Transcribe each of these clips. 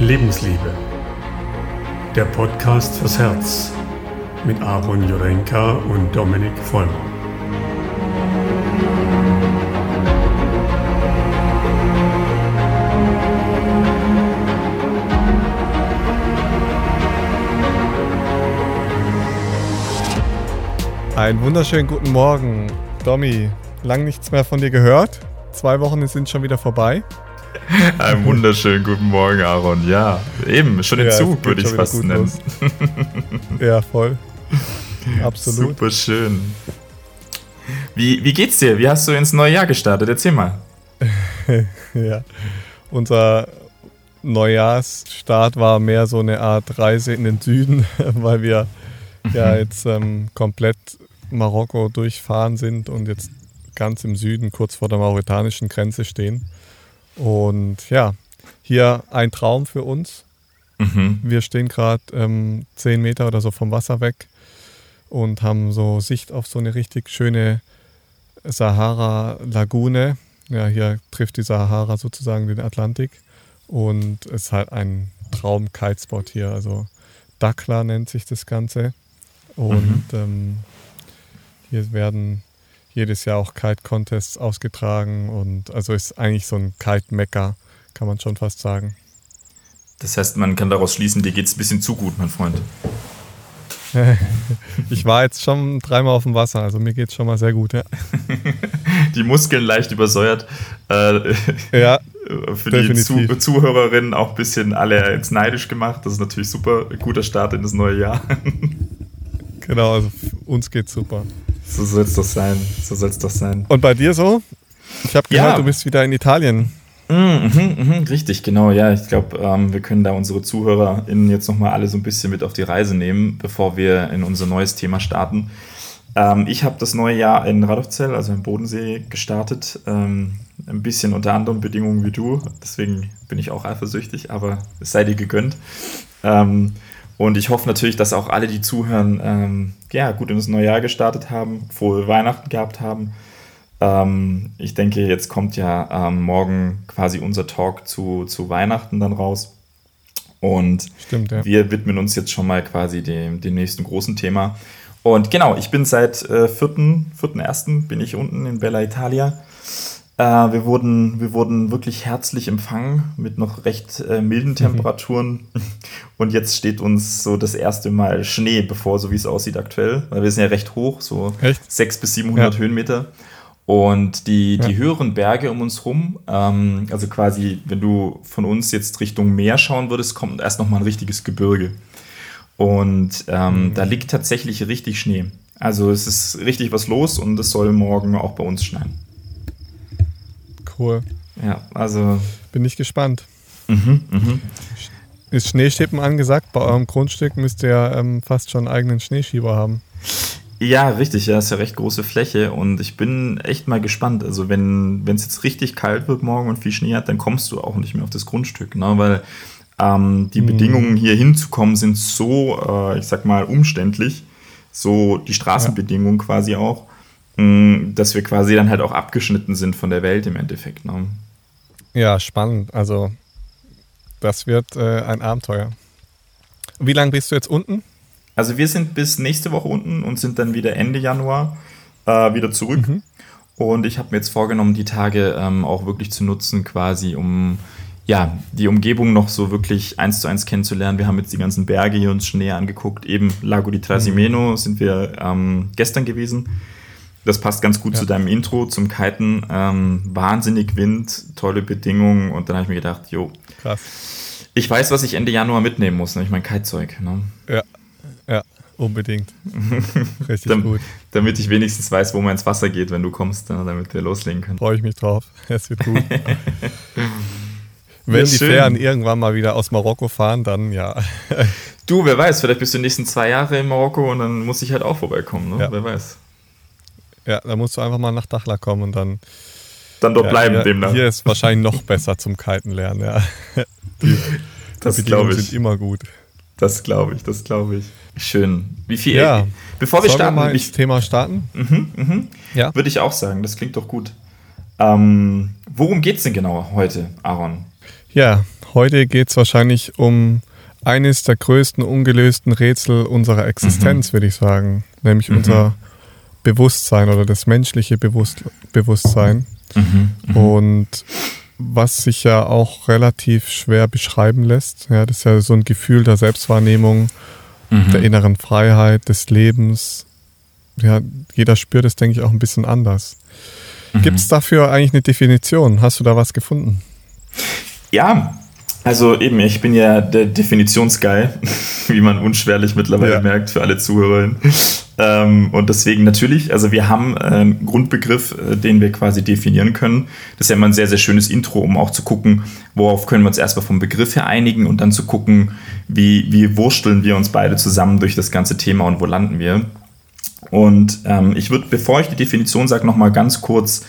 Lebensliebe. Der Podcast fürs Herz mit Aaron Jurenka und Dominik Vollmer. Einen wunderschönen guten Morgen, Domi. Lang nichts mehr von dir gehört. Zwei Wochen sind schon wieder vorbei. Einen wunderschönen guten Morgen, Aaron. Ja, eben, schon den ja, Zug würde ich fast nennen. ja, voll. Absolut. Super schön. Wie, wie geht's dir? Wie hast du ins neue Jahr gestartet? Erzähl mal. ja, unser Neujahrsstart war mehr so eine Art Reise in den Süden, weil wir ja mhm. jetzt ähm, komplett Marokko durchfahren sind und jetzt ganz im Süden, kurz vor der mauretanischen Grenze stehen. Und ja, hier ein Traum für uns. Mhm. Wir stehen gerade ähm, zehn Meter oder so vom Wasser weg und haben so Sicht auf so eine richtig schöne Sahara-Lagune. Ja, hier trifft die Sahara sozusagen den Atlantik. Und es ist halt ein Traum-Kitespot hier. Also Dakla nennt sich das Ganze. Und mhm. ähm, hier werden jedes Jahr auch Kite-Contests ausgetragen und also ist eigentlich so ein Kite-Mecker, kann man schon fast sagen. Das heißt, man kann daraus schließen, dir geht es ein bisschen zu gut, mein Freund. ich war jetzt schon dreimal auf dem Wasser, also mir geht es schon mal sehr gut, ja. Die Muskeln leicht übersäuert. Äh, ja. Für definitiv. die Zu Zuhörerinnen auch ein bisschen alle jetzt neidisch gemacht. Das ist natürlich super. Guter Start in das neue Jahr. genau, also uns geht's super. So soll es doch sein. So soll es doch sein. Und bei dir so? Ich habe gehört, ja. du bist wieder in Italien. Mhm, mhm, mhm, richtig, genau. Ja, ich glaube, ähm, wir können da unsere ZuhörerInnen jetzt nochmal alle so ein bisschen mit auf die Reise nehmen, bevor wir in unser neues Thema starten. Ähm, ich habe das neue Jahr in Radovzell, also im Bodensee, gestartet. Ähm, ein bisschen unter anderen Bedingungen wie du. Deswegen bin ich auch eifersüchtig, aber es sei dir gegönnt. Ähm, und ich hoffe natürlich, dass auch alle, die zuhören, ähm, ja, gut in das neue Jahr gestartet haben, frohe Weihnachten gehabt haben. Ähm, ich denke, jetzt kommt ja ähm, morgen quasi unser Talk zu, zu Weihnachten dann raus. Und Stimmt, ja. wir widmen uns jetzt schon mal quasi dem, dem nächsten großen Thema. Und genau, ich bin seit äh, 4.1. bin ich unten in Bella Italia äh, wir, wurden, wir wurden wirklich herzlich empfangen mit noch recht äh, milden mhm. Temperaturen. Mhm. Und jetzt steht uns so das erste Mal Schnee bevor, so wie es aussieht aktuell. Weil wir sind ja recht hoch, so echt? 600 bis 700 ja. Höhenmeter. Und die, ja. die höheren Berge um uns rum, ähm, also quasi, wenn du von uns jetzt Richtung Meer schauen würdest, kommt erst nochmal ein richtiges Gebirge. Und ähm, mhm. da liegt tatsächlich richtig Schnee. Also es ist richtig was los und es soll morgen auch bei uns schneien. Cool. Ja, also. Bin ich gespannt. Mhm, mhm. Ist Schneeschippen angesagt? Bei eurem Grundstück müsst ihr ähm, fast schon einen eigenen Schneeschieber haben. Ja, richtig, ja, ist ja recht große Fläche und ich bin echt mal gespannt. Also wenn es jetzt richtig kalt wird morgen und viel Schnee hat, dann kommst du auch nicht mehr auf das Grundstück, ne? weil ähm, die mhm. Bedingungen hier hinzukommen sind so, äh, ich sag mal, umständlich, so die Straßenbedingungen ja. quasi auch, dass wir quasi dann halt auch abgeschnitten sind von der Welt im Endeffekt. Ne? Ja, spannend. Also das wird äh, ein Abenteuer. Wie lange bist du jetzt unten? Also wir sind bis nächste Woche unten und sind dann wieder Ende Januar äh, wieder zurück. Mhm. Und ich habe mir jetzt vorgenommen, die Tage ähm, auch wirklich zu nutzen, quasi um ja, die Umgebung noch so wirklich eins zu eins kennenzulernen. Wir haben jetzt die ganzen Berge hier uns schon näher angeguckt. Eben Lago di Trasimeno mhm. sind wir ähm, gestern gewesen. Das passt ganz gut ja. zu deinem Intro, zum Kiten. Ähm, wahnsinnig Wind, tolle Bedingungen. Und dann habe ich mir gedacht, jo, krass. Ich weiß, was ich Ende Januar mitnehmen muss, nämlich mein Kitezeug. Ne? Ja, ja, unbedingt. Richtig Dam gut. Damit ich wenigstens weiß, wo man ins Wasser geht, wenn du kommst, ne, damit wir loslegen können. Freue ich mich drauf. Es wird gut. Wenn ja, die Fähren irgendwann mal wieder aus Marokko fahren, dann ja. du, wer weiß, vielleicht bist du die nächsten zwei Jahre in Marokko und dann muss ich halt auch vorbeikommen, ne? Ja. Wer weiß. Ja, da musst du einfach mal nach Dachla kommen und dann. Dann dort ja, bleiben hier, demnach. Hier ist wahrscheinlich noch besser zum Kiten lernen, ja. Die das glaube ich. sind immer gut. Das glaube ich, das glaube ich. Schön. Wie viel? Ja. Bevor wir starten, wir mal ins Thema starten. Mhm, mhm. Ja. Würde ich auch sagen, das klingt doch gut. Ähm, worum geht es denn genau heute, Aaron? Ja, heute geht es wahrscheinlich um eines der größten ungelösten Rätsel unserer Existenz, mhm. würde ich sagen, nämlich mhm. unser Bewusstsein oder das menschliche Bewusst Bewusstsein. Mhm. mhm. Und was sich ja auch relativ schwer beschreiben lässt. Ja, das ist ja so ein Gefühl der Selbstwahrnehmung, mhm. der inneren Freiheit, des Lebens. Ja, jeder spürt es, denke ich, auch ein bisschen anders. Mhm. Gibt es dafür eigentlich eine Definition? Hast du da was gefunden? Ja, also eben, ich bin ja der Definitionsguy, wie man unschwerlich mittlerweile ja. merkt für alle Zuhörerinnen. Ähm, und deswegen natürlich, also wir haben einen Grundbegriff, äh, den wir quasi definieren können. Das ist ja immer ein sehr, sehr schönes Intro, um auch zu gucken, worauf können wir uns erstmal vom Begriff her einigen und dann zu gucken, wie, wie wursteln wir uns beide zusammen durch das ganze Thema und wo landen wir. Und ähm, ich würde, bevor ich die Definition sage, nochmal ganz kurz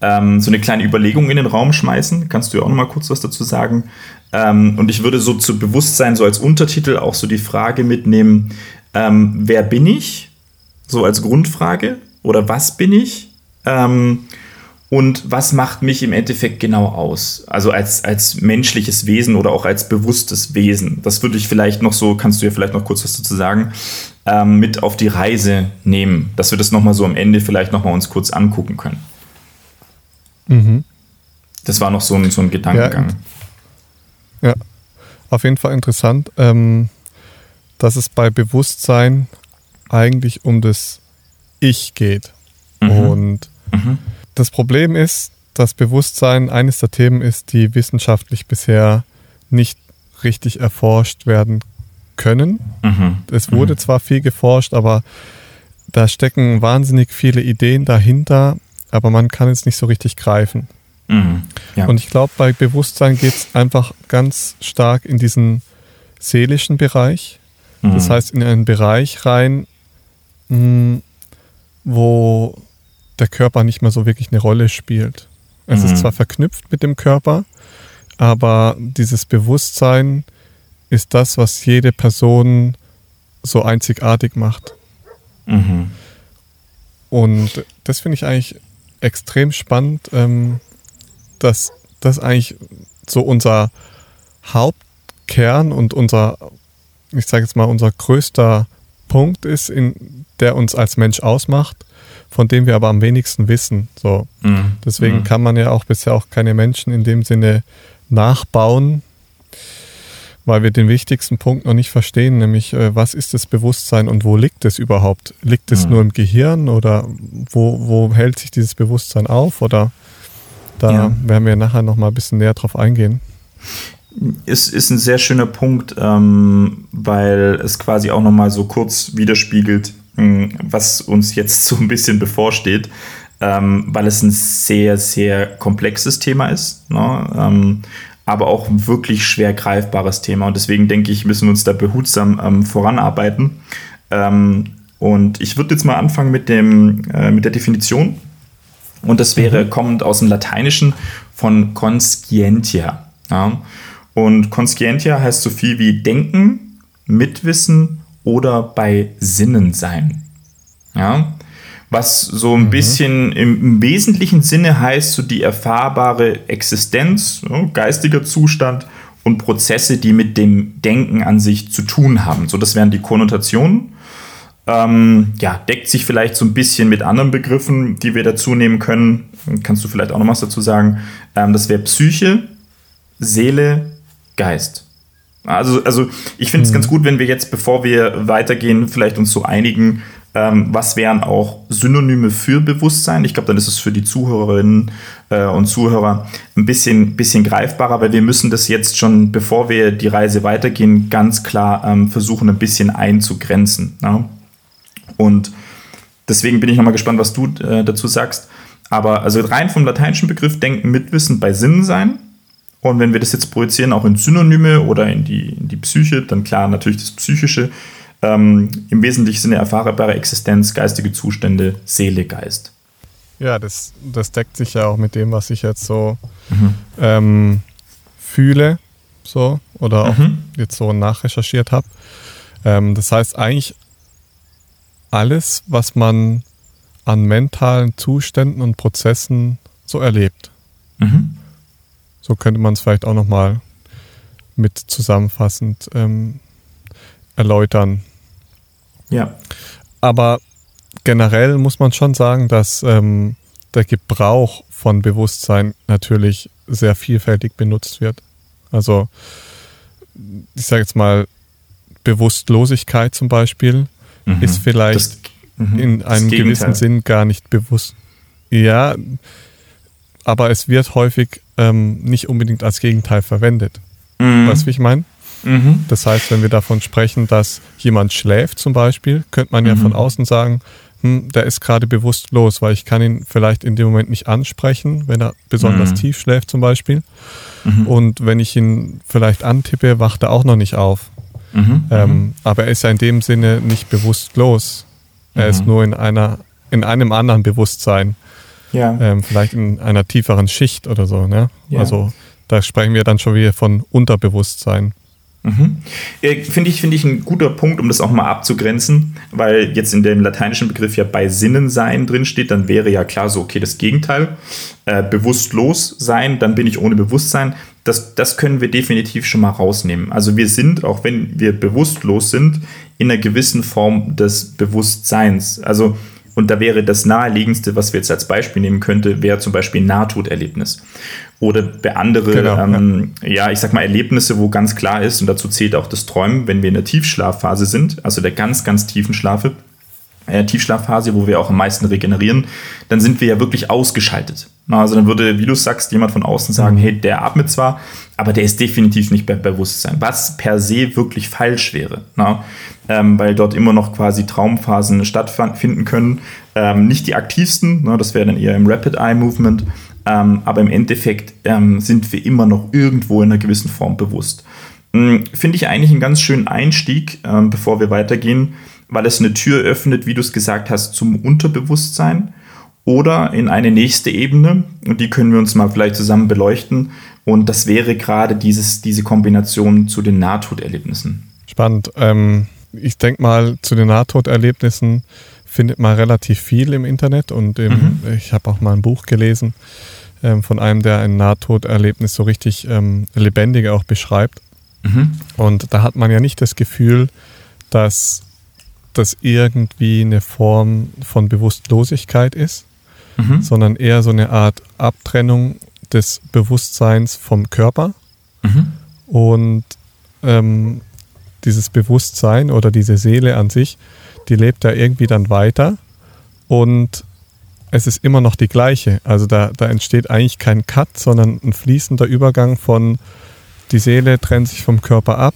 ähm, so eine kleine Überlegung in den Raum schmeißen. Kannst du ja auch nochmal kurz was dazu sagen? Ähm, und ich würde so zu Bewusstsein so als Untertitel auch so die Frage mitnehmen, ähm, wer bin ich? So als Grundfrage. Oder was bin ich? Ähm, und was macht mich im Endeffekt genau aus? Also als, als menschliches Wesen oder auch als bewusstes Wesen. Das würde ich vielleicht noch so, kannst du ja vielleicht noch kurz was dazu sagen, ähm, mit auf die Reise nehmen. Dass wir das nochmal so am Ende vielleicht nochmal uns kurz angucken können. Mhm. Das war noch so ein, so ein Gedankengang. Ja, ja, auf jeden Fall interessant, ähm, dass es bei Bewusstsein eigentlich um das Ich geht. Mhm. Und mhm. das Problem ist, dass Bewusstsein eines der Themen ist, die wissenschaftlich bisher nicht richtig erforscht werden können. Mhm. Es wurde mhm. zwar viel geforscht, aber da stecken wahnsinnig viele Ideen dahinter, aber man kann es nicht so richtig greifen. Mhm. Ja. Und ich glaube, bei Bewusstsein geht es einfach ganz stark in diesen seelischen Bereich. Mhm. Das heißt, in einen Bereich rein, mh, hm, wo der Körper nicht mehr so wirklich eine Rolle spielt. Es mhm. ist zwar verknüpft mit dem Körper, aber dieses Bewusstsein ist das, was jede Person so einzigartig macht. Mhm. Und das finde ich eigentlich extrem spannend, ähm, dass das eigentlich so unser Hauptkern und unser, ich sage jetzt mal, unser größter Punkt ist, in, der uns als Mensch ausmacht, von dem wir aber am wenigsten wissen. So. Mhm. Deswegen mhm. kann man ja auch bisher auch keine Menschen in dem Sinne nachbauen, weil wir den wichtigsten Punkt noch nicht verstehen, nämlich äh, was ist das Bewusstsein und wo liegt es überhaupt? Liegt es mhm. nur im Gehirn oder wo, wo hält sich dieses Bewusstsein auf? Oder da ja. werden wir nachher noch mal ein bisschen näher drauf eingehen. Ist, ist ein sehr schöner Punkt, ähm, weil es quasi auch noch mal so kurz widerspiegelt, hm, was uns jetzt so ein bisschen bevorsteht, ähm, weil es ein sehr, sehr komplexes Thema ist. Ne? Ähm, aber auch ein wirklich schwer greifbares Thema. Und deswegen denke ich, müssen wir uns da behutsam ähm, voranarbeiten. Ähm, und ich würde jetzt mal anfangen mit, dem, äh, mit der Definition. Und das wäre mhm. kommend aus dem Lateinischen von conscientia. Ja. Und conscientia heißt so viel wie denken, mitwissen oder bei Sinnen sein. Ja was so ein mhm. bisschen im, im, wesentlichen Sinne heißt, so die erfahrbare Existenz, ja, geistiger Zustand und Prozesse, die mit dem Denken an sich zu tun haben. So, das wären die Konnotationen. Ähm, ja, deckt sich vielleicht so ein bisschen mit anderen Begriffen, die wir dazu nehmen können. Kannst du vielleicht auch noch was dazu sagen? Ähm, das wäre Psyche, Seele, Geist. Also, also ich finde es mhm. ganz gut, wenn wir jetzt, bevor wir weitergehen, vielleicht uns so einigen, ähm, was wären auch Synonyme für Bewusstsein? Ich glaube, dann ist es für die Zuhörerinnen äh, und Zuhörer ein bisschen, bisschen greifbarer, weil wir müssen das jetzt schon, bevor wir die Reise weitergehen, ganz klar ähm, versuchen, ein bisschen einzugrenzen. Ja? Und deswegen bin ich nochmal gespannt, was du äh, dazu sagst. Aber also rein vom lateinischen Begriff denken, mitwissen bei Sinnen sein. Und wenn wir das jetzt projizieren, auch in Synonyme oder in die, in die Psyche, dann klar natürlich das Psychische ähm, im wesentlichen Sinne erfahrbare Existenz, geistige Zustände, Seele, Geist. Ja, das, das deckt sich ja auch mit dem, was ich jetzt so mhm. ähm, fühle, so oder auch mhm. jetzt so nachrecherchiert habe. Ähm, das heißt eigentlich alles, was man an mentalen Zuständen und Prozessen so erlebt. Mhm. So könnte man es vielleicht auch nochmal mit zusammenfassend ähm, erläutern. Ja. Aber generell muss man schon sagen, dass ähm, der Gebrauch von Bewusstsein natürlich sehr vielfältig benutzt wird. Also ich sage jetzt mal, Bewusstlosigkeit zum Beispiel mhm. ist vielleicht das, mhm. in einem gewissen Sinn gar nicht bewusst. Ja, aber es wird häufig ähm, nicht unbedingt als Gegenteil verwendet. Mhm. Weißt du, wie ich meine? Mhm. Das heißt, wenn wir davon sprechen, dass jemand schläft zum Beispiel, könnte man ja von mhm. außen sagen, hm, der ist gerade bewusstlos, weil ich kann ihn vielleicht in dem Moment nicht ansprechen, wenn er besonders mhm. tief schläft zum Beispiel. Mhm. Und wenn ich ihn vielleicht antippe, wacht er auch noch nicht auf. Mhm. Ähm, aber er ist ja in dem Sinne nicht bewusstlos. Er ist nur in einer, in einem anderen Bewusstsein. Ja. Ähm, vielleicht in einer tieferen Schicht oder so. Ne? Ja. Also da sprechen wir dann schon wieder von Unterbewusstsein. Mhm. Äh, finde ich, find ich ein guter Punkt, um das auch mal abzugrenzen, weil jetzt in dem lateinischen Begriff ja bei Sinnen sein drinsteht, dann wäre ja klar so, okay, das Gegenteil, äh, bewusstlos sein, dann bin ich ohne Bewusstsein. Das, das können wir definitiv schon mal rausnehmen. Also wir sind, auch wenn wir bewusstlos sind, in einer gewissen Form des Bewusstseins. Also und da wäre das naheliegendste, was wir jetzt als Beispiel nehmen könnte, wäre zum Beispiel ein Nahtoderlebnis. Oder bei andere, genau, ähm, ja. ja. ich sag mal, Erlebnisse, wo ganz klar ist, und dazu zählt auch das Träumen, wenn wir in der Tiefschlafphase sind, also der ganz, ganz tiefen Schlafe, äh, Tiefschlafphase, wo wir auch am meisten regenerieren, dann sind wir ja wirklich ausgeschaltet. Also dann würde, wie du sagst, jemand von außen sagen, mhm. hey, der atmet zwar, aber der ist definitiv nicht bei Bewusstsein, was per se wirklich falsch wäre, na? Ähm, weil dort immer noch quasi Traumphasen stattfinden können. Ähm, nicht die aktivsten, na, das wäre dann eher im Rapid Eye Movement, ähm, aber im Endeffekt ähm, sind wir immer noch irgendwo in einer gewissen Form bewusst. Hm, finde ich eigentlich einen ganz schönen Einstieg, ähm, bevor wir weitergehen, weil es eine Tür öffnet, wie du es gesagt hast, zum Unterbewusstsein oder in eine nächste Ebene. Und die können wir uns mal vielleicht zusammen beleuchten. Und das wäre gerade dieses, diese Kombination zu den Nahtoderlebnissen. Spannend. Ähm, ich denke mal, zu den Nahtoderlebnissen findet man relativ viel im Internet. Und im, mhm. ich habe auch mal ein Buch gelesen ähm, von einem, der ein Nahtoderlebnis so richtig ähm, lebendig auch beschreibt. Mhm. Und da hat man ja nicht das Gefühl, dass das irgendwie eine Form von Bewusstlosigkeit ist, mhm. sondern eher so eine Art Abtrennung des Bewusstseins vom Körper. Mhm. Und ähm, dieses Bewusstsein oder diese Seele an sich, die lebt da irgendwie dann weiter und es ist immer noch die gleiche. Also da, da entsteht eigentlich kein Cut, sondern ein fließender Übergang von die Seele trennt sich vom Körper ab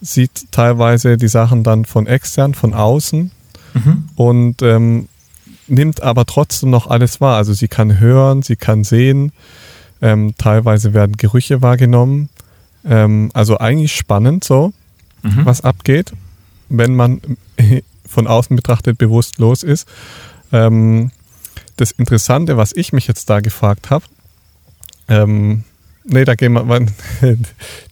sieht teilweise die Sachen dann von extern, von außen mhm. und ähm, nimmt aber trotzdem noch alles wahr. Also sie kann hören, sie kann sehen, ähm, teilweise werden Gerüche wahrgenommen. Ähm, also eigentlich spannend so, mhm. was abgeht, wenn man von außen betrachtet bewusstlos ist. Ähm, das Interessante, was ich mich jetzt da gefragt habe, ähm, Nee, da gehen wir,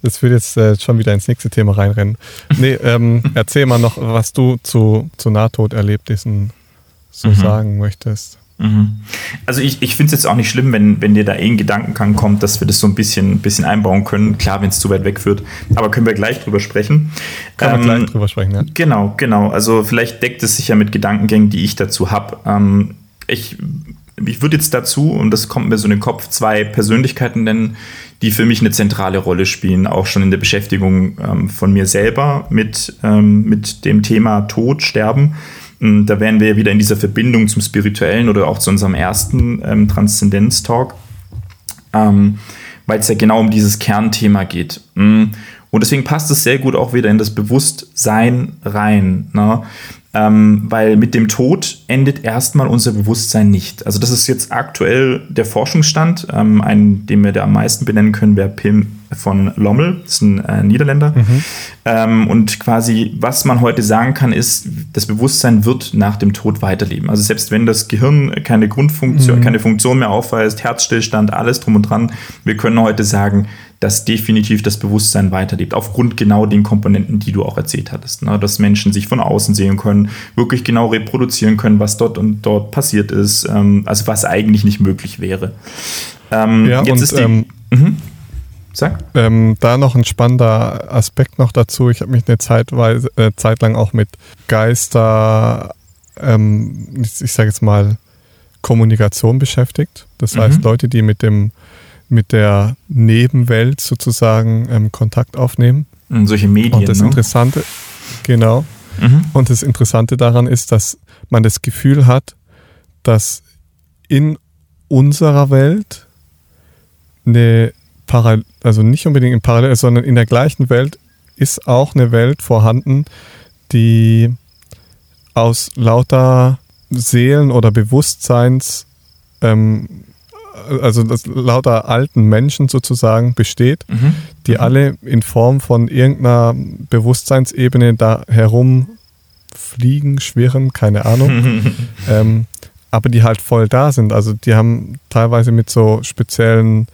das würde jetzt äh, schon wieder ins nächste Thema reinrennen. Nee, ähm, erzähl mal noch, was du zu, zu Nahtoderlebnissen so mhm. sagen möchtest. Mhm. Also ich, ich finde es jetzt auch nicht schlimm, wenn, wenn dir da eh ein Gedankengang kommt, dass wir das so ein bisschen, bisschen einbauen können. Klar, wenn es zu weit weg führt, aber können wir gleich drüber sprechen. Können ähm, wir gleich drüber sprechen, ja. Genau, genau. Also vielleicht deckt es sich ja mit Gedankengängen, die ich dazu habe. Ähm, ich ich würde jetzt dazu, und das kommt mir so in den Kopf, zwei Persönlichkeiten nennen, die für mich eine zentrale Rolle spielen, auch schon in der Beschäftigung ähm, von mir selber mit, ähm, mit dem Thema Tod, Sterben. Und da wären wir wieder in dieser Verbindung zum Spirituellen oder auch zu unserem ersten ähm, Transzendenz-Talk, ähm, weil es ja genau um dieses Kernthema geht. Mm. Und deswegen passt es sehr gut auch wieder in das Bewusstsein rein. Ne? Ähm, weil mit dem Tod endet erstmal unser Bewusstsein nicht. Also das ist jetzt aktuell der Forschungsstand. Ähm, einen, den wir da am meisten benennen können, wäre Pim von Lommel, das ist ein äh, Niederländer. Mhm. Ähm, und quasi, was man heute sagen kann, ist, das Bewusstsein wird nach dem Tod weiterleben. Also selbst wenn das Gehirn keine Grundfunktion, mhm. keine Funktion mehr aufweist, Herzstillstand, alles drum und dran, wir können heute sagen, dass definitiv das Bewusstsein weiterlebt, aufgrund genau den Komponenten, die du auch erzählt hattest. Ne? Dass Menschen sich von außen sehen können, wirklich genau reproduzieren können, was dort und dort passiert ist, ähm, also was eigentlich nicht möglich wäre. Ähm, ja, jetzt und, ist die, ähm, mhm. Sag. Ähm, da noch ein spannender Aspekt noch dazu. Ich habe mich eine Zeitweise, äh, Zeit lang auch mit Geister, ähm, ich, ich sage jetzt mal, Kommunikation beschäftigt. Das mhm. heißt, Leute, die mit dem mit der Nebenwelt sozusagen ähm, Kontakt aufnehmen. Und solche Medien. Und das ne? Interessante, genau. Mhm. Und das Interessante daran ist, dass man das Gefühl hat, dass in unserer Welt eine Parallel, also nicht unbedingt in Parallel, sondern in der gleichen Welt ist auch eine Welt vorhanden, die aus lauter Seelen oder Bewusstseins, ähm, also das lauter alten Menschen sozusagen besteht, mhm. die mhm. alle in Form von irgendeiner Bewusstseinsebene da herumfliegen, schwirren, keine Ahnung. ähm, aber die halt voll da sind. Also die haben teilweise mit so speziellen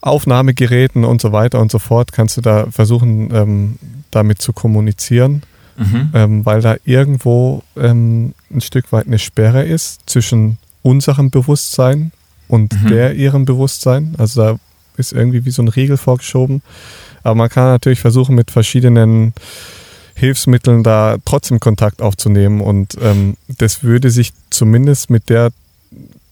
Aufnahmegeräten und so weiter und so fort, kannst du da versuchen, ähm, damit zu kommunizieren, mhm. ähm, weil da irgendwo ähm, ein Stück weit eine Sperre ist zwischen unserem Bewusstsein und mhm. der ihrem Bewusstsein. Also da ist irgendwie wie so ein Riegel vorgeschoben. Aber man kann natürlich versuchen, mit verschiedenen Hilfsmitteln da trotzdem Kontakt aufzunehmen. Und ähm, das würde sich zumindest mit der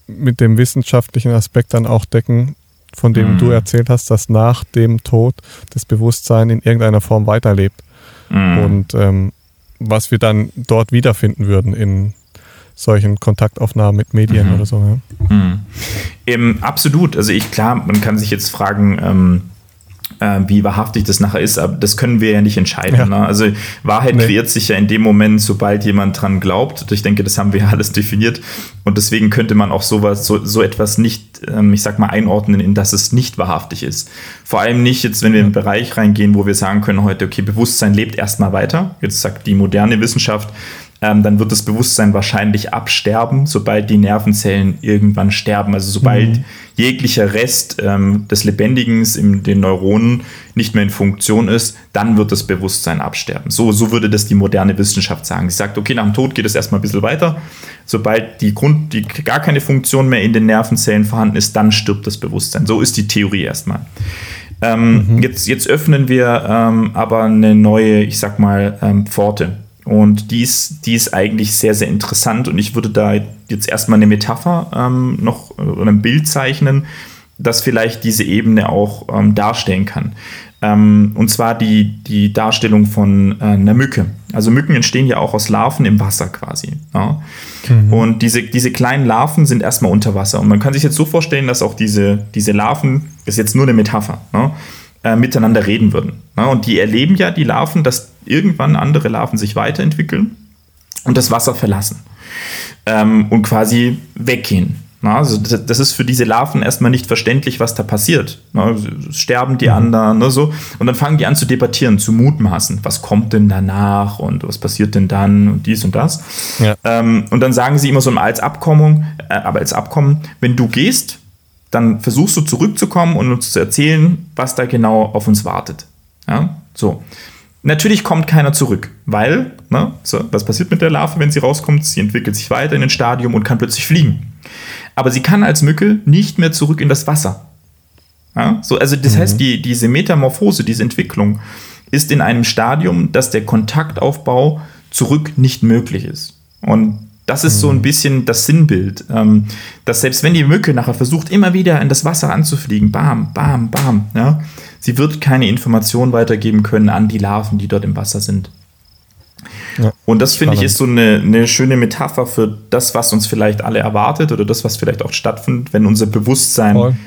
mit dem wissenschaftlichen Aspekt dann auch decken, von dem mhm. du erzählt hast, dass nach dem Tod das Bewusstsein in irgendeiner Form weiterlebt. Mhm. Und ähm, was wir dann dort wiederfinden würden in solchen Kontaktaufnahmen mit Medien mhm. oder so. Ja. Mhm. Ähm, absolut. Also ich klar, man kann sich jetzt fragen, ähm, äh, wie wahrhaftig das nachher ist, aber das können wir ja nicht entscheiden. Ja. Ne? Also Wahrheit nee. kreiert sich ja in dem Moment, sobald jemand dran glaubt. Ich denke, das haben wir ja alles definiert. Und deswegen könnte man auch sowas, so, so etwas nicht, ähm, ich sag mal, einordnen, in dass es nicht wahrhaftig ist. Vor allem nicht jetzt, wenn wir in einen Bereich reingehen, wo wir sagen können heute, okay, Bewusstsein lebt erstmal weiter. Jetzt sagt die moderne Wissenschaft, ähm, dann wird das Bewusstsein wahrscheinlich absterben, sobald die Nervenzellen irgendwann sterben. Also sobald mhm. jeglicher Rest ähm, des Lebendigen in den Neuronen nicht mehr in Funktion ist, dann wird das Bewusstsein absterben. So, so würde das die moderne Wissenschaft sagen. Sie sagt, okay, nach dem Tod geht es erstmal ein bisschen weiter. Sobald die Grund, die gar keine Funktion mehr in den Nervenzellen vorhanden ist, dann stirbt das Bewusstsein. So ist die Theorie erstmal. Ähm, mhm. jetzt, jetzt öffnen wir ähm, aber eine neue, ich sag mal, ähm, Pforte. Und die ist, die ist eigentlich sehr, sehr interessant. Und ich würde da jetzt erstmal eine Metapher ähm, noch oder ein Bild zeichnen, das vielleicht diese Ebene auch ähm, darstellen kann. Ähm, und zwar die, die Darstellung von äh, einer Mücke. Also Mücken entstehen ja auch aus Larven im Wasser quasi. Ja? Mhm. Und diese, diese kleinen Larven sind erstmal unter Wasser. Und man kann sich jetzt so vorstellen, dass auch diese, diese Larven, das ist jetzt nur eine Metapher, ne? äh, miteinander reden würden. Ja? Und die erleben ja, die Larven, dass irgendwann andere Larven sich weiterentwickeln und das Wasser verlassen ähm, und quasi weggehen. Na, also das ist für diese Larven erstmal nicht verständlich, was da passiert. Na, sterben die mhm. anderen, ne, so. Und dann fangen die an zu debattieren, zu mutmaßen. Was kommt denn danach und was passiert denn dann und dies und das. Ja. Ähm, und dann sagen sie immer so als Abkommen, äh, aber als Abkommen, wenn du gehst, dann versuchst du zurückzukommen und uns zu erzählen, was da genau auf uns wartet. Ja, so. Natürlich kommt keiner zurück, weil, ne, so, was passiert mit der Larve, wenn sie rauskommt? Sie entwickelt sich weiter in ein Stadium und kann plötzlich fliegen. Aber sie kann als Mücke nicht mehr zurück in das Wasser. Ja, so, also das mhm. heißt, die, diese Metamorphose, diese Entwicklung ist in einem Stadium, dass der Kontaktaufbau zurück nicht möglich ist. Und das ist so ein mhm. bisschen das Sinnbild, ähm, dass selbst wenn die Mücke nachher versucht, immer wieder in das Wasser anzufliegen, bam, bam, bam, ja, sie wird keine Information weitergeben können an die Larven, die dort im Wasser sind. Ja, und das finde ich ist so eine, eine schöne Metapher für das, was uns vielleicht alle erwartet oder das, was vielleicht auch stattfindet, wenn unser Bewusstsein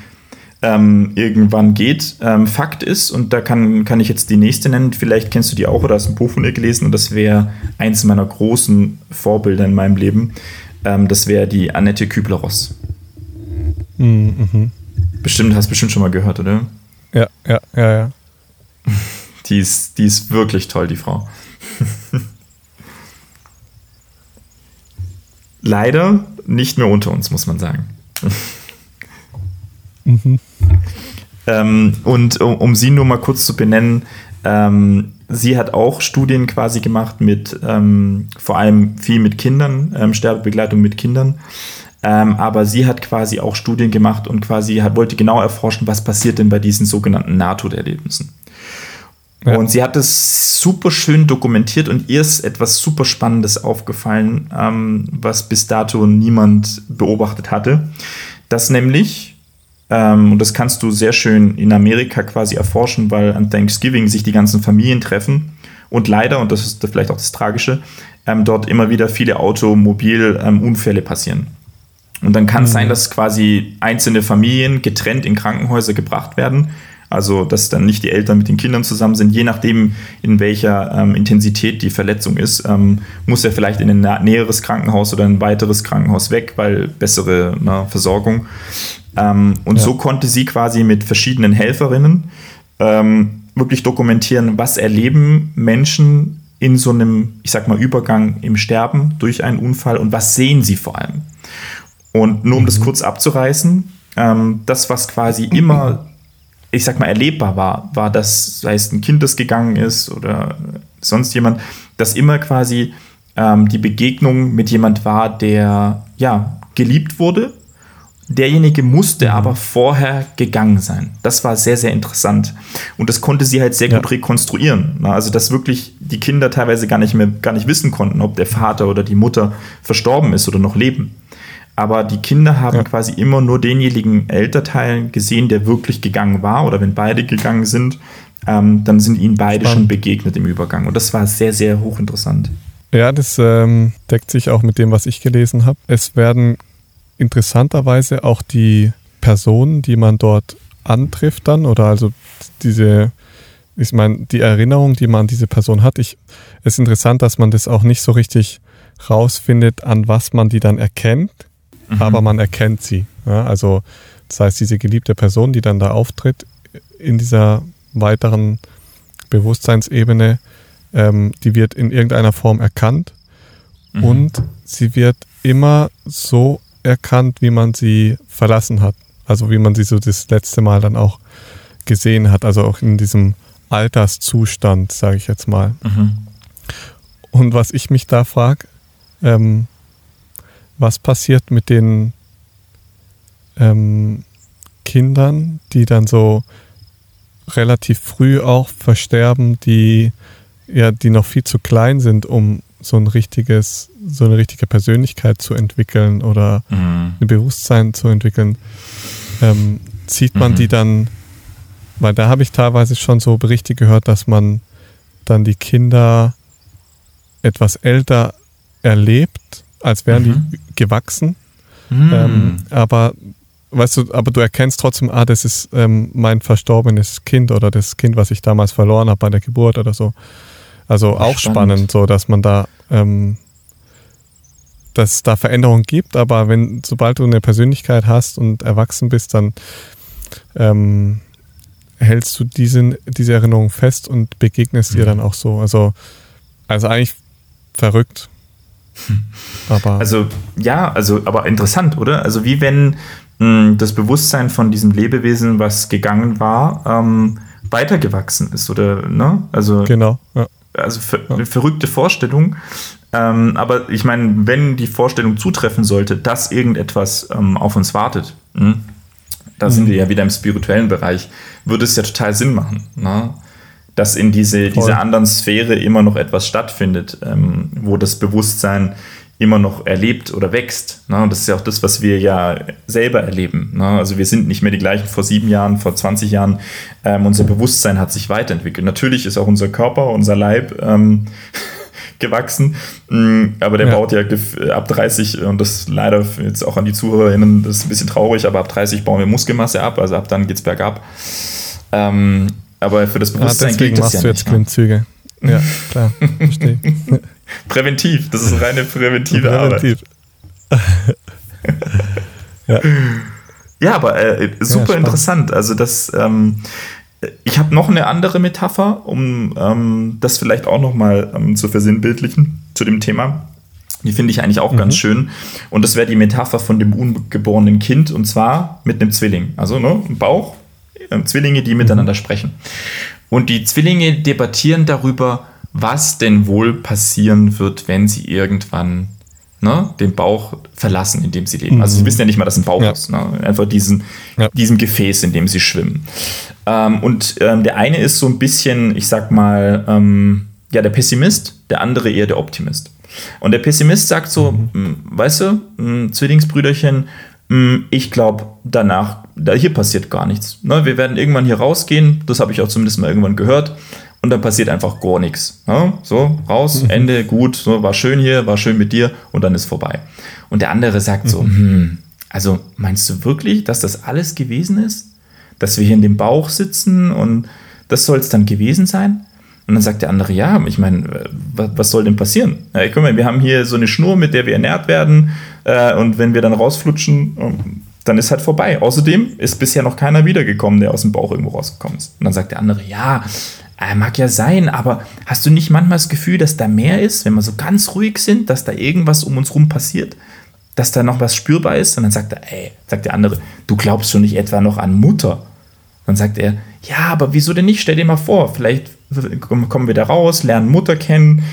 ähm, irgendwann geht. Ähm, Fakt ist, und da kann, kann ich jetzt die nächste nennen, vielleicht kennst du die auch oder hast ein Buch von ihr gelesen und das wäre eins meiner großen Vorbilder in meinem Leben. Ähm, das wäre die Annette Kübler-Ross. Mhm. Bestimmt, hast bestimmt schon mal gehört, oder? Ja, ja, ja, ja. Die ist, die ist wirklich toll, die Frau. Leider nicht mehr unter uns, muss man sagen. mhm. ähm, und um, um, sie nur mal kurz zu benennen, ähm, sie hat auch Studien quasi gemacht mit ähm, vor allem viel mit Kindern, ähm, Sterbebegleitung mit Kindern. Ähm, aber sie hat quasi auch Studien gemacht und quasi hat, wollte genau erforschen, was passiert denn bei diesen sogenannten Nahtoderlebnissen. Ja. Und sie hat es super schön dokumentiert und ihr ist etwas super Spannendes aufgefallen, ähm, was bis dato niemand beobachtet hatte. Dass nämlich, ähm, und das kannst du sehr schön in Amerika quasi erforschen, weil an Thanksgiving sich die ganzen Familien treffen und leider, und das ist vielleicht auch das Tragische, ähm, dort immer wieder viele Automobilunfälle passieren. Und dann kann es mhm. sein, dass quasi einzelne Familien getrennt in Krankenhäuser gebracht werden also, dass dann nicht die Eltern mit den Kindern zusammen sind, je nachdem, in welcher ähm, Intensität die Verletzung ist, ähm, muss er vielleicht in ein näheres Krankenhaus oder ein weiteres Krankenhaus weg, weil bessere na, ne, Versorgung. Ähm, und ja. so konnte sie quasi mit verschiedenen Helferinnen ähm, wirklich dokumentieren, was erleben Menschen in so einem, ich sag mal, Übergang im Sterben durch einen Unfall und was sehen sie vor allem. Und nur um mhm. das kurz abzureißen, ähm, das, was quasi immer ich sag mal, erlebbar war, war, dass, sei es ein Kind, das gegangen ist oder sonst jemand, dass immer quasi ähm, die Begegnung mit jemand war, der ja geliebt wurde. Derjenige musste mhm. aber vorher gegangen sein. Das war sehr, sehr interessant. Und das konnte sie halt sehr ja. gut rekonstruieren. Also, dass wirklich die Kinder teilweise gar nicht mehr, gar nicht wissen konnten, ob der Vater oder die Mutter verstorben ist oder noch leben aber die Kinder haben ja. quasi immer nur denjenigen Elternteil gesehen, der wirklich gegangen war. Oder wenn beide gegangen sind, ähm, dann sind ihnen beide Spannend. schon begegnet im Übergang. Und das war sehr, sehr hochinteressant. Ja, das ähm, deckt sich auch mit dem, was ich gelesen habe. Es werden interessanterweise auch die Personen, die man dort antrifft dann, oder also diese, ich meine, die Erinnerung, die man an diese Person hat. Ich, es ist interessant, dass man das auch nicht so richtig rausfindet, an was man die dann erkennt mhm. aber man erkennt sie. Ja, also das heißt, diese geliebte Person, die dann da auftritt in dieser weiteren Bewusstseinsebene, ähm, die wird in irgendeiner Form erkannt mhm. und sie wird immer so erkannt, wie man sie verlassen hat. Also wie man sie so das letzte Mal dann auch gesehen hat, also auch in diesem Alterszustand, sage ich jetzt mal. Mhm. Und was ich mich da frage, ähm, was passiert mit den ähm, Kindern, die dann so relativ früh auch versterben, die ja, die noch viel zu klein sind, um so ein richtiges, so eine richtige Persönlichkeit zu entwickeln oder mhm. ein Bewusstsein zu entwickeln, ähm, zieht man mhm. die dann, weil da habe ich teilweise schon so Berichte gehört, dass man dann die Kinder etwas älter erlebt als wären mhm. die gewachsen. Mhm. Ähm, aber weißt du, aber du erkennst trotzdem, ah, das ist ähm, mein verstorbenes Kind oder das Kind, was ich damals verloren habe bei der Geburt oder so. Also Ach, auch spannend. spannend, so dass man da, ähm, dass es da Veränderungen gibt, aber wenn, sobald du eine Persönlichkeit hast und erwachsen bist, dann ähm, hältst du diesen, diese Erinnerung fest und begegnest mhm. ihr dann auch so. Also, also eigentlich verrückt. Aber also ja, also aber interessant, oder? Also wie wenn mh, hm, das Bewusstsein von diesem Lebewesen, was gegangen war, ähm, weitergewachsen ist, oder ne? Also genau. Ja. Also ver ja. verrückte Vorstellung. Ähm, aber ich meine, wenn die Vorstellung zutreffen sollte, dass irgendetwas ähm, auf uns wartet, mh, hm, da mhm. sind wir ja wieder im spirituellen Bereich, würde es ja total Sinn machen. Ne? Dass in diese, diese anderen Sphäre immer noch etwas stattfindet, ähm, wo das Bewusstsein immer noch erlebt oder wächst. Ne? Und das ist ja auch das, was wir ja selber erleben. Ne? Also wir sind nicht mehr die gleichen vor sieben Jahren, vor 20 Jahren. Ähm, unser Bewusstsein hat sich weiterentwickelt. Natürlich ist auch unser Körper, unser Leib ähm, gewachsen, mm, aber der ja. baut ja ab 30 und das leider jetzt auch an die Zuhörerinnen, das ist ein bisschen traurig, aber ab 30 bauen wir Muskelmasse ab, also ab dann geht es bergab. Ähm, aber für das Bewusstsein ja, deswegen machst ja du jetzt Klimmzüge. Ja, klar, verstehe. Präventiv, das ist reine präventive Präventiv. Arbeit. ja. ja, aber äh, super ja, interessant. Also das, ähm, ich habe noch eine andere Metapher, um ähm, das vielleicht auch nochmal ähm, zu versinnbildlichen zu dem Thema. Die finde ich eigentlich auch mhm. ganz schön. Und das wäre die Metapher von dem ungeborenen Kind und zwar mit einem Zwilling. Also ne, ein Bauch, äh, Zwillinge, die miteinander mhm. sprechen. Und die Zwillinge debattieren darüber, was denn wohl passieren wird, wenn sie irgendwann ne, den Bauch verlassen, in dem sie leben. Also sie wissen ja nicht mal, dass ein Bauch Ja. ist. Ne? Einfach diesen, Ja. diesem Gefäß, in dem sie schwimmen. Ähm, und ähm, der eine ist so ein bisschen, ich sag mal, ähm, ja, der Pessimist, der andere eher der Optimist. Und der Pessimist sagt so, "Mm, weißt du, mm, Zwillingsbrüderchen, mm, ich glaube, danach, da hier passiert gar nichts. Ne? Wir werden irgendwann hier rausgehen, das habe ich auch zumindest mal irgendwann gehört. Und dann passiert einfach gar nichts. Ne? So, raus, Ende, gut, so, war schön hier, war schön mit dir und dann ist vorbei. Und der andere sagt so, hm, also meinst du wirklich, dass das alles gewesen ist? Dass wir hier in dem Bauch sitzen und das soll es dann gewesen sein? Und dann sagt der andere, ja, ich meine, was, was soll denn passieren? Ja, guck mal, wir haben hier so eine Schnur, mit der wir ernährt werden äh, und wenn wir dann rausflutschen, ähm, dann ist halt vorbei. Außerdem ist bisher noch keiner wiedergekommen, der aus dem Bauch irgendwo rausgekommen ist. Und dann sagt der andere, ja, äh, mag ja sein, aber hast du nicht manchmal das Gefühl, dass da mehr ist, wenn wir so ganz ruhig sind, dass da irgendwas um uns rum passiert? Dass da noch was spürbar ist? Und dann sagt er, ey, sagt der andere, du glaubst schon nicht etwa noch an Mutter? Dann sagt er, ja, aber wieso denn nicht? Stell dir mal vor, vielleicht kommen wir da raus, lernen Mutter kennen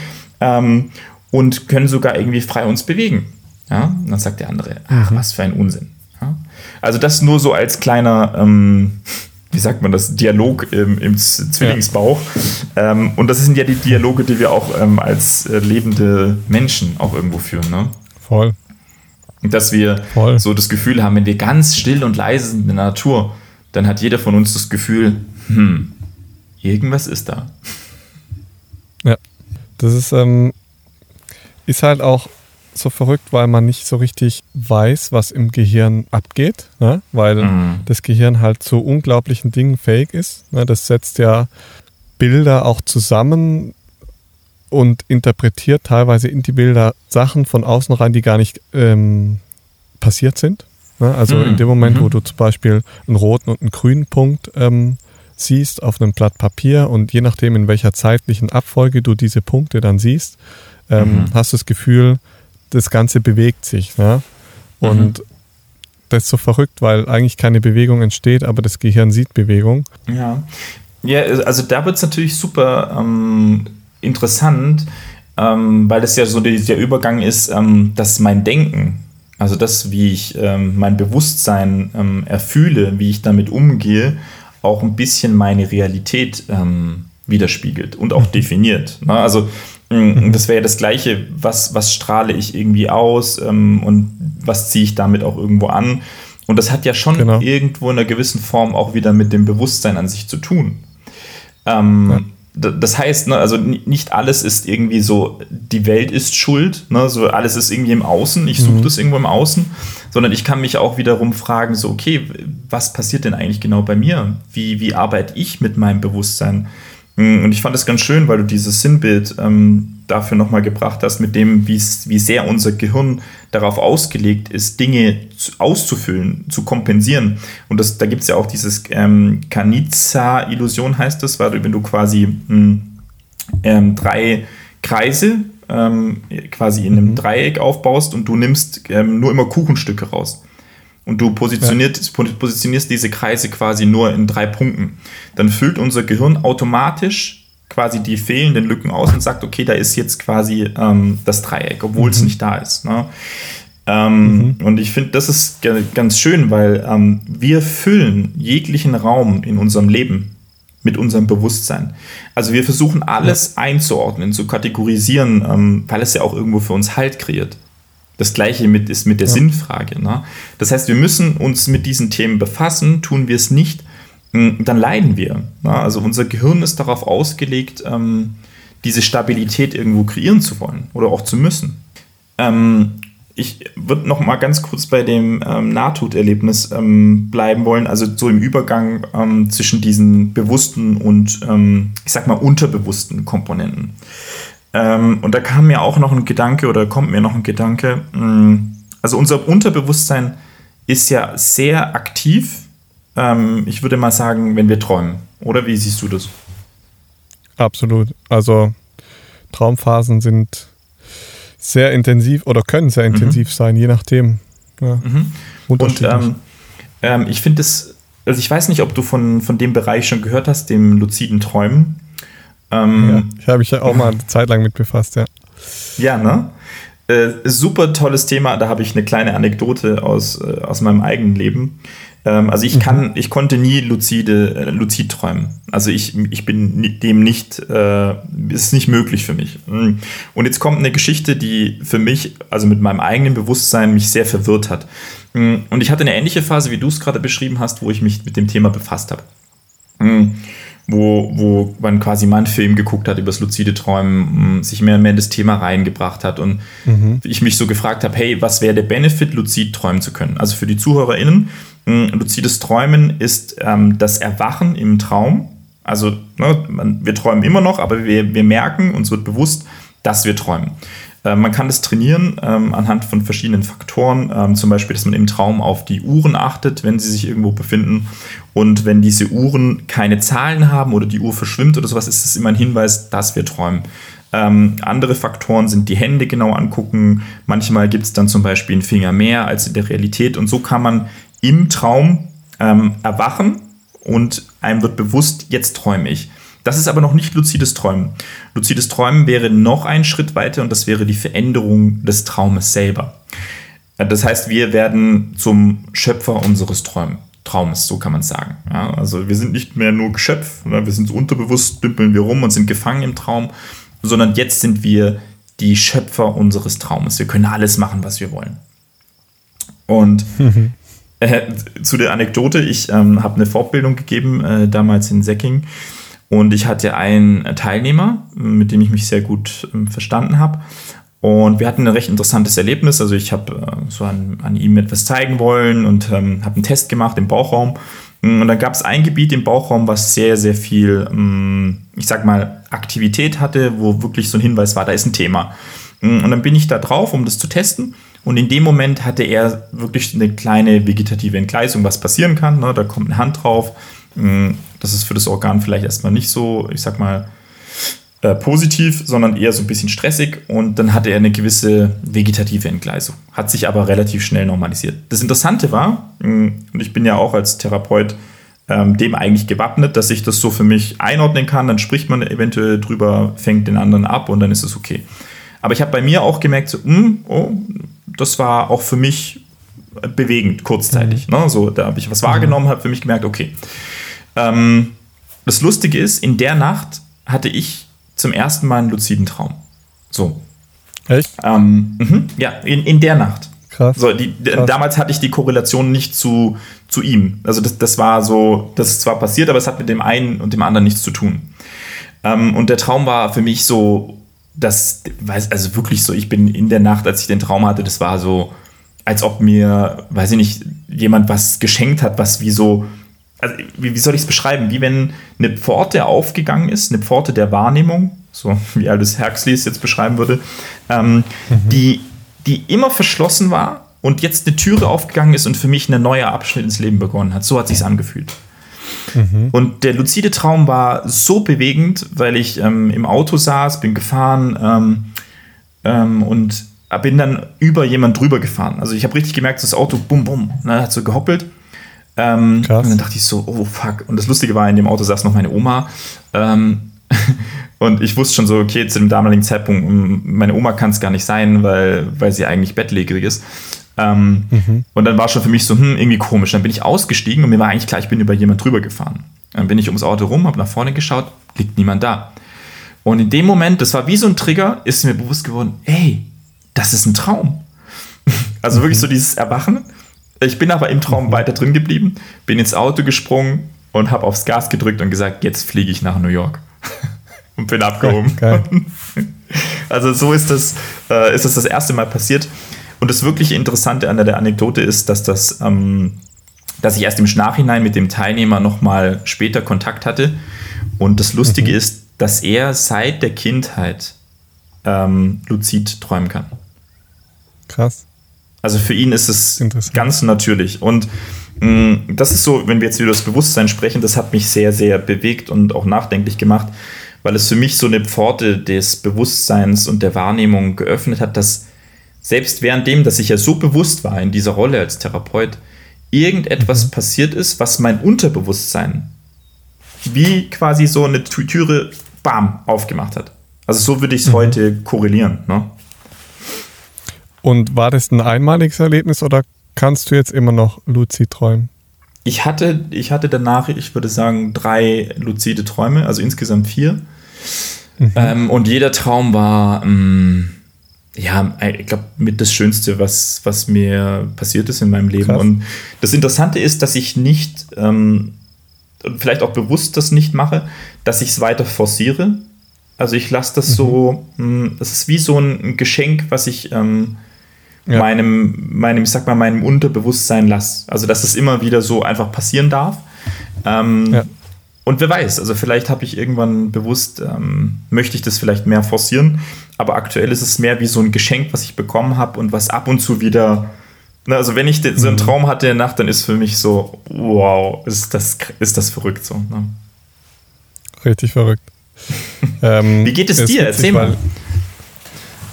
ähm, und können sogar irgendwie frei uns bewegen. Ja? Und dann sagt der andere, ach, was für ein Unsinn. Ja? Also das nur so als kleiner, ähm, wie sagt man das, Dialog im, im Zwillingsbauch. Ähm, und das sind ja die Dialoge, die wir auch ähm, als äh, lebende Menschen auch irgendwo führen. Ne? Voll. Und dass wir Voll. so das Gefühl haben, wenn wir ganz still und leise sind in der Natur, dann hat jeder von uns das Gefühl, hm, irgendwas ist da. Ja. Das ist, ähm, ist halt auch so verrückt, weil man nicht so richtig weiß, was im Gehirn abgeht, ne? weil Mhm. das Gehirn halt zu unglaublichen Dingen fähig ist. Ne? Das setzt ja Bilder auch zusammen und interpretiert teilweise in die Bilder Sachen von außen rein, die gar nicht ähm, passiert sind. Ne? Also Mhm. in dem Moment, Mhm. wo du zum Beispiel einen roten und einen grünen Punkt ähm, siehst auf einem Blatt Papier und je nachdem, in welcher zeitlichen Abfolge du diese Punkte dann siehst, ähm, Mhm. hast du das Gefühl, das Ganze bewegt sich. Ne? Und das ist so verrückt, weil eigentlich keine Bewegung entsteht, aber das Gehirn sieht Bewegung. Ja. Ja, also da wird es natürlich super ähm, interessant, ähm, weil das ja so die, der Übergang ist, ähm, dass mein Denken, also das, wie ich ähm, mein Bewusstsein ähm, erfühle, wie ich damit umgehe, auch ein bisschen meine Realität ähm, widerspiegelt und auch definiert. Ne? Also das wäre ja das Gleiche, was, was strahle ich irgendwie aus ähm, und was ziehe ich damit auch irgendwo an. Und das hat ja schon Genau. irgendwo in einer gewissen Form auch wieder mit dem Bewusstsein an sich zu tun. Ähm, d- Das heißt, ne, also ni- nicht alles ist irgendwie so, die Welt ist schuld, ne, so alles ist irgendwie im Außen, ich suche das irgendwo im Außen, sondern ich kann mich auch wiederum fragen, so, okay, was passiert denn eigentlich genau bei mir? Wie, wie arbeite ich mit meinem Bewusstsein? Mm, Und ich fand es ganz schön, weil du dieses Sinnbild ähm, dafür nochmal gebracht hast, mit dem, wie sehr unser Gehirn darauf ausgelegt ist, Dinge zu, auszufüllen, zu kompensieren. Und das, da gibt es ja auch dieses ähm, Kanitsa-Illusion, heißt das, weil du, wenn du quasi mh, ähm, drei Kreise ähm, quasi in einem Dreieck aufbaust und du nimmst ähm, nur immer Kuchenstücke raus. Und du positioniert, positionierst diese Kreise quasi nur in drei Punkten. Dann füllt unser Gehirn automatisch quasi die fehlenden Lücken aus und sagt, okay, da ist jetzt quasi ähm, das Dreieck, obwohl es nicht da ist. Ne? Ähm, Und ich finde, das ist ganz schön, weil ähm, wir füllen jeglichen Raum in unserem Leben mit unserem Bewusstsein. Also wir versuchen alles einzuordnen, zu kategorisieren, ähm, weil es ja auch irgendwo für uns Halt kreiert. Das gleiche mit, ist mit der Sinnfrage. Ne? Das heißt, wir müssen uns mit diesen Themen befassen. Tun wir es nicht, mh, dann leiden wir. Ne? Also unser Gehirn ist darauf ausgelegt, ähm, diese Stabilität irgendwo kreieren zu wollen oder auch zu müssen. Ähm, ich würde noch mal ganz kurz bei dem ähm, Nahtoderlebnis ähm, bleiben wollen, also so im Übergang ähm, zwischen diesen bewussten und ähm, ich sag mal unterbewussten Komponenten. Ähm, und da kam mir auch noch ein Gedanke oder kommt mir noch ein Gedanke. mh, Also unser Unterbewusstsein ist ja sehr aktiv. Ähm, ich würde mal sagen, wenn wir träumen. Oder wie siehst du das? Absolut. Also Traumphasen sind sehr intensiv oder können sehr intensiv sein, je nachdem. Ja, Und unterschiedlich. ähm, ähm, ich finde es, also ich weiß nicht, ob du von, von dem Bereich schon gehört hast, dem luziden Träumen. Ja, Ähm, ich habe mich ja auch mal eine Zeit lang mit befasst, ja. ja. ne? Äh, super tolles Thema. Da habe ich eine kleine Anekdote aus, äh, aus meinem eigenen Leben. Ähm, also ich kann, mhm. ich konnte nie lucide, äh, lucid träumen. Also ich, ich bin dem nicht, äh, ist nicht möglich für mich. Mhm. Und jetzt kommt eine Geschichte, die für mich, also mit meinem eigenen Bewusstsein, mich sehr verwirrt hat. Mhm. Und ich hatte eine ähnliche Phase, wie du es gerade beschrieben hast, wo ich mich mit dem Thema befasst habe. Wo, wo man quasi mal einen Film geguckt hat über das luzide Träumen, sich mehr und mehr in das Thema reingebracht hat und mhm. ich mich so gefragt habe, hey, was wäre der Benefit, luzid träumen zu können? Also für die ZuhörerInnen, luzides Träumen ist ähm, das Erwachen im Traum. Also ne, man, wir träumen immer noch, aber wir, wir merken, uns wird bewusst, dass wir träumen. Äh, man kann das trainieren ähm, anhand von verschiedenen Faktoren, ähm, zum Beispiel, dass man im Traum auf die Uhren achtet, wenn sie sich irgendwo befinden. Und wenn diese Uhren keine Zahlen haben oder die Uhr verschwimmt oder sowas, ist es immer ein Hinweis, dass wir träumen. Ähm, andere Faktoren sind die Hände genau angucken. Manchmal gibt es dann zum Beispiel einen Finger mehr als in der Realität. Und so kann man im Traum ähm, erwachen und einem wird bewusst, jetzt träume ich. Das ist aber noch nicht luzides Träumen. Luzides Träumen wäre noch ein Schritt weiter und das wäre die Veränderung des Traumes selber. Das heißt, wir werden zum Schöpfer unseres Träum Traumes, so kann man sagen. Ja, also wir sind nicht mehr nur Geschöpf, wir sind so unterbewusst, dümpeln wir rum und sind gefangen im Traum, sondern jetzt sind wir die Schöpfer unseres Traumes. Wir können alles machen, was wir wollen. Und äh, zu der Anekdote, ich ähm, habe eine Fortbildung gegeben, äh, damals in Säcking und ich hatte einen Teilnehmer, mit dem ich mich sehr gut ähm, verstanden habe. Und wir hatten ein recht interessantes Erlebnis. Also ich habe äh, so an, an, ihm etwas zeigen wollen und ähm, habe einen Test gemacht im Bauchraum. Und dann gab es ein Gebiet im Bauchraum, was sehr, sehr viel, ähm, ich sag mal, Aktivität hatte, wo wirklich so ein Hinweis war, da ist ein Thema. Und dann bin ich da drauf, um das zu testen. Und in dem Moment hatte er wirklich eine kleine vegetative Entgleisung, was passieren kann. Ne? Da kommt eine Hand drauf, das ist für das Organ vielleicht erstmal nicht so, ich sag mal, äh, positiv, sondern eher so ein bisschen stressig und dann hatte er eine gewisse vegetative Entgleisung, hat sich aber relativ schnell normalisiert. Das Interessante war, hm, und ich bin ja auch als Therapeut ähm, dem eigentlich gewappnet, dass ich das so für mich einordnen kann, dann spricht man eventuell drüber, fängt den anderen ab und dann ist es okay. Aber ich habe bei mir auch gemerkt, so, mh, hm, oh, das war auch für mich bewegend, kurzzeitig. Mhm. Ne? So, da habe ich was wahrgenommen, habe für mich gemerkt, okay, ähm, das Lustige ist, in der Nacht hatte ich zum ersten Mal einen luziden Traum. So. Echt? Ähm, mh, ja, in, in der Nacht. Krass. So, die, Krass. Damals hatte ich die Korrelation nicht zu, zu ihm. Also das, das war so, das ist zwar passiert, aber es hat mit dem einen und dem anderen nichts zu tun. Ähm, und der Traum war für mich so, das, also wirklich so, ich bin in der Nacht, als ich den Traum hatte, das war so, als ob mir, weiß ich nicht, jemand was geschenkt hat, was wie so also wie, wie soll ich es beschreiben? Wie wenn eine Pforte aufgegangen ist, eine Pforte der Wahrnehmung, so wie Aldous Huxley es jetzt beschreiben würde, ähm, mhm. die, die immer verschlossen war und jetzt eine Türe aufgegangen ist und für mich ein neuer Abschnitt ins Leben begonnen hat. So hat sich angefühlt. Mhm. Und der luzide Traum war so bewegend, weil ich ähm, im Auto saß, bin gefahren ähm, ähm und bin dann über jemand drüber gefahren. Also ich habe richtig gemerkt, das Auto bum bum, ne, hat so gehoppelt ähm, und dann dachte ich so, oh fuck. Und das Lustige war, in dem Auto saß noch meine Oma. Ähm, und ich wusste schon so, okay, zu dem damaligen Zeitpunkt, meine Oma kann es gar nicht sein, weil, weil sie eigentlich bettlägerig ist. Ähm, mhm. Und dann war schon für mich so, hm, irgendwie komisch. Dann bin ich ausgestiegen und mir war eigentlich klar, ich bin über jemand drüber gefahren. Dann bin ich ums Auto rum, habe nach vorne geschaut, liegt niemand da. Und in dem Moment, das war wie so ein Trigger, ist mir bewusst geworden, ey, das ist ein Traum. Also wirklich so dieses Erwachen ich bin aber im Traum weiter drin geblieben, bin ins Auto gesprungen und habe aufs Gas gedrückt und gesagt, jetzt fliege ich nach New York. und bin abgehoben. also so ist das, äh, ist das das erste Mal passiert. Und das wirklich Interessante an der Anekdote ist, dass das, ähm, dass ich erst im Nachhinein mit dem Teilnehmer nochmal später Kontakt hatte. Und das Lustige mhm. ist, dass er seit der Kindheit ähm, luzid träumen kann. Krass. Also für ihn ist es ganz natürlich. Und mh, mm, das ist so, wenn wir jetzt über das Bewusstsein sprechen, das hat mich sehr, sehr bewegt und auch nachdenklich gemacht, weil es für mich so eine Pforte des Bewusstseins und der Wahrnehmung geöffnet hat, dass selbst während dem, dass ich ja so bewusst war in dieser Rolle als Therapeut, irgendetwas mhm. passiert ist, was mein Unterbewusstsein wie quasi so eine Türe, bam, aufgemacht hat. Also so würde ich es mhm. heute korrelieren. Ne? Und war das ein einmaliges Erlebnis oder kannst du jetzt immer noch luzid träumen? Ich hatte, ich hatte danach, ich würde sagen, drei luzide Träume, also insgesamt vier. Mhm. Ähm, und jeder Traum war, ähm, ja, ich glaube, mit das Schönste, was, was mir passiert ist in meinem Leben. Krass. Und das Interessante ist, dass ich nicht, ähm, vielleicht auch bewusst das nicht mache, dass ich es weiter forciere. Also ich lasse das mhm. so, mh, hm, das ist wie so ein Geschenk, was ich ähm, ja. meinem, meinem, ich sag mal, meinem Unterbewusstsein lasse. Also dass es immer wieder so einfach passieren darf. Ähm, ja. Und wer weiß, also vielleicht habe ich irgendwann bewusst, ähm, möchte ich das vielleicht mehr forcieren, aber aktuell ist es mehr wie so ein Geschenk, was ich bekommen habe und was ab und zu wieder, ne, also wenn ich den, so einen mhm. Traum hatte in der Nacht, dann ist für mich so, wow, ist das, ist das verrückt so. Ne? Richtig verrückt. ähm, wie geht es dir? Erzähl mal.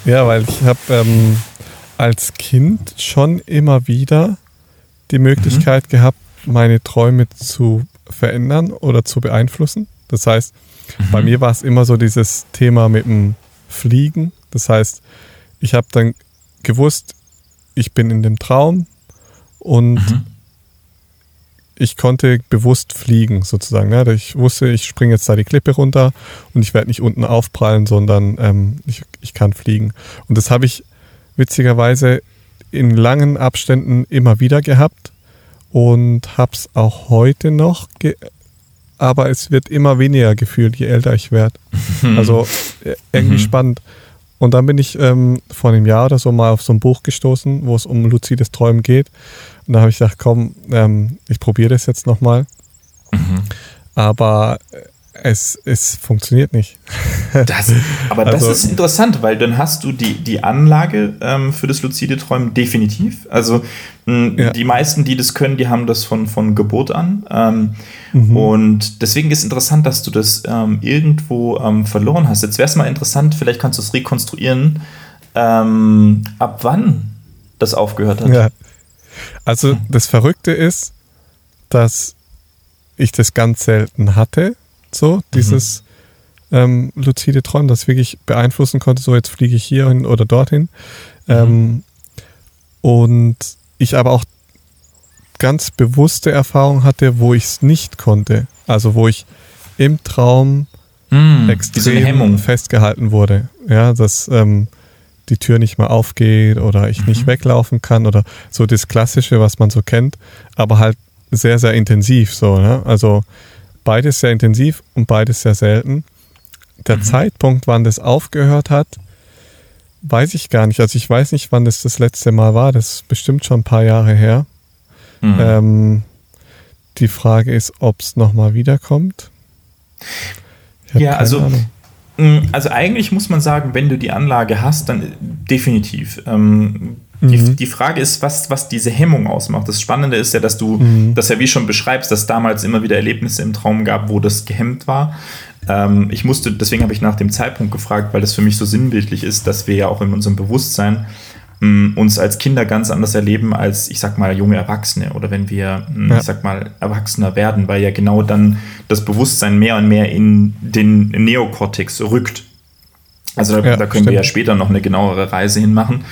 Ja, weil ich habe ähm, als Kind schon immer wieder die Möglichkeit mhm. gehabt, meine Träume zu verändern oder zu beeinflussen. Das heißt, mhm. bei mir war es immer so dieses Thema mit dem Fliegen. Das heißt, ich habe dann gewusst, ich bin in dem Traum und mhm. ich konnte bewusst fliegen sozusagen. Ne? Ich wusste, ich springe jetzt da die Klippe runter und ich werde nicht unten aufprallen, sondern ähm, ich, ich kann fliegen. Und das habe ich witzigerweise in langen Abständen immer wieder gehabt und habe es auch heute noch, aber es wird immer weniger gefühlt, je älter ich werde. Also äh, irgendwie mhm. spannend. Und dann bin ich ähm, vor einem Jahr oder so mal auf so ein Buch gestoßen, wo es um luzides Träumen geht. Und da habe ich gedacht, komm, ähm, ich probiere das jetzt nochmal. Mhm. Aber äh, es, es funktioniert nicht. Das, aber also, das ist interessant, weil dann hast du die, die Anlage ähm, für das luzide Träumen definitiv. Also mh, ja. die meisten, die das können, die haben das von, von Geburt an. Ähm, mhm. Und deswegen ist interessant, dass du das ähm, irgendwo ähm, verloren hast. Jetzt wäre es mal interessant, vielleicht kannst du es rekonstruieren, ähm, ab wann das aufgehört hat. Ja. Also das Verrückte ist, dass ich das ganz selten hatte so, dieses mhm. ähm, luzide Träumen, das wirklich beeinflussen konnte, so jetzt fliege ich hierhin oder dorthin. Mhm. Ähm, und ich aber auch ganz bewusste Erfahrungen hatte, wo ich es nicht konnte. Also wo ich im Traum mm, extrem festgehalten wurde. Ja, dass ähm, die Tür nicht mehr aufgeht oder ich mhm. nicht weglaufen kann oder so das Klassische, was man so kennt, aber halt sehr, sehr intensiv so. Ne? Also beides sehr intensiv und beides sehr selten. Der mhm. Zeitpunkt, wann das aufgehört hat, weiß ich gar nicht. Also ich weiß nicht, wann das das letzte Mal war. Das ist bestimmt schon ein paar Jahre her. Mhm. Ähm, die Frage ist, ob es nochmal wiederkommt. Ja, also, mm, also eigentlich muss man sagen, wenn du die Anlage hast, dann definitiv. Ähm, mhm. die Frage ist, was, was diese Hemmung ausmacht. Das Spannende ist ja, dass du mhm. das ja wie schon beschreibst, dass damals immer wieder Erlebnisse im Traum gab, wo das gehemmt war. Ähm, ich musste, deswegen habe ich nach dem Zeitpunkt gefragt, weil das für mich so sinnbildlich ist, dass wir ja auch in unserem Bewusstsein mh, uns als Kinder ganz anders erleben als, ich sag mal, junge Erwachsene oder wenn wir, mh, ja. ich sag mal, Erwachsener werden, weil ja genau dann das Bewusstsein mehr und mehr in den Neokortex rückt. Also da, ja, da können stimmt. wir ja später noch eine genauere Reise hinmachen.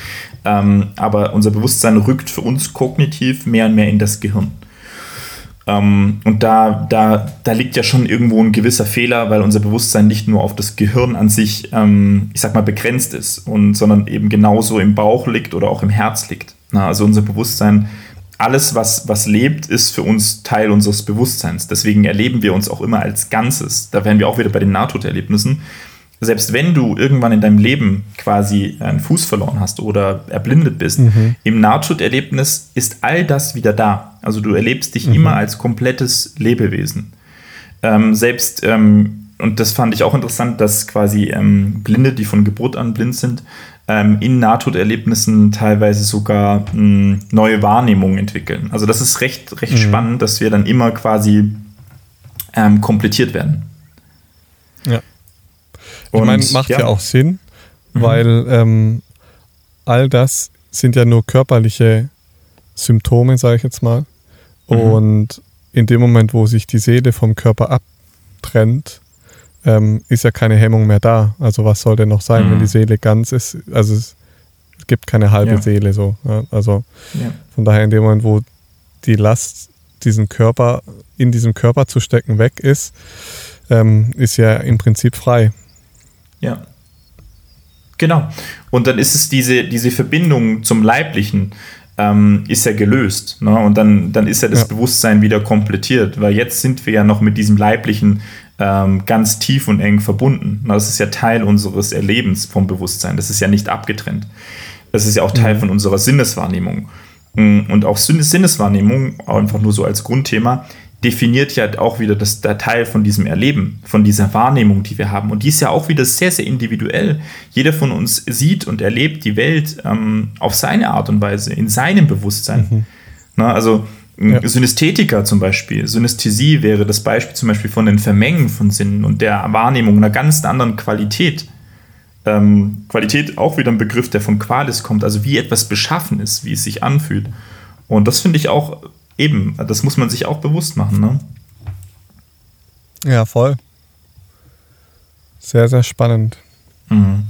Ähm, aber unser Bewusstsein rückt für uns kognitiv mehr und mehr in das Gehirn. Ähm, und da, da, da liegt ja schon irgendwo ein gewisser Fehler, weil unser Bewusstsein nicht nur auf das Gehirn an sich, ähm, ich sag mal, begrenzt ist, und, sondern eben genauso im Bauch liegt oder auch im Herz liegt. Na, also unser Bewusstsein alles, was, was lebt, ist für uns Teil unseres Bewusstseins. Deswegen erleben wir uns auch immer als Ganzes. Da wären wir auch wieder bei den Nahtoderlebnissen selbst wenn du irgendwann in deinem Leben quasi einen Fuß verloren hast oder erblindet bist, mhm. im Nahtoderlebnis ist all das wieder da. Also du erlebst dich mhm. immer als komplettes Lebewesen. Ähm, selbst, ähm, und das fand ich auch interessant, dass quasi ähm, Blinde, die von Geburt an blind sind, ähm, in Nahtoderlebnissen teilweise sogar hm, neue Wahrnehmungen entwickeln. Also das ist recht, recht mhm. spannend, dass wir dann immer quasi ähm, komplettiert werden. Ja. Und, ich meine, macht ja. ja. auch Sinn, mhm. weil ähm, all das sind ja nur körperliche Symptome, sage ich jetzt mal. Mhm. Und in dem Moment, wo sich die Seele vom Körper abtrennt, ähm, ist ja keine Hemmung mehr da. Also was soll denn noch sein, mhm. wenn die Seele ganz ist? Also es gibt keine halbe Ja. Seele so. Ja, also Ja. von daher in dem Moment, wo die Last diesen Körper in diesem Körper zu stecken weg ist, ähm, ist ja im Prinzip frei. Ja. Genau. Und dann ist es diese, diese Verbindung zum Leiblichen, ähm, ist ja gelöst. Ne? Und dann, dann ist ja das Ja. Bewusstsein wieder komplettiert, weil jetzt sind wir ja noch mit diesem Leiblichen ähm, ganz tief und eng verbunden. Das ist ja Teil unseres Erlebens vom Bewusstsein. Das ist ja nicht abgetrennt. Das ist ja auch Teil von unserer Sinneswahrnehmung. Mm, Und auch Sin- Sinneswahrnehmung, einfach nur so als Grundthema, definiert ja auch wieder das, der Teil von diesem Erleben, von dieser Wahrnehmung, die wir haben. Und die ist ja auch wieder sehr, sehr individuell. Jeder von uns sieht und erlebt die Welt ähm, auf seine Art und Weise, in seinem Bewusstsein. Na, also Ja. Synästhetika zum Beispiel, Synästhesie wäre das Beispiel zum Beispiel von den Vermengen von Sinnen und der Wahrnehmung einer ganz anderen Qualität. Ähm, Qualität auch wieder ein Begriff, der von Qualis kommt, also wie etwas beschaffen ist, wie es sich anfühlt. Und das finde ich auch eben, das muss man sich auch bewusst machen. Ne? Ja, voll. Sehr, sehr spannend. Mhm.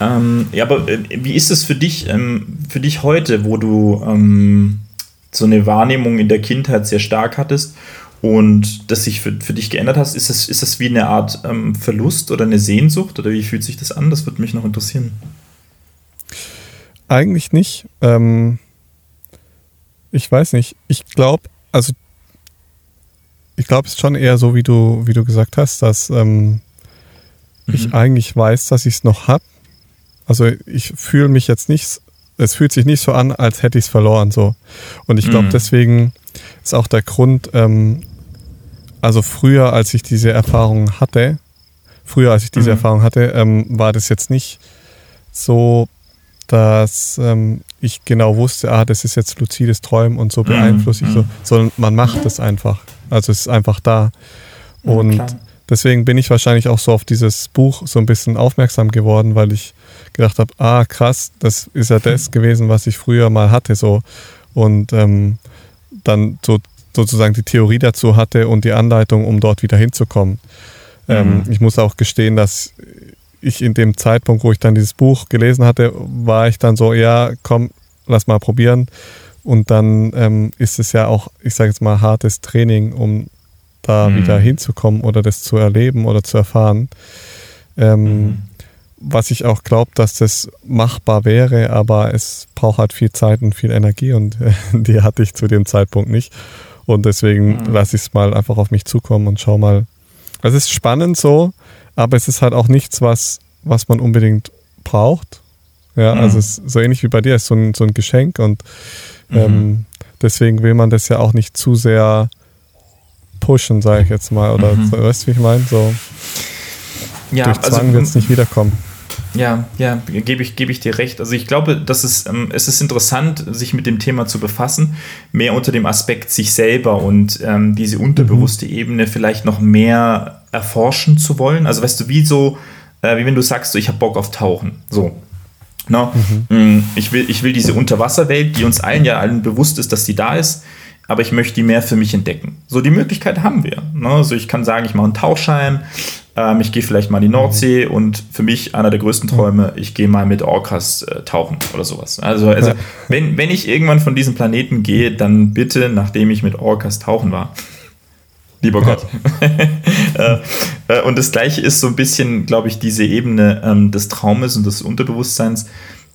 Ähm, ja, aber äh, wie ist es für dich, ähm, für dich heute, wo du ähm, so eine Wahrnehmung in der Kindheit sehr stark hattest und das sich für, für dich geändert hast? Ist das, ist das wie eine Art ähm, Verlust oder eine Sehnsucht oder wie fühlt sich das an? Das würde mich noch interessieren. Eigentlich nicht. Ähm, ich weiß nicht. Ich glaube, also ich glaube, es ist schon eher so, wie du, wie du gesagt hast, dass ähm, ich Mhm. eigentlich weiß, dass ich es noch habe. Also ich fühle mich jetzt nicht, es fühlt sich nicht so an, als hätte ich es verloren. So. Und ich glaube, Mhm. deswegen ist auch der Grund, ähm, also früher, als ich diese Erfahrung hatte, früher, als ich diese Mhm. Erfahrung hatte, ähm, war das jetzt nicht so, dass ähm, ich genau wusste, ah, das ist jetzt luzides Träumen und so Mhm, beeinflusse ich so, mhm. sondern man macht es einfach. Also es ist einfach da. Und klar. deswegen bin ich wahrscheinlich auch so auf dieses Buch so ein bisschen aufmerksam geworden, weil ich gedacht habe, ah krass, das ist ja das gewesen, was ich früher mal hatte so und ähm, dann so sozusagen die Theorie dazu hatte und die Anleitung, um dort wieder hinzukommen. Ähm, Mhm. ich muss auch gestehen, dass ich in dem Zeitpunkt, wo ich dann dieses Buch gelesen hatte, war ich dann so, ja, komm, lass mal probieren. Und dann ähm, ist es ja auch, ich sage jetzt mal, hartes Training, um da Mhm. wieder hinzukommen oder das zu erleben oder zu erfahren. Ähm, Mhm. Was ich auch glaube, dass das machbar wäre, aber es braucht halt viel Zeit und viel Energie und die hatte ich zu dem Zeitpunkt nicht. Und deswegen Mhm. lasse ich es mal einfach auf mich zukommen und schau mal. Es ist spannend so, aber es ist halt auch nichts, was, was man unbedingt braucht. Ja, Mhm. also es ist so ähnlich wie bei dir, es ist so ein, so ein Geschenk und Mhm. ähm, deswegen will man das ja auch nicht zu sehr pushen, sage ich jetzt mal. Oder Mhm. so, weißt du, wie ich meine? So Ja, durch Zwang wird es nicht wiederkommen. Ja, ja, gebe ich, gebe ich dir recht. Also ich glaube, dass es, ähm, es ist interessant, sich mit dem Thema zu befassen, mehr unter dem Aspekt sich selber und ähm, diese unterbewusste Ebene vielleicht noch mehr erforschen zu wollen. Also weißt du, wie so, äh, wie wenn du sagst, so, ich habe Bock auf Tauchen. So. No? Mm, Ich, will, ich will diese Unterwasserwelt, die uns allen ja allen bewusst ist, dass die da ist, aber ich möchte die mehr für mich entdecken. So, die Möglichkeit haben wir. Ne? Also ich kann sagen, ich mache einen Tauchschein, ähm, ich gehe vielleicht mal in die Nordsee und für mich einer der größten Träume, ich gehe mal mit Orcas äh, tauchen oder sowas. Also, also wenn, wenn ich irgendwann von diesem Planeten gehe, dann bitte, nachdem ich mit Orcas tauchen war. Lieber Gott. Äh, äh, und das gleiche ist so ein bisschen, glaube ich, diese Ebene ähm, des Traumes und des Unterbewusstseins.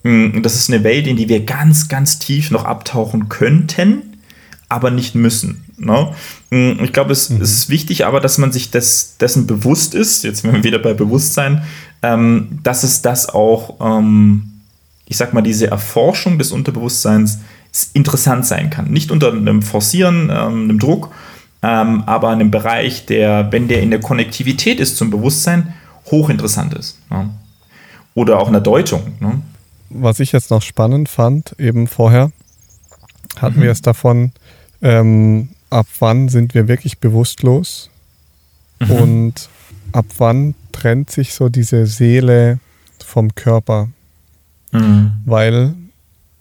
Mm, Das ist eine Welt, in die wir ganz, ganz tief noch abtauchen könnten, aber nicht müssen. Ne? Mm, Ich glaube, es, es ist wichtig aber, dass man sich des, dessen bewusst ist, jetzt sind wir wieder bei Bewusstsein, ähm, dass es das auch, ähm, ich sag mal, diese Erforschung des Unterbewusstseins interessant sein kann. Nicht unter einem Forcieren, ähm, einem Druck, ähm, aber einem Bereich, der, wenn der in der Konnektivität ist zum Bewusstsein, hochinteressant ist. Ne? Oder auch eine Deutung. Ne? was ich jetzt noch spannend fand, eben vorher, hatten Mhm. wir es davon, ähm, ab wann sind wir wirklich bewusstlos Mhm. und ab wann trennt sich so diese Seele vom Körper. Mhm. Weil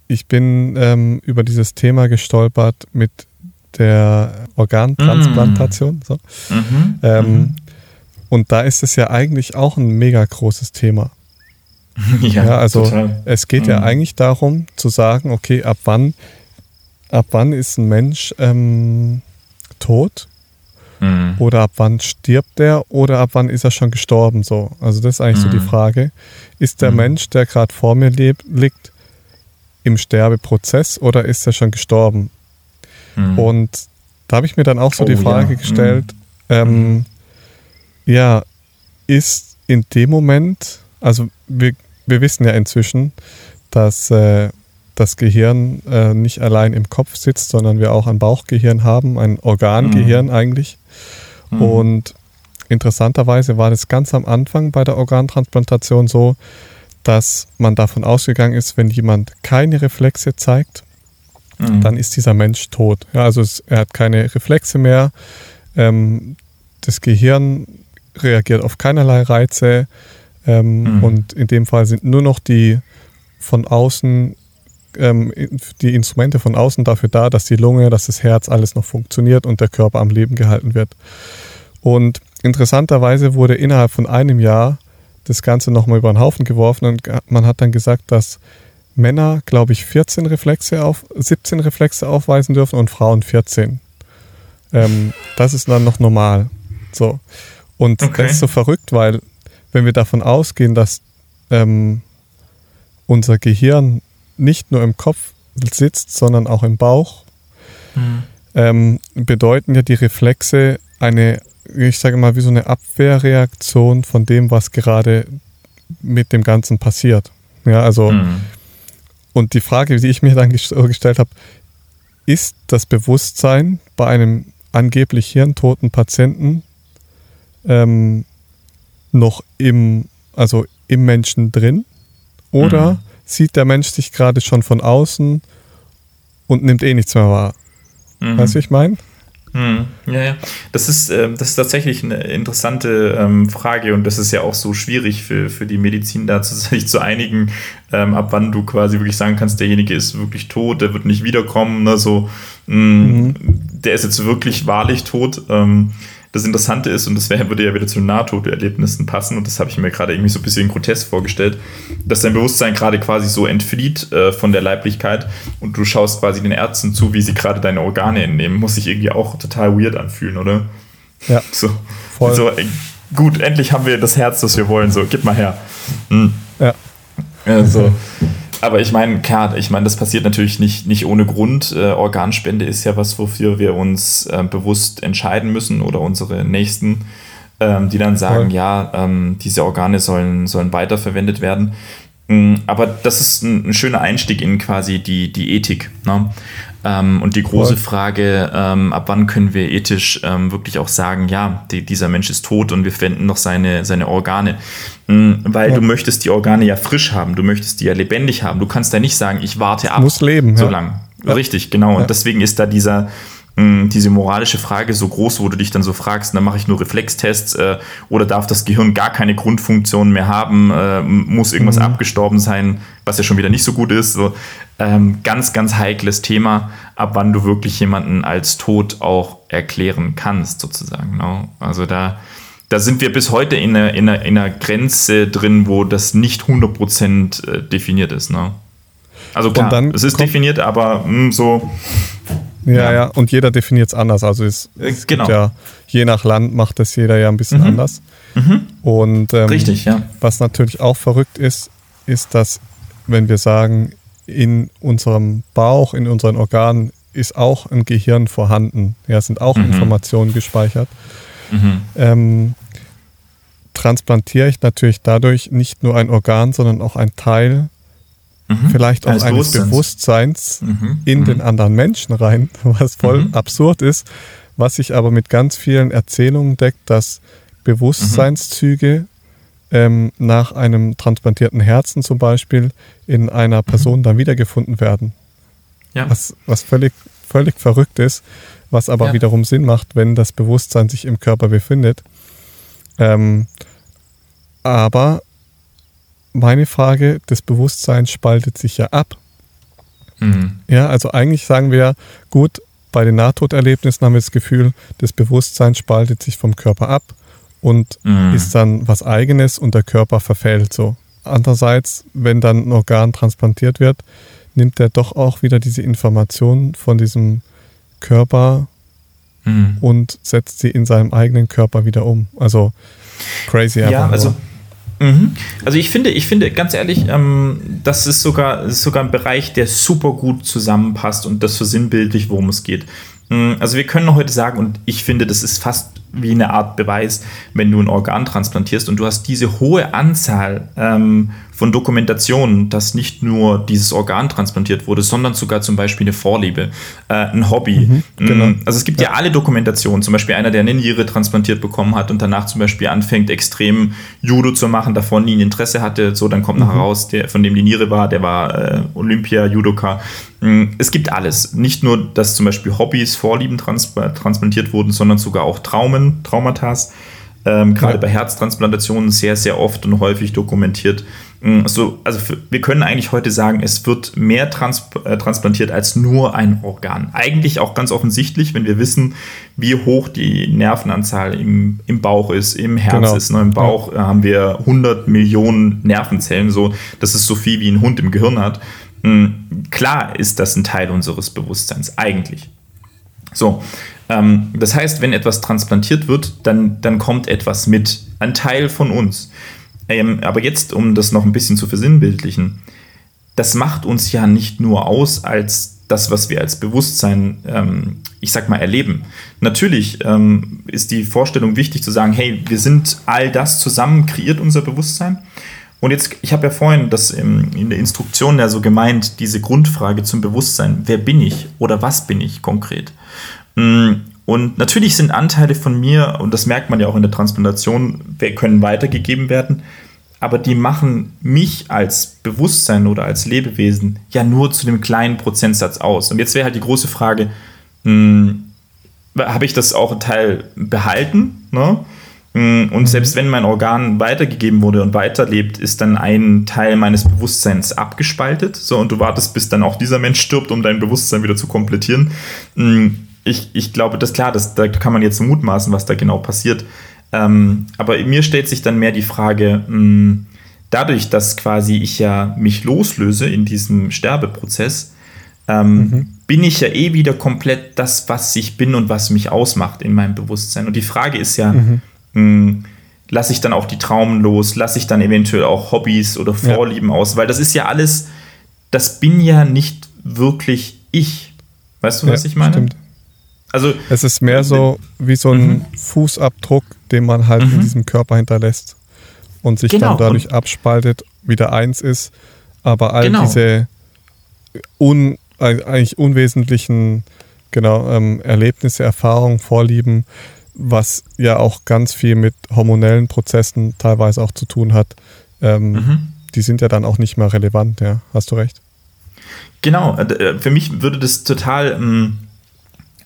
ich bin ähm, über dieses Thema gestolpert mit der Organtransplantation. So. Mhm. Ähm, Und da ist es ja eigentlich auch ein mega großes Thema. ja, ja, also total. es geht mhm. ja eigentlich darum zu sagen, okay, ab wann, ab wann ist ein Mensch ähm, tot? Mhm. Oder ab wann stirbt der oder ab wann ist er schon gestorben? So. Also das ist eigentlich mhm. so die mhm. Frage. Ist der mhm. Mensch, der gerade vor mir lebt, liegt, im Sterbeprozess oder ist er schon gestorben? Mhm. Und da habe ich mir dann auch so oh, die Frage ja. gestellt, ähm, ja, ist in dem Moment, also wir, wir wissen ja inzwischen, dass äh, das Gehirn äh, nicht allein im Kopf sitzt, sondern wir auch ein Bauchgehirn haben, ein Organgehirn mhm. eigentlich. Mhm. Und interessanterweise war das ganz am Anfang bei der Organtransplantation so, dass man davon ausgegangen ist, wenn jemand keine Reflexe zeigt, mhm. dann ist dieser Mensch tot. Ja, also es, er hat keine Reflexe mehr. Ähm, das Gehirn reagiert auf keinerlei Reize. Ähm, mhm. Und in dem Fall sind nur noch die von außen ähm, die Instrumente von außen dafür da, dass die Lunge, dass das Herz alles noch funktioniert und der Körper am Leben gehalten wird. Und interessanterweise wurde innerhalb von einem Jahr das Ganze nochmal über den Haufen geworfen und man hat dann gesagt, dass Männer, glaube ich, 14 Reflexe auf, 17 Reflexe aufweisen dürfen und Frauen 14. Ähm, das ist dann noch normal. So. Und okay. das ist so verrückt, weil wenn wir davon ausgehen, dass ähm, unser Gehirn nicht nur im Kopf sitzt, sondern auch im Bauch, mhm. ähm, bedeuten ja die Reflexe eine, ich sage mal, wie so eine Abwehrreaktion von dem, was gerade mit dem Ganzen passiert. Ja, also, mhm. Und die Frage, die ich mir dann gestellt habe, ist das Bewusstsein bei einem angeblich hirntoten Patienten ähm, noch im, also im Menschen drin? Oder mhm sieht der Mensch sich gerade schon von außen und nimmt eh nichts mehr wahr. Mhm. Weißt du, wie ich meine? Mhm. Ja, ja. Das ist, äh, das ist tatsächlich eine interessante ähm, Frage und das ist ja auch so schwierig für, für die Medizin da sich zu einigen, ähm, ab wann du quasi wirklich sagen kannst, derjenige ist wirklich tot, der wird nicht wiederkommen, ne, so, mh, mhm. der ist jetzt wirklich wahrlich tot. Ähm, das Interessante ist, und das wär, würde ja wieder zu Nahtoderlebnissen passen, und das habe ich mir gerade irgendwie so ein bisschen grotesk vorgestellt, dass dein Bewusstsein gerade quasi so entflieht äh, von der Leiblichkeit und du schaust quasi den Ärzten zu, wie sie gerade deine Organe entnehmen. Muss sich irgendwie auch total weird anfühlen, oder? Ja. So, voll. so äh, gut, endlich haben wir das Herz, das wir wollen, so, gib mal her. Hm. Ja. Also, aber ich meine, klar, ich meine, das passiert natürlich nicht, nicht ohne Grund. Äh, Organspende ist ja was, wofür wir uns äh, bewusst entscheiden müssen oder unsere Nächsten, ähm, die dann sagen, ja, ja ähm, diese Organe sollen, sollen weiterverwendet werden. Mhm, aber das ist ein, ein, schöner Einstieg in quasi die, die Ethik. Ne? Ähm, und die große Voll. Frage, ähm, ab wann können wir ethisch ähm, wirklich auch sagen, ja, die, dieser Mensch ist tot und wir verwenden noch seine, seine Organe. Mhm, weil ja. du möchtest die Organe ja frisch haben, du möchtest die ja lebendig haben. Du kannst ja nicht sagen, ich warte ab. Muss leben. So ja. lang. Ja. Richtig, genau. Und deswegen ist da dieser, diese moralische Frage so groß, wo du dich dann so fragst, dann mache ich nur Reflextests äh, oder darf das Gehirn gar keine Grundfunktion mehr haben, äh, muss irgendwas mhm. abgestorben sein, was ja schon wieder nicht so gut ist. So, ähm, ganz, ganz heikles Thema, ab wann du wirklich jemanden als tot auch erklären kannst, sozusagen. Ne? Also da, da sind wir bis heute in einer, in, einer, in einer Grenze drin, wo das nicht 100% äh, definiert ist. Ne? Also klar, es ist definiert, aber mh, so ja, ja, ja, und jeder definiert es anders. Also es, es genau. gibt ja, je nach Land macht das jeder ja ein bisschen mhm. anders. Mhm. Und ähm, Richtig, ja. was natürlich auch verrückt ist, ist, dass wenn wir sagen, in unserem Bauch, in unseren Organen ist auch ein Gehirn vorhanden. Ja, sind auch mhm. Informationen gespeichert. Mhm. Ähm, transplantiere ich natürlich dadurch nicht nur ein Organ, sondern auch ein Teil mhm. vielleicht auch eines Bewusstseins, mhm. in den mhm. anderen Menschen rein, was voll mhm. absurd ist, was sich aber mit ganz vielen Erzählungen deckt, dass Bewusstseinszüge ähm, nach einem transplantierten Herzen zum Beispiel in einer Person dann wiedergefunden werden. Ja. Was, was völlig, völlig verrückt ist, was aber ja. wiederum Sinn macht, wenn das Bewusstsein sich im Körper befindet. Ähm, aber meine Frage, das Bewusstsein spaltet sich ja ab. Mhm. Ja, also eigentlich sagen wir, gut, bei den Nahtoderlebnissen haben wir das Gefühl, das Bewusstsein spaltet sich vom Körper ab und mhm. ist dann was eigenes und der Körper verfällt so. andererseits, wenn dann ein Organ transplantiert wird, nimmt er doch auch wieder diese Informationen von diesem Körper mhm. und setzt sie in seinem eigenen Körper wieder um. Also crazy. Ja, also Mhm. Also ich finde, ich finde ganz ehrlich, ähm, das ist sogar, ist sogar ein Bereich, der super gut zusammenpasst und das versinnbildlich, worum es geht. Mhm, also wir können heute sagen, und ich finde, das ist fast wie eine Art Beweis, wenn du ein Organ transplantierst und du hast diese hohe Anzahl ähm, von Dokumentationen, dass nicht nur dieses Organ transplantiert wurde, sondern sogar zum Beispiel eine Vorliebe, äh, ein Hobby. Mhm, genau. Mm, also es gibt ja. ja. alle Dokumentationen, zum Beispiel einer, der eine Niere transplantiert bekommen hat und danach zum Beispiel anfängt, extrem Judo zu machen, davor nie ein Interesse hatte, so dann kommt mhm. nachher raus, der, von dem die Niere war, der war äh, Olympia-Judoka. Mm, es gibt alles. Nicht nur, dass zum Beispiel Hobbys, Vorlieben trans transplantiert wurden, sondern sogar auch Traumen, Traumata. Ähm, Gerade ja. bei Herztransplantationen sehr, sehr oft und häufig dokumentiert. Mm, so, also für, wir können eigentlich heute sagen, es wird mehr trans äh, transplantiert als nur ein Organ. Eigentlich auch ganz offensichtlich, wenn wir wissen, wie hoch die Nervenanzahl im, im Bauch ist, im Herz genau. ist. Ne? Im Bauch ja. Äh, haben wir 100 Millionen Nervenzellen, so, das ist so viel wie ein Hund im Gehirn hat. Mhm. Klar ist das ein Teil unseres Bewusstseins, eigentlich. So, ähm, das heißt, wenn etwas transplantiert wird, dann, dann kommt etwas mit, ein Teil von uns. Ähm, aber jetzt, um das noch ein bisschen zu versinnbildlichen, das macht uns ja nicht nur aus als das, was wir als Bewusstsein, ähm, ich sag mal, erleben. Natürlich ähm, ist die Vorstellung wichtig zu sagen, hey, wir sind all das zusammen, kreiert unser Bewusstsein. Und jetzt, ich habe ja vorhin das in, in der Instruktion ja so gemeint, diese Grundfrage zum Bewusstsein, wer bin ich oder was bin ich konkret? Mm, und natürlich sind Anteile von mir, und das merkt man ja auch in der Transplantation, können weitergegeben werden, aber die machen mich als Bewusstsein oder als Lebewesen ja nur zu dem kleinen Prozentsatz aus. Und jetzt wäre halt die große Frage, hm, habe ich das auch ein Teil behalten? Ne? Hm, und mhm. selbst wenn mein Organ weitergegeben wurde und weiterlebt, ist dann ein Teil meines Bewusstseins abgespaltet. So, und du wartest, bis dann auch dieser Mensch stirbt, um dein Bewusstsein wieder zu komplettieren. Ich, ich glaube, das ist klar, das, da kann man jetzt mutmaßen, was da genau passiert. Ähm, aber mir stellt sich dann mehr die Frage, mh, hm, dadurch, dass quasi ich ja mich loslöse in diesem Sterbeprozess, ähm, mhm. bin ich ja eh wieder komplett das, was ich bin und was mich ausmacht in meinem Bewusstsein. Und die Frage ist ja, mhm. Hm, lasse ich dann auch die Traumen los, lasse ich dann eventuell auch Hobbys oder Vorlieben ja. aus, weil das ist ja alles, das bin ja nicht wirklich ich. Weißt du, was ja, ich meine? Stimmt. Also es ist mehr so wie so ein mhm. Fußabdruck, den man halt mhm. in diesem Körper hinterlässt und sich genau. dann dadurch und abspaltet, wieder eins ist, aber all genau. diese un, eigentlich unwesentlichen genau, ähm, Erlebnisse, Erfahrungen, Vorlieben, was ja auch ganz viel mit hormonellen Prozessen teilweise auch zu tun hat, ähm, mhm. die sind ja dann auch nicht mehr relevant, ja, hast du recht. Genau, äh, für mich würde das total ähm,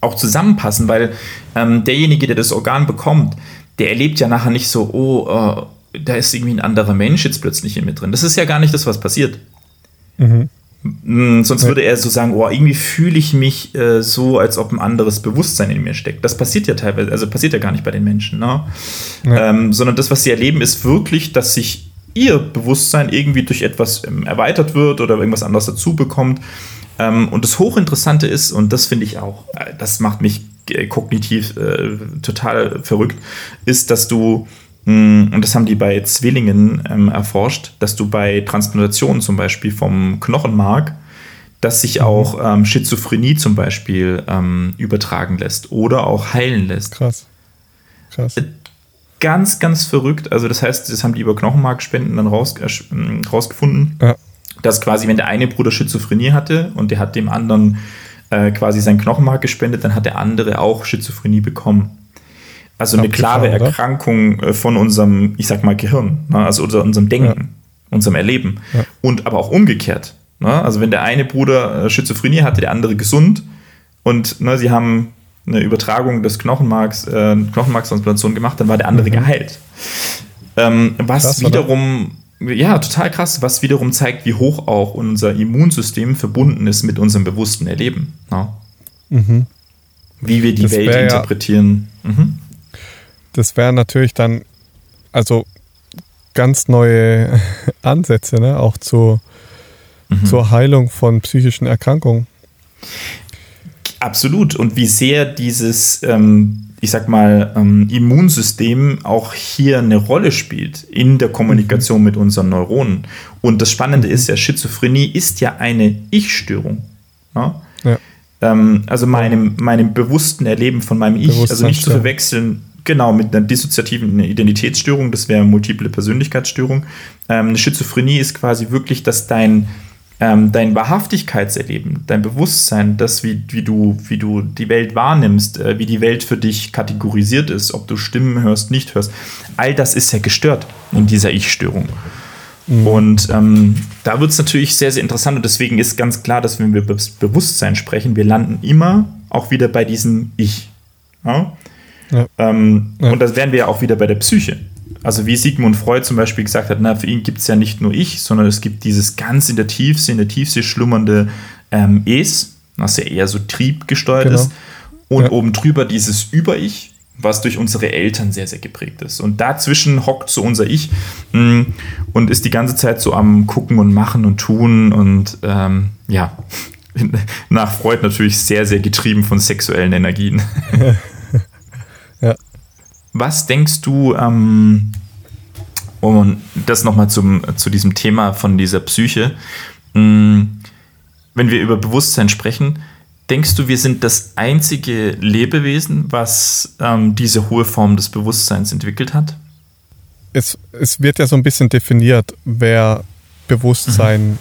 auch zusammenpassen, weil ähm, derjenige, der das Organ bekommt, der erlebt ja nachher nicht so, oh, äh, da ist irgendwie ein anderer Mensch jetzt plötzlich in mir drin. Das ist ja gar nicht das, was passiert. Mhm. Mm, sonst ja. würde er so sagen, oh, irgendwie fühle ich mich äh, so, als ob ein anderes Bewusstsein in mir steckt. Das passiert ja teilweise, also passiert ja gar nicht bei den Menschen. Ne? Ja. Ähm, sondern das, was sie erleben, ist wirklich, dass sich ihr Bewusstsein irgendwie durch etwas ähm, erweitert wird oder irgendwas anderes dazu bekommt. Ähm, und das Hochinteressante ist, und das finde ich auch, äh, das macht mich äh, kognitiv äh, total verrückt, ist, dass du, mh, hm, und das haben die bei Zwillingen ähm, erforscht, dass du bei Transplantationen zum Beispiel vom Knochenmark, dass sich mhm. auch ähm, Schizophrenie zum Beispiel ähm, übertragen lässt oder auch heilen lässt. Krass. Krass. Äh, ganz, ganz verrückt. Also das heißt, das haben die über Knochenmarkspenden dann raus, äh, rausgefunden. Ja dass quasi, wenn der eine Bruder Schizophrenie hatte und der hat dem anderen äh, quasi sein Knochenmark gespendet, dann hat der andere auch Schizophrenie bekommen. Also eine klare Erkrankung äh, von unserem, ich sag mal, Gehirn, ne? also unserem Denken, ja. unserem Erleben. Ja. Und aber auch umgekehrt. Ne? Also wenn der eine Bruder äh, Schizophrenie hatte, der andere gesund und ne, sie haben eine Übertragung des Knochenmarks, äh, Knochenmarkstransplantation gemacht, dann war der andere mhm. geheilt. Ähm, was Krass, wiederum oder? Ja, total krass, was wiederum zeigt, wie hoch auch unser Immunsystem verbunden ist mit unserem bewussten Erleben. Ne? Mhm. Wie wir die das Welt interpretieren. Ja, mhm. Das wäre natürlich dann, also ganz neue Ansätze, ne? auch zu, mhm. zur Heilung von psychischen Erkrankungen. Absolut. Und wie sehr dieses, ähm, ich sag mal, ähm, Immunsystem auch hier eine Rolle spielt in der Kommunikation mhm. mit unseren Neuronen. Und das Spannende mhm. ist ja, Schizophrenie ist ja eine Ich-Störung. Ne? Ja? Ähm, also meinem, meinem bewussten Erleben von meinem Ich, also nicht zu verwechseln Genau, mit einer dissoziativen Identitätsstörung, das wäre multiple Persönlichkeitsstörung. Ähm, eine Schizophrenie ist quasi wirklich, dass dein, ähm, dein Wahrhaftigkeitserleben, dein Bewusstsein, das, wie, wie, du, wie du die Welt wahrnimmst, äh, wie die Welt für dich kategorisiert ist, ob du Stimmen hörst, nicht hörst, all das ist ja gestört in dieser Ich-Störung. Mhm. Und ähm, da wird es natürlich sehr, sehr interessant und deswegen ist ganz klar, dass wenn wir über Bewusstsein sprechen, wir landen immer auch wieder bei diesem Ich. Ja? Ja. Ähm, ja. Und das wären wir ja auch wieder bei der Psyche. Also wie Sigmund Freud zum Beispiel gesagt hat, na, für ihn gibt es ja nicht nur ich, sondern es gibt dieses ganz in der Tiefse, in der Tiefse schlummernde ähm, Es, was ja eher so triebgesteuert genau. ist. Und ja. oben drüber dieses Über-Ich, was durch unsere Eltern sehr, sehr geprägt ist. Und dazwischen hockt so unser Ich mh, mm, und ist die ganze Zeit so am Gucken und Machen und Tun und ähm, ja, nach Freud natürlich sehr, sehr getrieben von sexuellen Energien. Was denkst du, ähm, und das nochmal zu diesem Thema von dieser Psyche, mh, wenn wir über Bewusstsein sprechen, denkst du, wir sind das einzige Lebewesen, was ähm, diese hohe Form des Bewusstseins entwickelt hat? Es, es wird ja so ein bisschen definiert, wer Bewusstsein, mhm.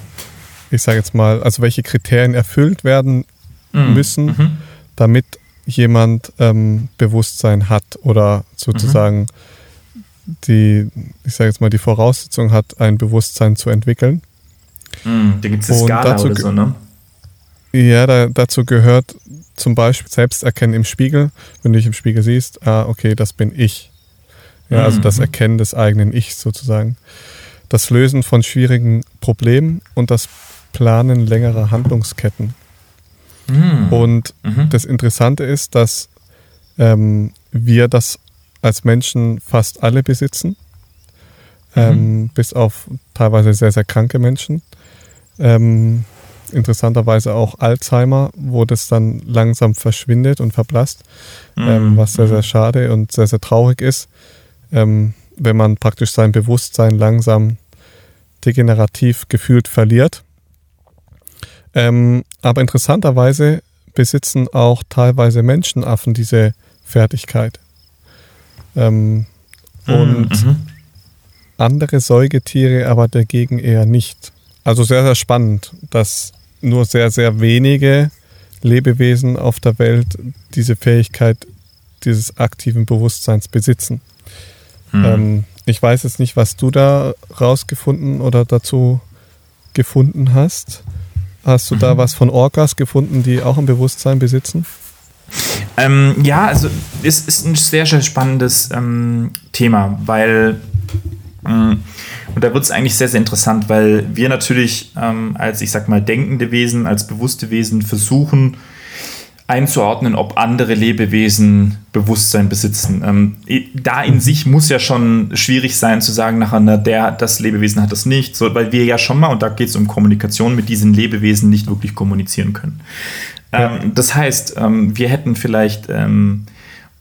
ich sage jetzt mal, also welche Kriterien erfüllt werden mhm. müssen, mhm. damit jemand ähm, Bewusstsein hat oder sozusagen mhm. die, ich sage jetzt mal, die Voraussetzung hat, ein Bewusstsein zu entwickeln. Mhm, da gibt es Skala dazu, oder so, ne? Ja, da, dazu gehört zum Beispiel Selbsterkennen im Spiegel. Wenn du dich im Spiegel siehst, ah, okay, das bin ich. Ja, also das mhm. Erkennen des eigenen Ichs sozusagen. Das Lösen von schwierigen Problemen und das Planen längerer Handlungsketten. Mhm. Und mhm. das Interessante ist, dass ähm, wir das als Menschen fast alle besitzen, ähm, mhm. bis auf teilweise sehr, sehr kranke Menschen. Ähm, interessanterweise auch Alzheimer, wo das dann langsam verschwindet und verblasst, ähm, mhm. was sehr, sehr mhm. schade und sehr, sehr traurig ist, ähm, wenn man praktisch sein Bewusstsein langsam degenerativ gefühlt verliert. Ähm, aber interessanterweise besitzen auch teilweise Menschenaffen diese Fertigkeit. Ähm, mhm. und mhm. andere Säugetiere aber dagegen eher nicht. Also sehr, sehr spannend, dass nur sehr, sehr wenige Lebewesen auf der Welt diese Fähigkeit dieses aktiven Bewusstseins besitzen. Mhm. Ähm, ich weiß jetzt nicht, was du da rausgefunden oder dazu gefunden hast. Hast du mhm. da was von Orcas gefunden, die auch ein Bewusstsein besitzen? Ähm, ja, also es ist ein sehr, sehr spannendes ähm, Thema, weil ähm, und da wird es eigentlich sehr, sehr interessant, weil wir natürlich ähm, als, ich sag mal, denkende Wesen, als bewusste Wesen versuchen, einzuordnen, ob andere Lebewesen Bewusstsein besitzen. Ähm, da in mhm. sich muss ja schon schwierig sein zu sagen, nachher, na, der, das Lebewesen hat das nicht, so, weil wir ja schon mal, und da geht es um Kommunikation, mit diesen Lebewesen nicht wirklich kommunizieren können. Ja. Ähm, das heißt, ähm, wir hätten vielleicht ähm,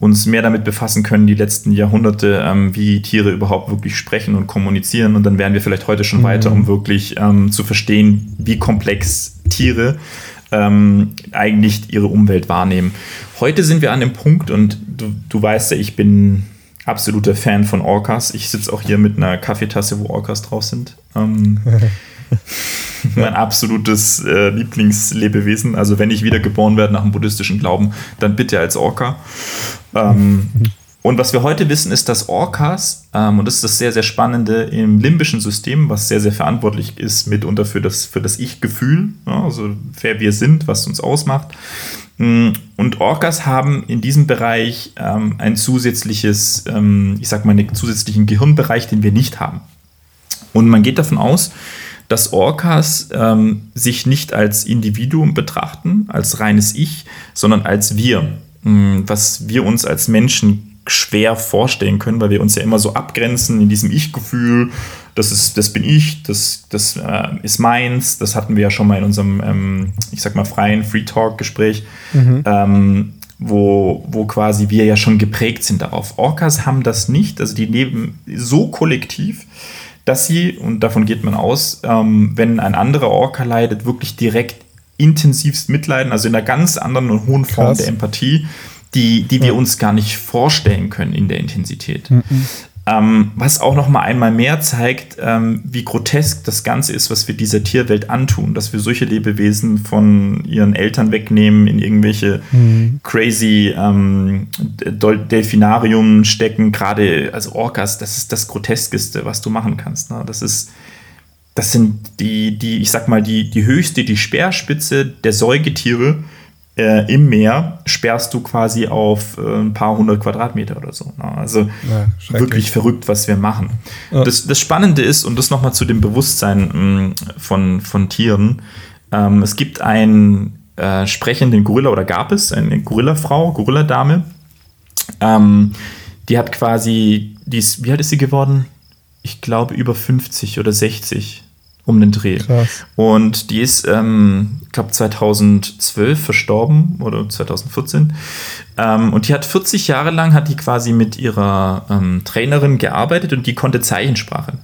uns mehr damit befassen können, die letzten Jahrhunderte, ähm, wie Tiere überhaupt wirklich sprechen und kommunizieren. Und dann wären wir vielleicht heute schon mhm. weiter, um wirklich ähm, zu verstehen, wie komplex Tiere ähm, eigentlich ihre Umwelt wahrnehmen. Heute sind wir an dem Punkt, und du, du weißt ja, ich bin absoluter Fan von Orcas. Ich sitze auch hier mit einer Kaffeetasse, wo Orcas drauf sind. Ähm, mein absolutes äh, Lieblingslebewesen. Also wenn ich wieder geboren werde nach dem buddhistischen Glauben, dann bitte als Orca. Ähm, und was wir heute wissen, ist, dass Orcas, ähm, und das ist das sehr, sehr Spannende, im limbischen System, was sehr, sehr verantwortlich ist mitunter für das, für das Ich-Gefühl, ja, also wer wir sind, was uns ausmacht. Mm, und Orcas haben in diesem Bereich ähm, ein zusätzliches, ähm, ich sag mal, einen zusätzlichen Gehirnbereich, den wir nicht haben. Und man geht davon aus, dass Orcas ähm, sich nicht als Individuum betrachten, als reines Ich, sondern als wir, mm, was wir uns als Menschen schwer vorstellen können, weil wir uns ja immer so abgrenzen in diesem Ich-Gefühl. Das ist, das bin ich, das, das äh, ist meins. Das hatten wir ja schon mal in unserem, ähm, ich sag mal, freien Free Talk-Gespräch, mhm. ähm, wo, wo quasi wir ja schon geprägt sind darauf. Orcas haben das nicht, also die leben so kollektiv, dass sie, und davon geht man aus, ähm, wenn ein anderer Orca leidet, wirklich direkt intensivst mitleiden, also in einer ganz anderen und hohen Form Krass. der Empathie, die, die wir uns gar nicht vorstellen können in der Intensität. Mhm. Ähm, was auch noch mal einmal mehr zeigt, ähm, wie grotesk das Ganze ist, was wir dieser Tierwelt antun, dass wir solche Lebewesen von ihren Eltern wegnehmen, in irgendwelche mhm. crazy ähm, Delfinarium stecken, gerade also Orcas, das ist das Groteskeste, was du machen kannst. Ne? Das ist das sind die, die, ich sag mal, die, die höchste, die Speerspitze der Säugetiere äh, im Meer sperrst du quasi auf äh, ein paar hundert Quadratmeter oder so. Ne? Also ja, wirklich verrückt, was wir machen. Ja. Das, das Spannende ist, und das nochmal zu dem Bewusstsein mh, mm, von, von Tieren, ähm, es gibt einen äh, sprechenden Gorilla oder gab es eine Gorillafrau, Gorilladame, ähm, die hat quasi, die ist, wie alt ist sie geworden? Ich glaube über 50 oder 60 um den Dreh. Krass. Und die ist, ähm, ich glaube, 2012 verstorben oder 2014. Ähm, und die hat 40 Jahre lang, hat die quasi mit ihrer ähm, Trainerin gearbeitet und die konnte Zeichensprache.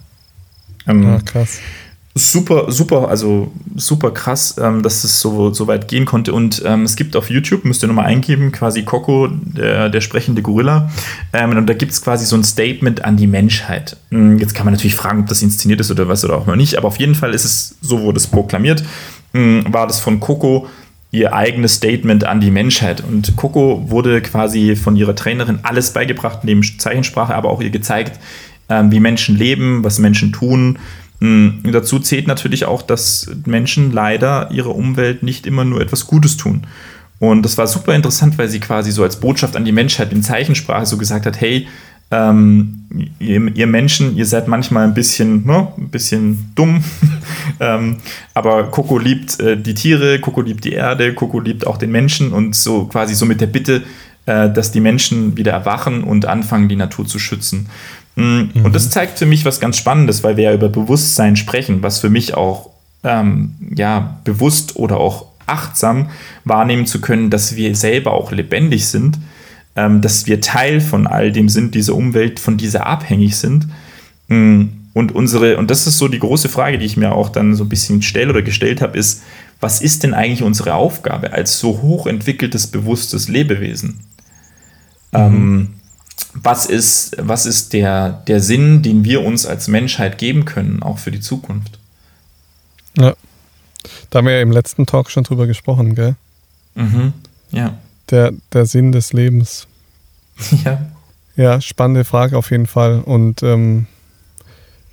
Ähm, ja, krass super, super, also super krass, ähm, dass es so, so weit gehen konnte. Und ähm, es gibt auf YouTube, müsst ihr nochmal eingeben, quasi Coco, der, der sprechende Gorilla. Ähm, und da gibt es quasi so ein Statement an die Menschheit. Hm, jetzt kann man natürlich fragen, ob das inszeniert ist oder was oder auch mal nicht, aber auf jeden Fall ist es, so wurde es proklamiert, hm, war das von Coco ihr eigenes Statement an die Menschheit. Und Coco wurde quasi von ihrer Trainerin alles beigebracht, neben Zeichensprache, aber auch ihr gezeigt, ähm, wie Menschen leben, was Menschen tun hm, dazu zählt natürlich auch, dass Menschen leider ihrer Umwelt nicht immer nur etwas Gutes tun. Und das war super interessant, weil sie quasi so als Botschaft an die Menschheit in Zeichensprache so gesagt hat, hey, ähm, ihr, ihr, Menschen, ihr seid manchmal ein bisschen, ne, ein bisschen dumm, ähm, aber Coco liebt äh, die Tiere, Coco liebt die Erde, Coco liebt auch den Menschen und so quasi so mit der Bitte, äh, dass die Menschen wieder erwachen und anfangen, die Natur zu schützen. Mhm. Und das zeigt für mich was ganz Spannendes, weil wir ja über Bewusstsein sprechen, was für mich auch ähm, ja, bewusst oder auch achtsam wahrnehmen zu können, dass wir selber auch lebendig sind, ähm, dass wir Teil von all dem sind, dieser Umwelt, von dieser abhängig sind. Mhm. Und unsere, und das ist so die große Frage, die ich mir auch dann so ein bisschen stelle oder gestellt habe, ist, was ist denn eigentlich unsere Aufgabe als so hochentwickeltes, bewusstes Lebewesen? Mhm. Ähm, was ist, was ist der, der Sinn, den wir uns als Menschheit geben können, auch für die Zukunft? Ja. Da haben wir ja im letzten Talk schon drüber gesprochen, gell? Mhm. Ja. Der, der Sinn des Lebens. Ja. Ja, spannende Frage auf jeden Fall. Und ähm,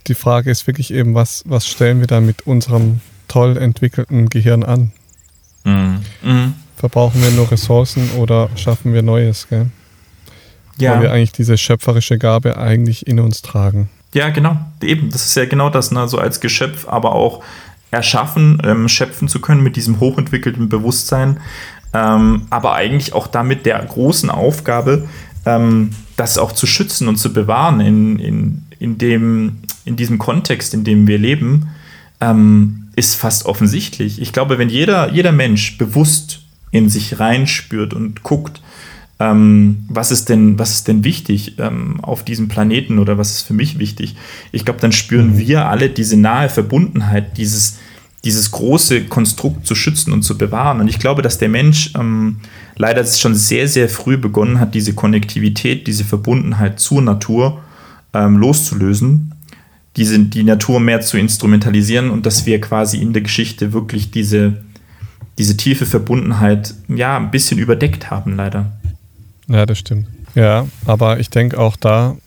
die Frage ist wirklich eben, was, was stellen wir da mit unserem toll entwickelten Gehirn an? Mhm. Mhm. Verbrauchen wir nur Ressourcen oder schaffen wir Neues, gell? Ja. Weil wir eigentlich diese schöpferische Gabe eigentlich in uns tragen. Ja, genau. Eben, das ist ja genau das, ne? so als Geschöpf, aber auch erschaffen, ähm, schöpfen zu können mit diesem hochentwickelten Bewusstsein, ähm, aber eigentlich auch damit der großen Aufgabe, ähm, das auch zu schützen und zu bewahren in, in, in, dem, in diesem Kontext, in dem wir leben, ähm, ist fast offensichtlich. Ich glaube, wenn jeder, jeder Mensch bewusst in sich reinspürt und guckt, ähm, was, ist denn, was ist denn wichtig ähm, auf diesem Planeten oder was ist für mich wichtig? Ich glaube, dann spüren mhm. wir alle diese nahe Verbundenheit, dieses, dieses große Konstrukt zu schützen und zu bewahren. Und ich glaube, dass der Mensch ähm, leider schon sehr, sehr früh begonnen hat, diese Konnektivität, diese Verbundenheit zur Natur ähm, loszulösen, diese, die Natur mehr zu instrumentalisieren und dass wir quasi in der Geschichte wirklich diese, diese tiefe Verbundenheit ja ein bisschen überdeckt haben, leider. Ja, das stimmt. Ja, aber ich denke auch da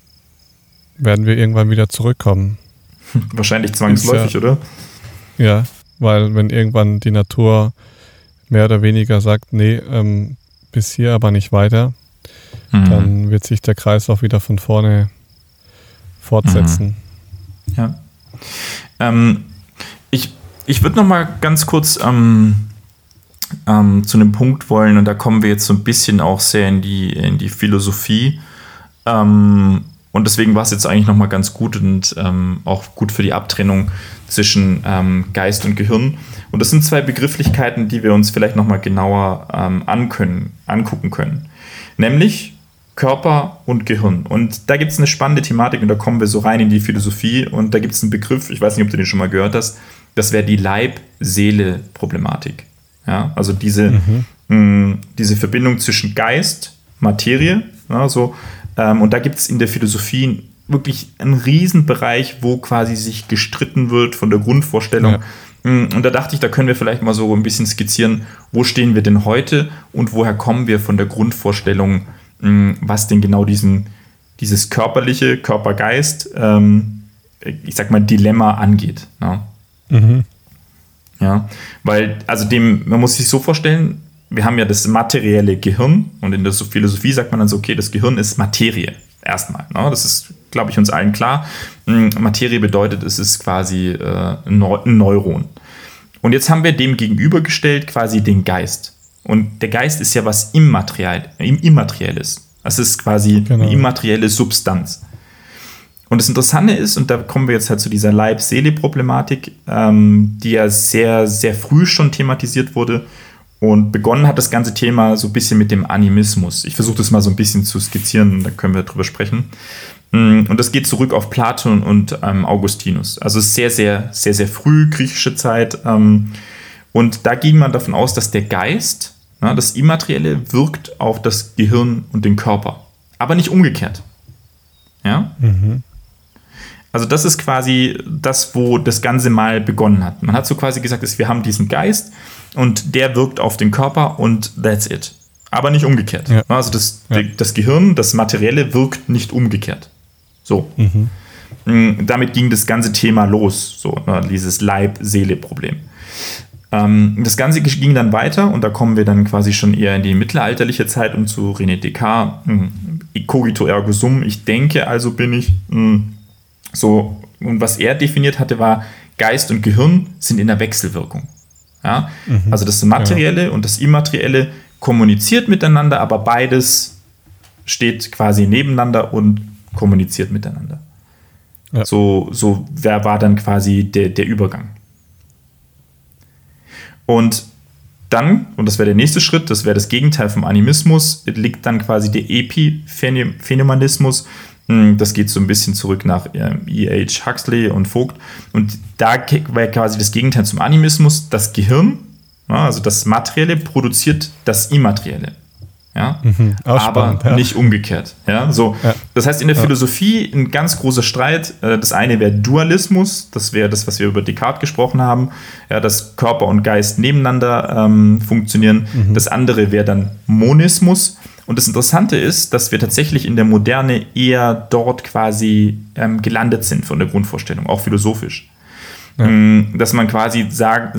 werden wir irgendwann wieder zurückkommen. Wahrscheinlich zwangsläufig, ja, oder? Ja, weil wenn irgendwann die Natur mehr oder weniger sagt, nee, ähm, bis hier aber nicht weiter, mhm. dann wird sich der Kreislauf wieder von vorne fortsetzen. Mhm. Ja. Ähm, ich ich würde noch mal ganz kurz ähm, ähm, zu einem Punkt wollen, und da kommen wir jetzt so ein bisschen auch sehr in die, in die Philosophie, Ähm, und deswegen war es jetzt eigentlich nochmal ganz gut und ähm, auch gut für die Abtrennung zwischen ähm, Geist und Gehirn. Und das sind zwei Begrifflichkeiten, die wir uns vielleicht nochmal genauer ähm, ankönnen, angucken können. Nämlich Körper und Gehirn. Und da gibt es eine spannende Thematik und da kommen wir so rein in die Philosophie und da gibt es einen Begriff, ich weiß nicht, ob du den schon mal gehört hast, das wäre die Leib-Seele-Problematik. Ja, also diese, mhm. mh, diese Verbindung zwischen Geist, Materie, ja, so, ähm, und da gibt es in der Philosophie wirklich einen Riesenbereich, wo quasi sich gestritten wird von der Grundvorstellung. Ja. Und da dachte ich, da können wir vielleicht mal so ein bisschen skizzieren, wo stehen wir denn heute und woher kommen wir von der Grundvorstellung, was denn genau diesen, dieses körperliche, Körper-Geist, ähm, ich sag mal, Dilemma angeht. Ja. Mhm. Ja, weil, also dem, man muss sich so vorstellen, wir haben ja das materielle Gehirn und in der Philosophie sagt man dann so, okay, das Gehirn ist Materie. Erstmal. Ne? Das ist, glaube ich, uns allen klar. Hm, Materie bedeutet, es ist quasi äh, ein Neuron. Und jetzt haben wir dem gegenübergestellt quasi den Geist. Und der Geist ist ja was Immaterial, Immaterielles. Das ist quasi genau. eine immaterielle Substanz. Und das Interessante ist, und da kommen wir jetzt halt zu dieser Leib-Seele-Problematik, ähm, die ja sehr, sehr früh schon thematisiert wurde, und begonnen hat das ganze Thema so ein bisschen mit dem Animismus. Ich versuche das mal so ein bisschen zu skizzieren, da können wir drüber sprechen. Mm, und das geht zurück auf Platon und ähm, Augustinus. Also sehr, sehr, sehr, sehr früh griechische Zeit. Ähm, und da ging man davon aus, dass der Geist, na, das Immaterielle, wirkt auf das Gehirn und den Körper. Aber nicht umgekehrt. Ja? Mhm. Also das ist quasi das, wo das Ganze mal begonnen hat. Man hat so quasi gesagt, dass wir haben diesen Geist und der wirkt auf den Körper und that's it. Aber nicht umgekehrt. Ja. Also das, ja. das Gehirn, das Materielle wirkt nicht umgekehrt. So. Mhm. Mm, damit ging das ganze Thema los, so ne, dieses Leib-Seele-Problem. Ähm, das Ganze ging dann weiter und da kommen wir dann quasi schon eher in die mittelalterliche Zeit und zu René Descartes. Mm, cogito ergo sum, ich denke, also bin ich. Mm, so, und was er definiert hatte, war, Geist und Gehirn sind in der Wechselwirkung. Ja? Mhm. Also das Materielle ja. und das Immaterielle kommuniziert miteinander, aber beides steht quasi nebeneinander und kommuniziert miteinander. Ja. So, so wer war dann quasi der, der Übergang. Und dann, und das wäre der nächste Schritt, das wäre das Gegenteil vom Animismus, liegt dann quasi der Epiphenomenismus, das geht so ein bisschen zurück nach E.H. Huxley und Vogt. Und da war quasi das Gegenteil zum Animismus. Das Gehirn, also das Materielle, produziert das Immaterielle. Ja? Mhm, aber spannend, ja. nicht umgekehrt. Ja? So, ja. Das heißt, in der Philosophie ein ganz großer Streit. Äh, das eine wäre Dualismus, das wäre das, was wir über Descartes gesprochen haben, ja, dass Körper und Geist nebeneinander ähm, funktionieren. Mhm. Das andere wäre dann Monismus. Und das Interessante ist, dass wir tatsächlich in der Moderne eher dort quasi ähm, gelandet sind von der Grundvorstellung, auch philosophisch. Ja. Mm, dass man quasi sagt,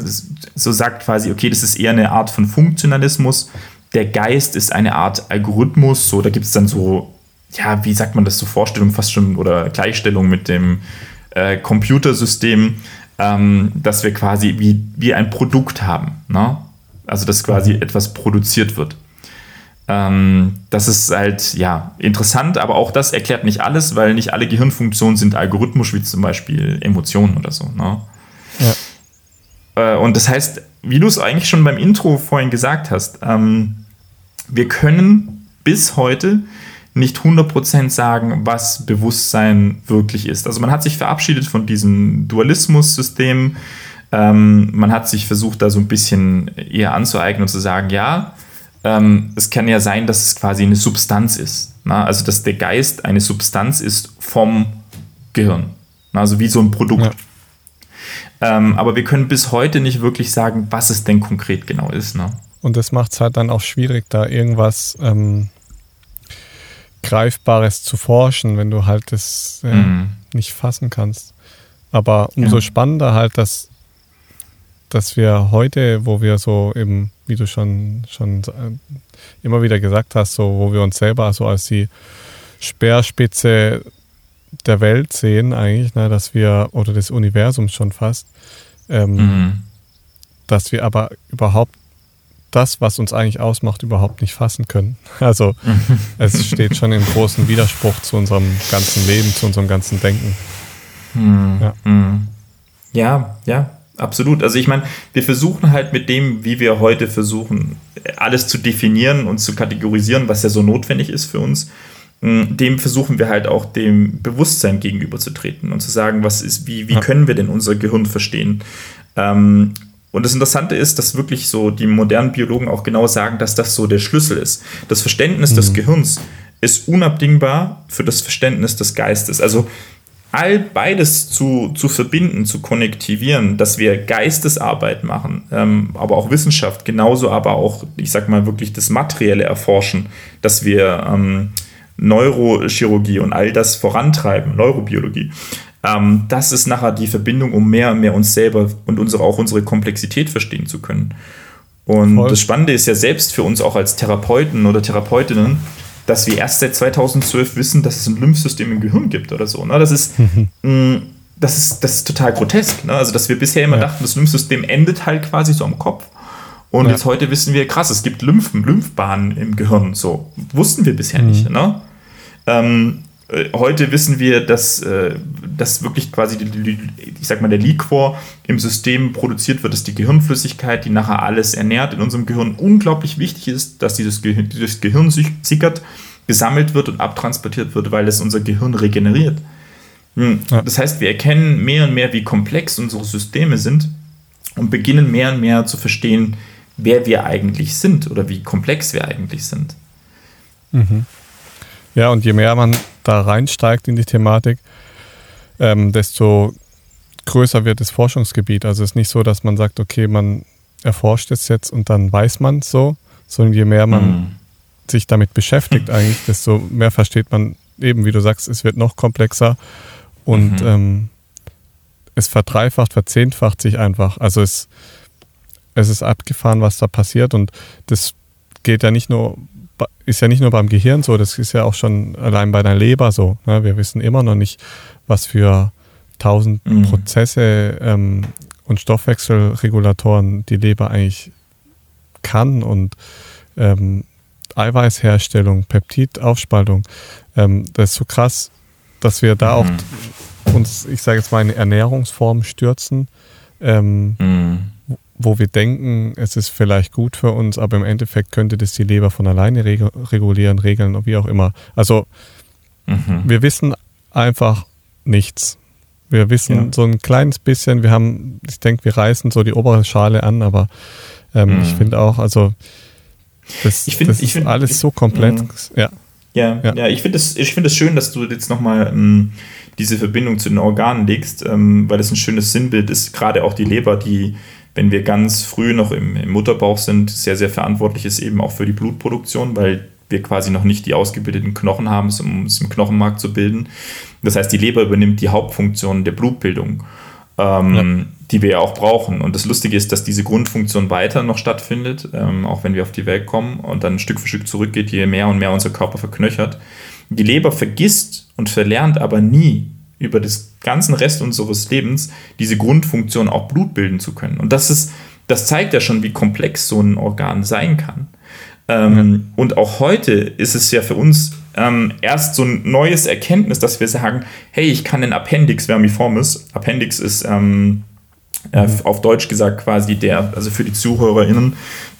so sagt quasi, okay, das ist eher eine Art von Funktionalismus. Der Geist ist eine Art Algorithmus. So, da gibt es dann so, ja, wie sagt man das, so Vorstellungen fast schon oder Gleichstellung mit dem äh, Computersystem, ähm, dass wir quasi wie, wie ein Produkt haben. Ne? Also, dass quasi etwas produziert wird. Ähm, das ist halt, ja, interessant, aber auch das erklärt nicht alles, weil nicht alle Gehirnfunktionen sind algorithmisch, wie zum Beispiel Emotionen oder so. Ne? Ja. Äh, und das heißt, wie du es eigentlich schon beim Intro vorhin gesagt hast, ähm, wir können bis heute nicht 100% sagen, was Bewusstsein wirklich ist. Also man hat sich verabschiedet von diesem Dualismus-System. Ähm, man hat sich versucht, da so ein bisschen eher anzueignen und zu sagen, ja, ähm, es kann ja sein, dass es quasi eine Substanz ist. Na? Also, dass der Geist eine Substanz ist vom Gehirn. Na? Also wie so ein Produkt. Ja. Ähm, aber wir können bis heute nicht wirklich sagen, was es denn konkret genau ist. Ne? Und das macht es halt dann auch schwierig, da irgendwas ähm, Greifbares zu forschen, wenn du halt das äh, mhm. nicht fassen kannst. Aber umso ja. spannender halt, dass, dass wir heute, wo wir so eben wie du schon, schon äh, immer wieder gesagt hast, so wo wir uns selber so als die Speerspitze der Welt sehen, eigentlich, ne, dass wir, oder des Universums schon fast, ähm, mhm. dass wir aber überhaupt das, was uns eigentlich ausmacht, überhaupt nicht fassen können. Also es steht schon in großem Widerspruch zu unserem ganzen Leben, zu unserem ganzen Denken. Hm, ja. Hm. ja, ja, absolut. Also ich meine, wir versuchen halt mit dem, wie wir heute versuchen, alles zu definieren und zu kategorisieren, was ja so notwendig ist für uns, hm, dem versuchen wir halt auch dem Bewusstsein gegenüberzutreten und zu sagen, was ist, wie, wie können wir denn unser Gehirn verstehen? Ähm, und das Interessante ist, dass wirklich so die modernen Biologen auch genau sagen, dass das so der Schlüssel ist. Das Verständnis mhm. des Gehirns ist unabdingbar für das Verständnis des Geistes. Also all beides zu, zu verbinden, zu konnektivieren, dass wir Geistesarbeit machen, ähm, aber auch Wissenschaft, genauso aber auch, ich sag mal, wirklich das Materielle erforschen, dass wir ähm, Neurochirurgie und all das vorantreiben, Neurobiologie. Ähm, das ist nachher die Verbindung, um mehr und mehr uns selber und unsere, auch unsere Komplexität verstehen zu können. Und Voll. das Spannende ist ja selbst für uns auch als Therapeuten oder Therapeutinnen, dass wir erst seit 2012 wissen, dass es ein Lymphsystem im Gehirn gibt oder so. Ne? Das, ist, mh, mm, das, ist, das ist total grotesk. Ne? Also, dass wir bisher immer ja. dachten, das Lymphsystem endet halt quasi so am Kopf. Und ja. jetzt heute wissen wir, krass, es gibt Lymphen, Lymphbahnen im Gehirn. So wussten wir bisher mhm. nicht. Ne? Ähm, äh, heute wissen wir, dass, äh, dass wirklich quasi, ich sag mal, der Liquor im System produziert wird, dass die Gehirnflüssigkeit, die nachher alles ernährt in unserem Gehirn, unglaublich wichtig ist, dass dieses Gehirn, dieses Gehirn sickert, gesammelt wird und abtransportiert wird, weil es unser Gehirn regeneriert. Hm. Das heißt, wir erkennen mehr und mehr, wie komplex unsere Systeme sind und beginnen mehr und mehr zu verstehen, wer wir eigentlich sind oder wie komplex wir eigentlich sind. Mhm. Ja, und je mehr man da reinsteigt in die Thematik, ähm, desto größer wird das Forschungsgebiet. Also es ist nicht so, dass man sagt, okay, man erforscht es jetzt und dann weiß man es so, sondern je mehr man mhm. sich damit beschäftigt eigentlich, desto mehr versteht man eben, wie du sagst, es wird noch komplexer und mhm. ähm, es verdreifacht, verzehnfacht sich einfach. Also es, es ist abgefahren, was da passiert und das geht ja nicht nur ist ja nicht nur beim Gehirn so, das ist ja auch schon allein bei der Leber so. Ne? Wir wissen immer noch nicht, was für tausend mhm. Prozesse ähm, und Stoffwechselregulatoren die Leber eigentlich kann und ähm, Eiweißherstellung, Peptidaufspaltung. Ähm, das ist so krass, dass wir da mhm. auch uns, ich sage jetzt mal, eine Ernährungsform stürzen. Ähm, mhm wo wir denken, es ist vielleicht gut für uns, aber im Endeffekt könnte das die Leber von alleine reg regulieren, regeln und wie auch immer. Also mhm. wir wissen einfach nichts. Wir wissen ja. so ein kleines bisschen, wir haben, ich denke, wir reißen so die obere Schale an, aber ähm, mhm. ich finde auch, also das, ich find, das ich ist alles ich, so komplex. Mhm. Ja. Ja, ja, ja. ich finde es find schön, dass du jetzt nochmal ähm, diese Verbindung zu den Organen legst, ähm, weil das ein schönes Sinnbild ist, gerade auch die Leber, die wenn wir ganz früh noch im, im, Mutterbauch sind, sehr, sehr verantwortlich ist eben auch für die Blutproduktion, weil wir quasi noch nicht die ausgebildeten Knochen haben, um es im Knochenmark zu bilden. Das heißt, die Leber übernimmt die Hauptfunktion der Blutbildung, ähm, ja. die wir ja auch brauchen. Und das Lustige ist, dass diese Grundfunktion weiter noch stattfindet, ähm, auch wenn wir auf die Welt kommen und dann Stück für Stück zurückgeht, je mehr und mehr unser Körper verknöchert. Die Leber vergisst und verlernt aber nie, über das ganzen Rest unseres Lebens diese Grundfunktion auch Blut bilden zu können. Und das ist, das zeigt ja schon, wie komplex so ein Organ sein kann. Ähm, ja. Und auch heute ist es ja für uns ähm, erst so ein neues Erkenntnis, dass wir sagen, hey, ich kann den Appendix vermiformis, Appendix ist ähm, äh, mhm. auf Deutsch gesagt quasi der, also für die ZuhörerInnen,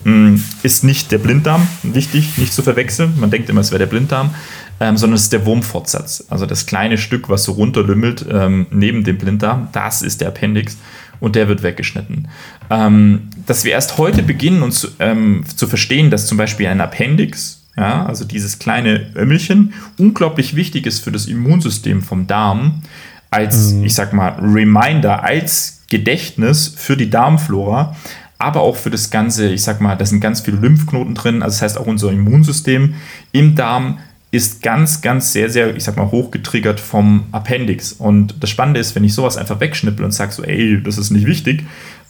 mh, mm, ist nicht der Blinddarm, wichtig, nicht zu verwechseln. Man denkt immer, es wäre der Blinddarm ähm, sondern es ist der Wurmfortsatz. Also das kleine Stück, was so runterlümmelt ähm, neben dem Blinddarm, das ist der Appendix und der wird weggeschnitten. Ähm, dass wir erst heute beginnen, uns zu, ähm, zu verstehen, dass zum Beispiel ein Appendix, ja, also dieses kleine Ömmelchen, unglaublich wichtig ist für das Immunsystem vom Darm, als, mhm. ich sag mal, Reminder, als Gedächtnis für die Darmflora, aber auch für das Ganze, ich sag mal, da sind ganz viele Lymphknoten drin, also das heißt auch unser Immunsystem im Darm ist ganz, ganz sehr, sehr, ich sag mal, hochgetriggert vom Appendix. Und das Spannende ist, wenn ich sowas einfach wegschnippel und sage so, ey, das ist nicht wichtig,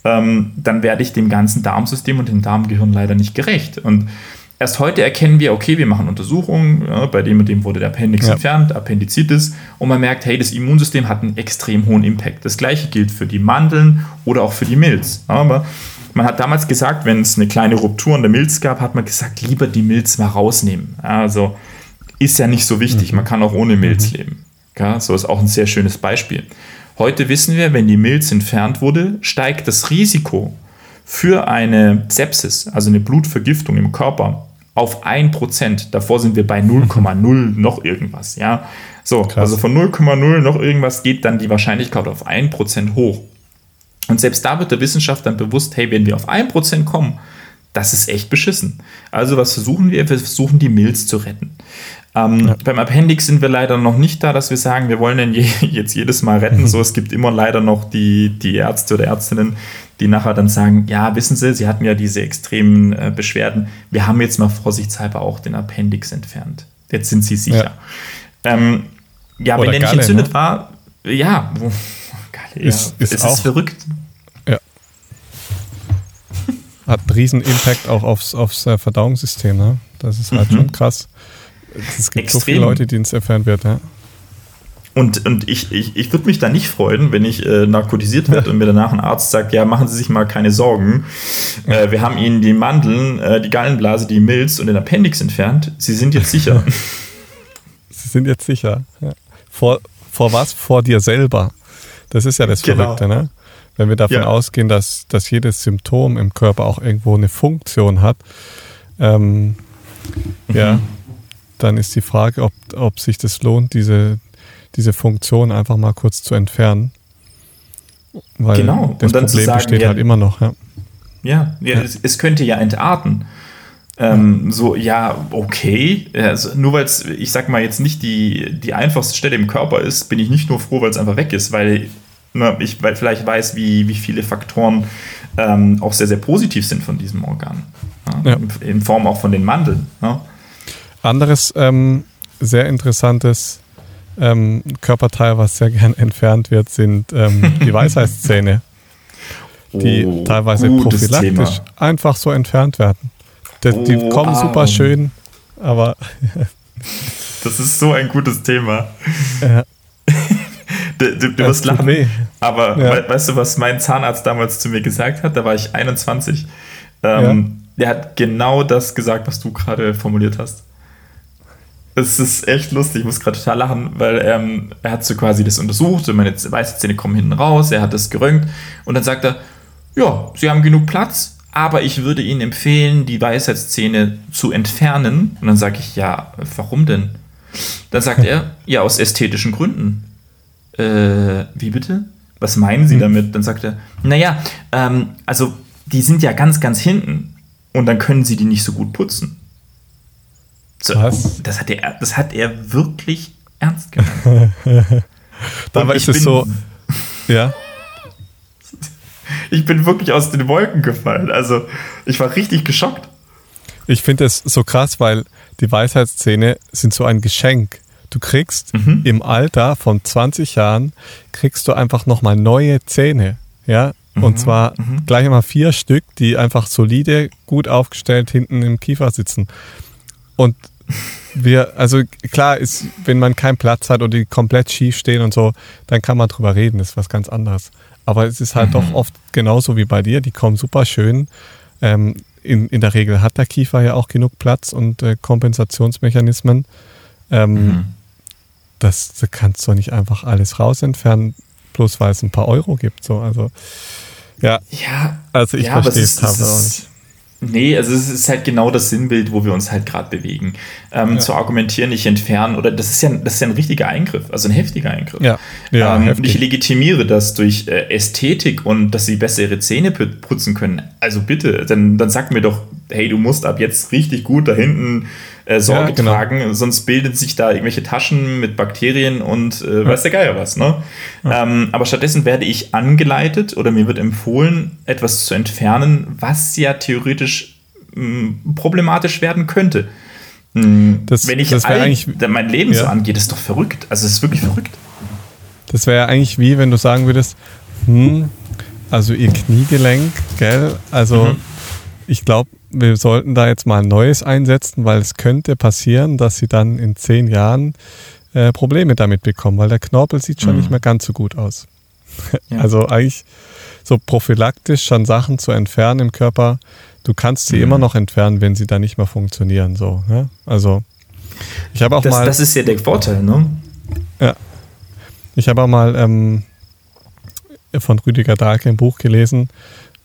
ähm, dann werde ich dem ganzen Darmsystem und dem Darmgehirn leider nicht gerecht. Und erst heute erkennen wir, okay, wir machen Untersuchungen, ja, bei dem und dem wurde der Appendix ja. entfernt, Appendizitis, und man merkt, hey, das Immunsystem hat einen extrem hohen Impact. Das gleiche gilt für die Mandeln oder auch für die Milz. Aber man hat damals gesagt, wenn es eine kleine Ruptur in der Milz gab, hat man gesagt, lieber die Milz mal rausnehmen. Also ist ja nicht so wichtig, mhm. man kann auch ohne Milz mhm. leben. Ja, so ist auch ein sehr schönes Beispiel. Heute wissen wir, wenn die Milz entfernt wurde, steigt das Risiko für eine Sepsis, also eine Blutvergiftung im Körper, auf 1%. Davor sind wir bei 0,0 noch irgendwas. Ja? So, Krass. also von 0,0 noch irgendwas geht dann die Wahrscheinlichkeit auf 1% hoch. Und selbst da wird der Wissenschaft dann bewusst, hey, wenn wir auf 1% kommen, das ist echt beschissen. Also was versuchen wir? Wir versuchen die Milz zu retten. Ähm, ja. Beim Appendix sind wir leider noch nicht da, dass wir sagen, wir wollen den je, jetzt jedes Mal retten. Mhm. So, es gibt immer leider noch die, die Ärzte oder Ärztinnen, die nachher dann sagen, ja, wissen Sie, Sie hatten ja diese extremen äh, Beschwerden. Wir haben jetzt mal vorsichtshalber auch den Appendix entfernt. Jetzt sind Sie sicher. Ja, ähm, ja wenn der nicht entzündet ne? war, ja, oh, Galle, ist, ja. ist es auch, ist verrückt. Ja. Hat einen riesen Impact auch aufs, aufs äh, Verdauungssystem. Ne? Das ist halt mhm. schon krass. Es gibt Extrem. so viele Leute, denen es entfernt wird. Ja. Und, und ich, ich, ich würde mich da nicht freuen, wenn ich äh, narkotisiert werde und mir danach ein Arzt sagt, ja, machen Sie sich mal keine Sorgen. Äh, wir haben Ihnen die Mandeln, äh, die Gallenblase, die Milz und den Appendix entfernt. Sie sind jetzt sicher. Sie sind jetzt sicher. Ja. Vor, vor was? Vor dir selber. Das ist ja das genau. Verrückte, ne? Wenn wir davon ja. ausgehen, dass, dass jedes Symptom im Körper auch irgendwo eine Funktion hat, ähm, mhm. ja, dann ist die Frage, ob, ob sich das lohnt, diese, diese Funktion einfach mal kurz zu entfernen. Weil genau. das Problem sagen, besteht ja, halt immer noch. Ja, ja, ja es, es, könnte ja entarten. Ähm, so, ja, okay. Also, nur weil es, ich sag mal, jetzt nicht die, die einfachste Stelle im Körper ist, bin ich nicht nur froh, weil es einfach weg ist, weil na, ne, ich weil vielleicht weiß, wie, wie viele Faktoren ähm, auch sehr, sehr positiv sind von diesem Organ. Ja, in, in, Form auch von den Mandeln. Anderes ähm, sehr interessantes ähm, Körperteil, was sehr gern entfernt wird, sind ähm, die Weisheitszähne, die oh, teilweise prophylaktisch Thema. einfach so entfernt werden. Die, oh, die kommen ah. super schön, aber. das ist so ein gutes Thema. Ja. du, du, du wirst lachen. Weh. Aber ja. we weißt du, was mein Zahnarzt damals zu mir gesagt hat? Da war ich 21. Ähm, ja. Der hat genau das gesagt, was du gerade formuliert hast. Es ist echt lustig, ich muss gerade total lachen, weil ähm, er hat so quasi das untersucht und meine weiße Zähne kommen hinten raus, er hat das gerönt und dann sagt er, ja, sie haben genug Platz, aber ich würde Ihnen empfehlen, die Weisheitszähne zu entfernen. Und dann sage ich, ja, warum denn? Dann sagt er, ja, aus ästhetischen Gründen. Äh, wie bitte? Was meinen Sie hm. damit? Dann sagt er, naja, ähm, also die sind ja ganz, ganz hinten und dann können Sie die nicht so gut putzen. So, Was? Das hat, er, das hat er wirklich ernst gemeint. Dabei ist es so, ja. Ich bin wirklich aus den Wolken gefallen. Also, ich war richtig geschockt. Ich finde es so krass, weil die Weisheitszähne sind so ein Geschenk. Du kriegst mhm. im Alter von 20 Jahren, kriegst du einfach nochmal neue Zähne. Ja, mhm. und zwar mhm. gleich mal vier Stück, die einfach solide, gut aufgestellt hinten im Kiefer sitzen. Und wir, also klar ist, wenn man keinen Platz hat oder die komplett schief stehen und so, dann kann man drüber reden, das ist was ganz anderes. Aber es ist halt mhm. doch oft genauso wie bei dir, die kommen super schön. Ähm, in, in der Regel hat der Kiefer ja auch genug Platz und äh, Kompensationsmechanismen. Ähm, mhm. das, das kannst du nicht einfach alles rausentfernen, bloß weil es ein paar Euro gibt. So. Also, ja. ja, also ich ja, verstehe es teilweise auch nicht. Nee, also es ist halt genau das Sinnbild, wo wir uns halt gerade bewegen. Ähm, ja. Zu argumentieren, ich entferne, oder das ist ja, das ist ja ein richtiger Eingriff, also ein heftiger Eingriff. Ja. ja ähm, und ich legitimiere das durch äh, Ästhetik und dass sie besser ihre Zähne putzen können. Also bitte, dann, dann sag mir doch, hey, du musst ab jetzt richtig gut da hinten äh, Sorge ja, genau. tragen, sonst bilden sich da irgendwelche Taschen mit Bakterien und äh, weiß der Geier was. Ne? Ähm, aber stattdessen werde ich angeleitet oder mir wird empfohlen, etwas zu entfernen, was ja theoretisch mh, hm, problematisch werden könnte. Mh, hm, das, Wenn ich das all, mein Leben ja. so angehe, das ist doch verrückt. Also es ist wirklich verrückt. Das wäre ja eigentlich wie, wenn du sagen würdest, hm, also ihr Kniegelenk, gell, also mhm. Ich glaube, wir sollten da jetzt mal ein neues einsetzen, weil es könnte passieren, dass sie dann in zehn Jahren äh, Probleme damit bekommen, weil der Knorpel sieht schon mhm. nicht mehr ganz so gut aus. Ja. Also eigentlich so prophylaktisch schon Sachen zu entfernen im Körper. Du kannst sie mhm. immer noch entfernen, wenn sie da nicht mehr funktionieren. So, ne? Also ich habe auch das, mal. Das ist ja der Vorteil, ne? Ja. Ich habe auch mal ähm, von Rüdiger Dahlke ein Buch gelesen,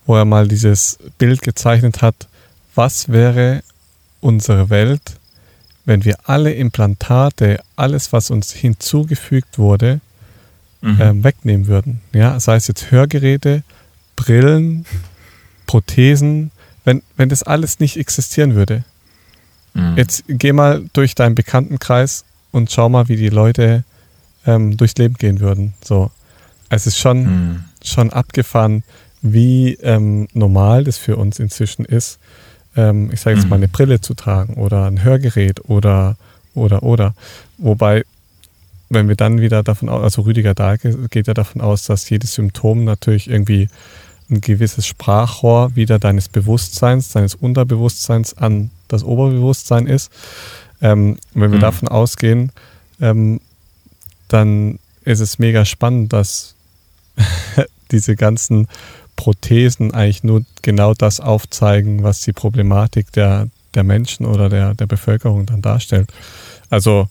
wo er mal dieses Bild gezeichnet hat, was wäre unsere Welt, wenn wir alle Implantate, alles, was uns hinzugefügt wurde, mhm. ähm, wegnehmen würden. Ja, sei es jetzt Hörgeräte, Brillen, Prothesen, wenn, wenn das alles nicht existieren würde. Mhm. Jetzt geh mal durch deinen Bekanntenkreis und schau mal, wie die Leute ähm, durchs Leben gehen würden. So. Es ist schon, mhm. schon abgefahren, wie ähm, normal das für uns inzwischen ist, ähm, ich sage jetzt mhm. mal eine Brille zu tragen oder ein Hörgerät oder, oder, oder. Wobei, wenn wir dann wieder davon aus, also Rüdiger Dahlke geht ja davon aus, dass jedes Symptom natürlich irgendwie ein gewisses Sprachrohr wieder deines Bewusstseins, deines Unterbewusstseins an das Oberbewusstsein ist. Ähm, wenn wir mhm. davon ausgehen, ähm, dann ist es mega spannend, dass diese ganzen Prothesen eigentlich nur genau das aufzeigen, was die Problematik der, der Menschen oder der, der Bevölkerung dann darstellt. Also,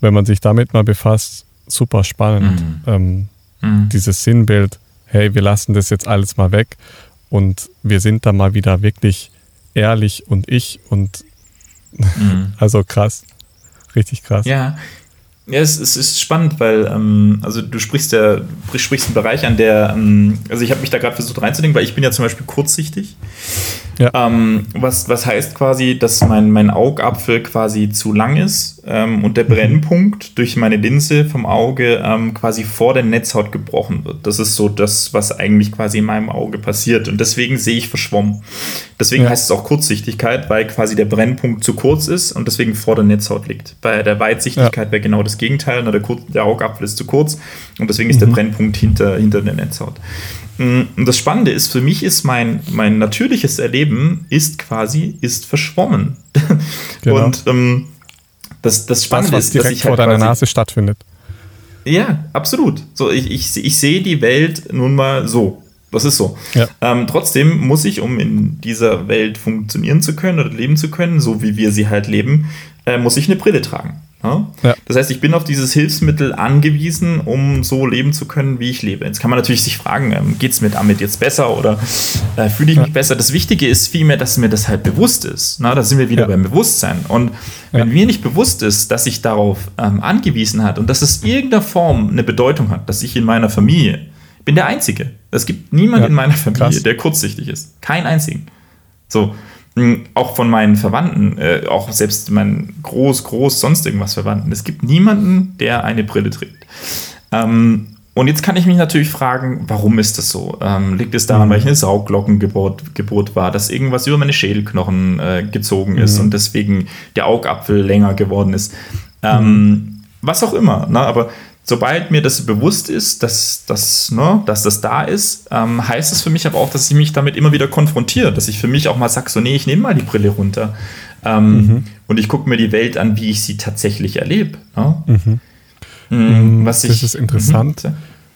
wenn man sich damit mal befasst, super spannend. Mhm. Ähm, mhm. Dieses Sinnbild, hey, wir lassen das jetzt alles mal weg und wir sind da mal wieder wirklich ehrlich und ich und mhm. also krass, richtig krass. Ja, ja, es, es ist spannend, weil ähm, also du sprichst ja sprichst einen Bereich an der ähm, also ich habe mich da gerade versucht reinzudenken, weil ich bin ja zum Beispiel kurzsichtig. Ja. Ähm, was, was heißt quasi, dass mein, mein Augapfel quasi zu lang ist ähm, und der mhm. Brennpunkt durch meine Linse vom Auge ähm, quasi vor der Netzhaut gebrochen wird. Das ist so das, was eigentlich quasi in meinem Auge passiert. Und deswegen sehe ich verschwommen. Deswegen ja. heißt es auch Kurzsichtigkeit, weil quasi der Brennpunkt zu kurz ist und deswegen vor der Netzhaut liegt. Bei der Weitsichtigkeit ja. wäre genau das Gegenteil. Der, der Augapfel ist zu kurz und deswegen ist mhm. der Brennpunkt hinter, hinter der Netzhaut. Mm, und das Spannende ist, für mich ist mein, mein natürliches Erleben ist quasi, ist verschwommen. Genau. Und ähm, das, das Spannende das, was ist, direkt dass ich halt vor deiner Nase stattfindet. Ja, absolut. So, ich, ich, ich sehe die Welt nun mal so. Das ist so. Ja. Ähm, trotzdem muss ich, um in dieser Welt funktionieren zu können oder leben zu können, so wie wir sie halt leben, äh, muss ich eine Brille tragen. Ja? Das heißt, ich bin auf dieses Hilfsmittel angewiesen, um so leben zu können, wie ich lebe. Jetzt kann man natürlich sich fragen, ähm, geht es mir damit jetzt besser oder äh, fühle ich mich besser? Das Wichtige ist vielmehr, dass mir das halt bewusst ist. Na, da sind wir wieder beim Bewusstsein. Und wenn mir nicht bewusst ist, dass ich darauf ähm, angewiesen hat und dass es irgendeiner Form eine Bedeutung hat, dass ich in meiner Familie bin der Einzige. Es gibt niemanden in meiner Familie, Krass. der kurzsichtig ist. Kein einzigen. So, auch von meinen Verwandten, äh, auch selbst meinen groß, groß, sonst irgendwas Verwandten. Es gibt niemanden, der eine Brille trägt. Ähm, und jetzt kann ich mich natürlich fragen, warum ist das so? Ähm, liegt es daran, mhm. weil ich eine Sauglockengeburt Geburt war, dass irgendwas über meine Schädelknochen äh, gezogen ist mhm. und deswegen der Augapfel länger geworden ist? Ähm, mhm. Was auch immer. Ne? Aber sobald mir das bewusst ist, dass, dass, ne, dass das da ist, ähm, heißt es für mich aber auch, dass ich mich damit immer wieder konfrontiere, dass ich für mich auch mal sage, so, nee, ich nehme mal die Brille runter ähm, mhm. und ich gucke mir die Welt an, wie ich sie tatsächlich erlebe. Ne? Mhm. Mhm, was ich, das ist interessant. Mhm.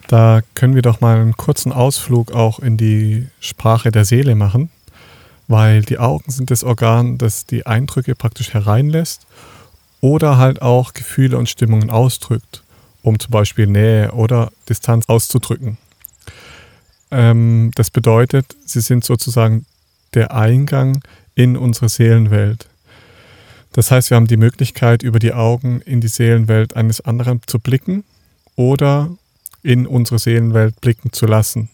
Da können wir doch mal einen kurzen Ausflug auch in die Sprache der Seele machen, weil die Augen sind das Organ, das die Eindrücke praktisch hereinlässt oder halt auch Gefühle und Stimmungen ausdrückt um zum Beispiel Nähe oder Distanz auszudrücken. Ähm, das bedeutet, sie sind sozusagen der Eingang in unsere Seelenwelt. Das heißt, wir haben die Möglichkeit, über die Augen in die Seelenwelt eines anderen zu blicken oder in unsere Seelenwelt blicken zu lassen.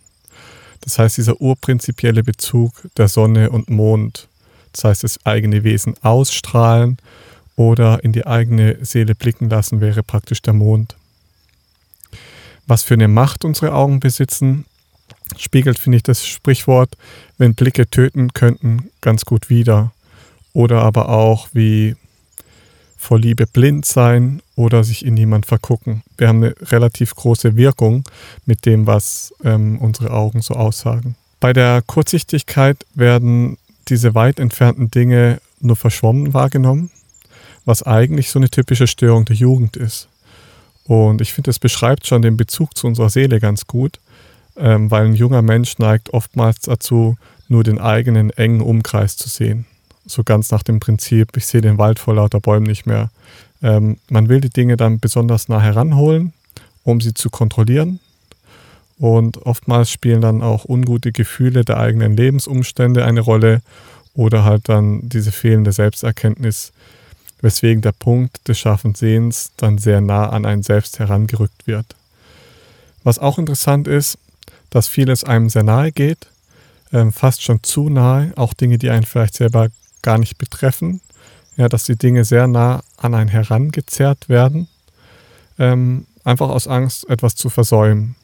Das heißt, dieser urprinzipielle Bezug der Sonne und Mond, das heißt, das eigene Wesen ausstrahlen oder in die eigene Seele blicken lassen, wäre praktisch der Mond was für eine Macht unsere Augen besitzen, spiegelt, finde ich, das Sprichwort, wenn Blicke töten könnten, ganz gut wider. Oder aber auch wie vor Liebe blind sein oder sich in niemand vergucken. Wir haben eine relativ große Wirkung mit dem, was ähm, unsere Augen so aussagen. Bei der Kurzsichtigkeit werden diese weit entfernten Dinge nur verschwommen wahrgenommen, was eigentlich so eine typische Störung der Jugend ist. Und ich finde, es beschreibt schon den Bezug zu unserer Seele ganz gut. ähm, weil ein junger Mensch neigt oftmals dazu, nur den eigenen engen Umkreis zu sehen. So ganz nach dem Prinzip, ich sehe den Wald vor lauter Bäumen nicht mehr. Ähm, man will die Dinge dann besonders nah heranholen, um sie zu kontrollieren. Und oftmals spielen dann auch ungute Gefühle der eigenen Lebensumstände eine Rolle oder halt dann diese fehlende Selbsterkenntnis, weswegen der Punkt des scharfen Sehens dann sehr nah an einen selbst herangerückt wird. Was auch interessant ist, dass vieles einem sehr nahe geht, ähm, fast schon zu nahe, auch Dinge, die einen vielleicht selber gar nicht betreffen, ja, dass die Dinge sehr nah an einen herangezerrt werden, ähm, einfach aus Angst, etwas zu versäumen.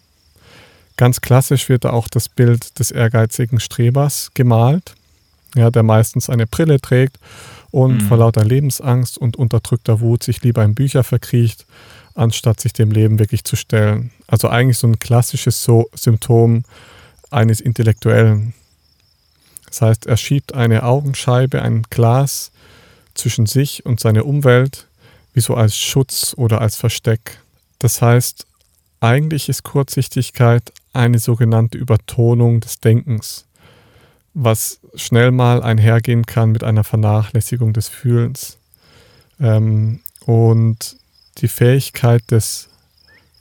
Ganz klassisch wird da auch das Bild des ehrgeizigen Strebers gemalt, ja, der meistens eine Brille trägt und mhm. vor lauter Lebensangst und unterdrückter Wut sich lieber in Bücher verkriecht, anstatt sich dem Leben wirklich zu stellen. Also eigentlich so ein klassisches so Symptom eines Intellektuellen. Das heißt, er schiebt eine Augenscheibe, ein Glas zwischen sich und seine Umwelt, wie so als Schutz oder als Versteck. Das heißt, eigentlich ist Kurzsichtigkeit eine sogenannte Übertonung des Denkens, was schnell mal einhergehen kann mit einer Vernachlässigung des Fühlens. Ähm, und die Fähigkeit des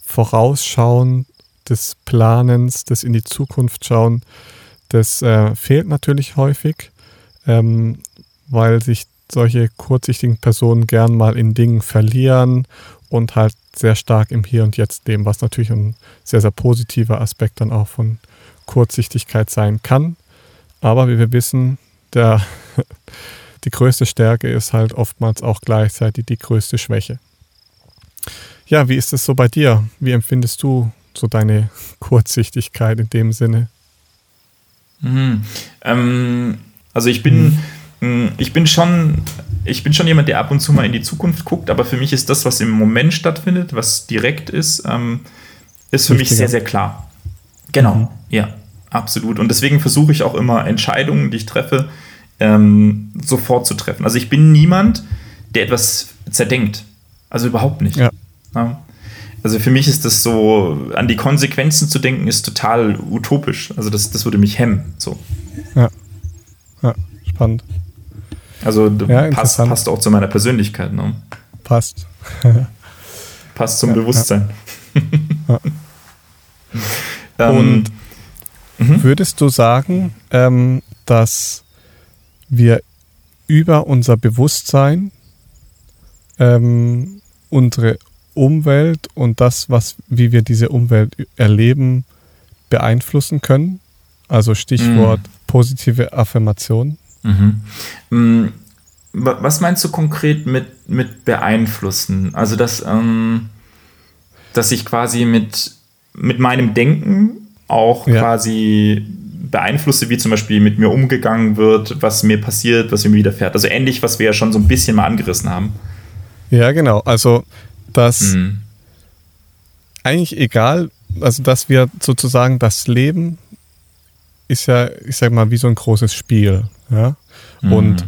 Vorausschauen, des Planens, des in die Zukunft schauen, das äh, fehlt natürlich häufig, ähm, weil sich solche kurzsichtigen Personen gern mal in Dingen verlieren und halt sehr stark im Hier und Jetzt leben, was natürlich ein sehr, sehr positiver Aspekt dann auch von Kurzsichtigkeit sein kann. Aber wie wir wissen, der, die größte Stärke ist halt oftmals auch gleichzeitig die größte Schwäche. Ja, wie ist es so bei dir? Wie empfindest du so deine Kurzsichtigkeit in dem Sinne? Mhm. Ähm, also ich bin, mhm. Ich bin schon, ich bin schon jemand, der ab und zu mal in die Zukunft guckt, aber für mich ist das, was im Moment stattfindet, was direkt ist, ähm, ist für Richtiger. mich sehr, sehr klar. Genau, mhm. ja, absolut. Und deswegen versuche ich auch immer Entscheidungen, die ich treffe, ähm, sofort zu treffen. Also ich bin niemand, der etwas zerdenkt. Also überhaupt nicht. Ja. Ja. Also für mich ist das so, an die Konsequenzen zu denken, ist total utopisch. Also das, das würde mich hemmen. So. Ja. Ja, spannend. Also passt, passt auch zu meiner Persönlichkeit. Ne? Passt. passt zum Bewusstsein. Ähm, Und mhm. würdest du sagen, ähm, dass wir über unser Bewusstsein ähm, unsere Umwelt und das, was, wie wir diese Umwelt erleben, beeinflussen können? Also Stichwort mhm. positive Affirmation. Mhm. Mm, was meinst du konkret mit, mit beeinflussen? Also, dass, ähm, dass ich quasi mit, mit meinem Denken auch ja. quasi beeinflusse, wie zum Beispiel mit mir umgegangen wird, was mir passiert, was mir widerfährt. Also ähnlich, was wir ja schon so ein bisschen mal angerissen haben. Ja, genau. Also, dass mhm. eigentlich egal, also dass wir sozusagen das Leben ist ja, ich sag mal, wie so ein großes Spiel. Ja? Mhm. Und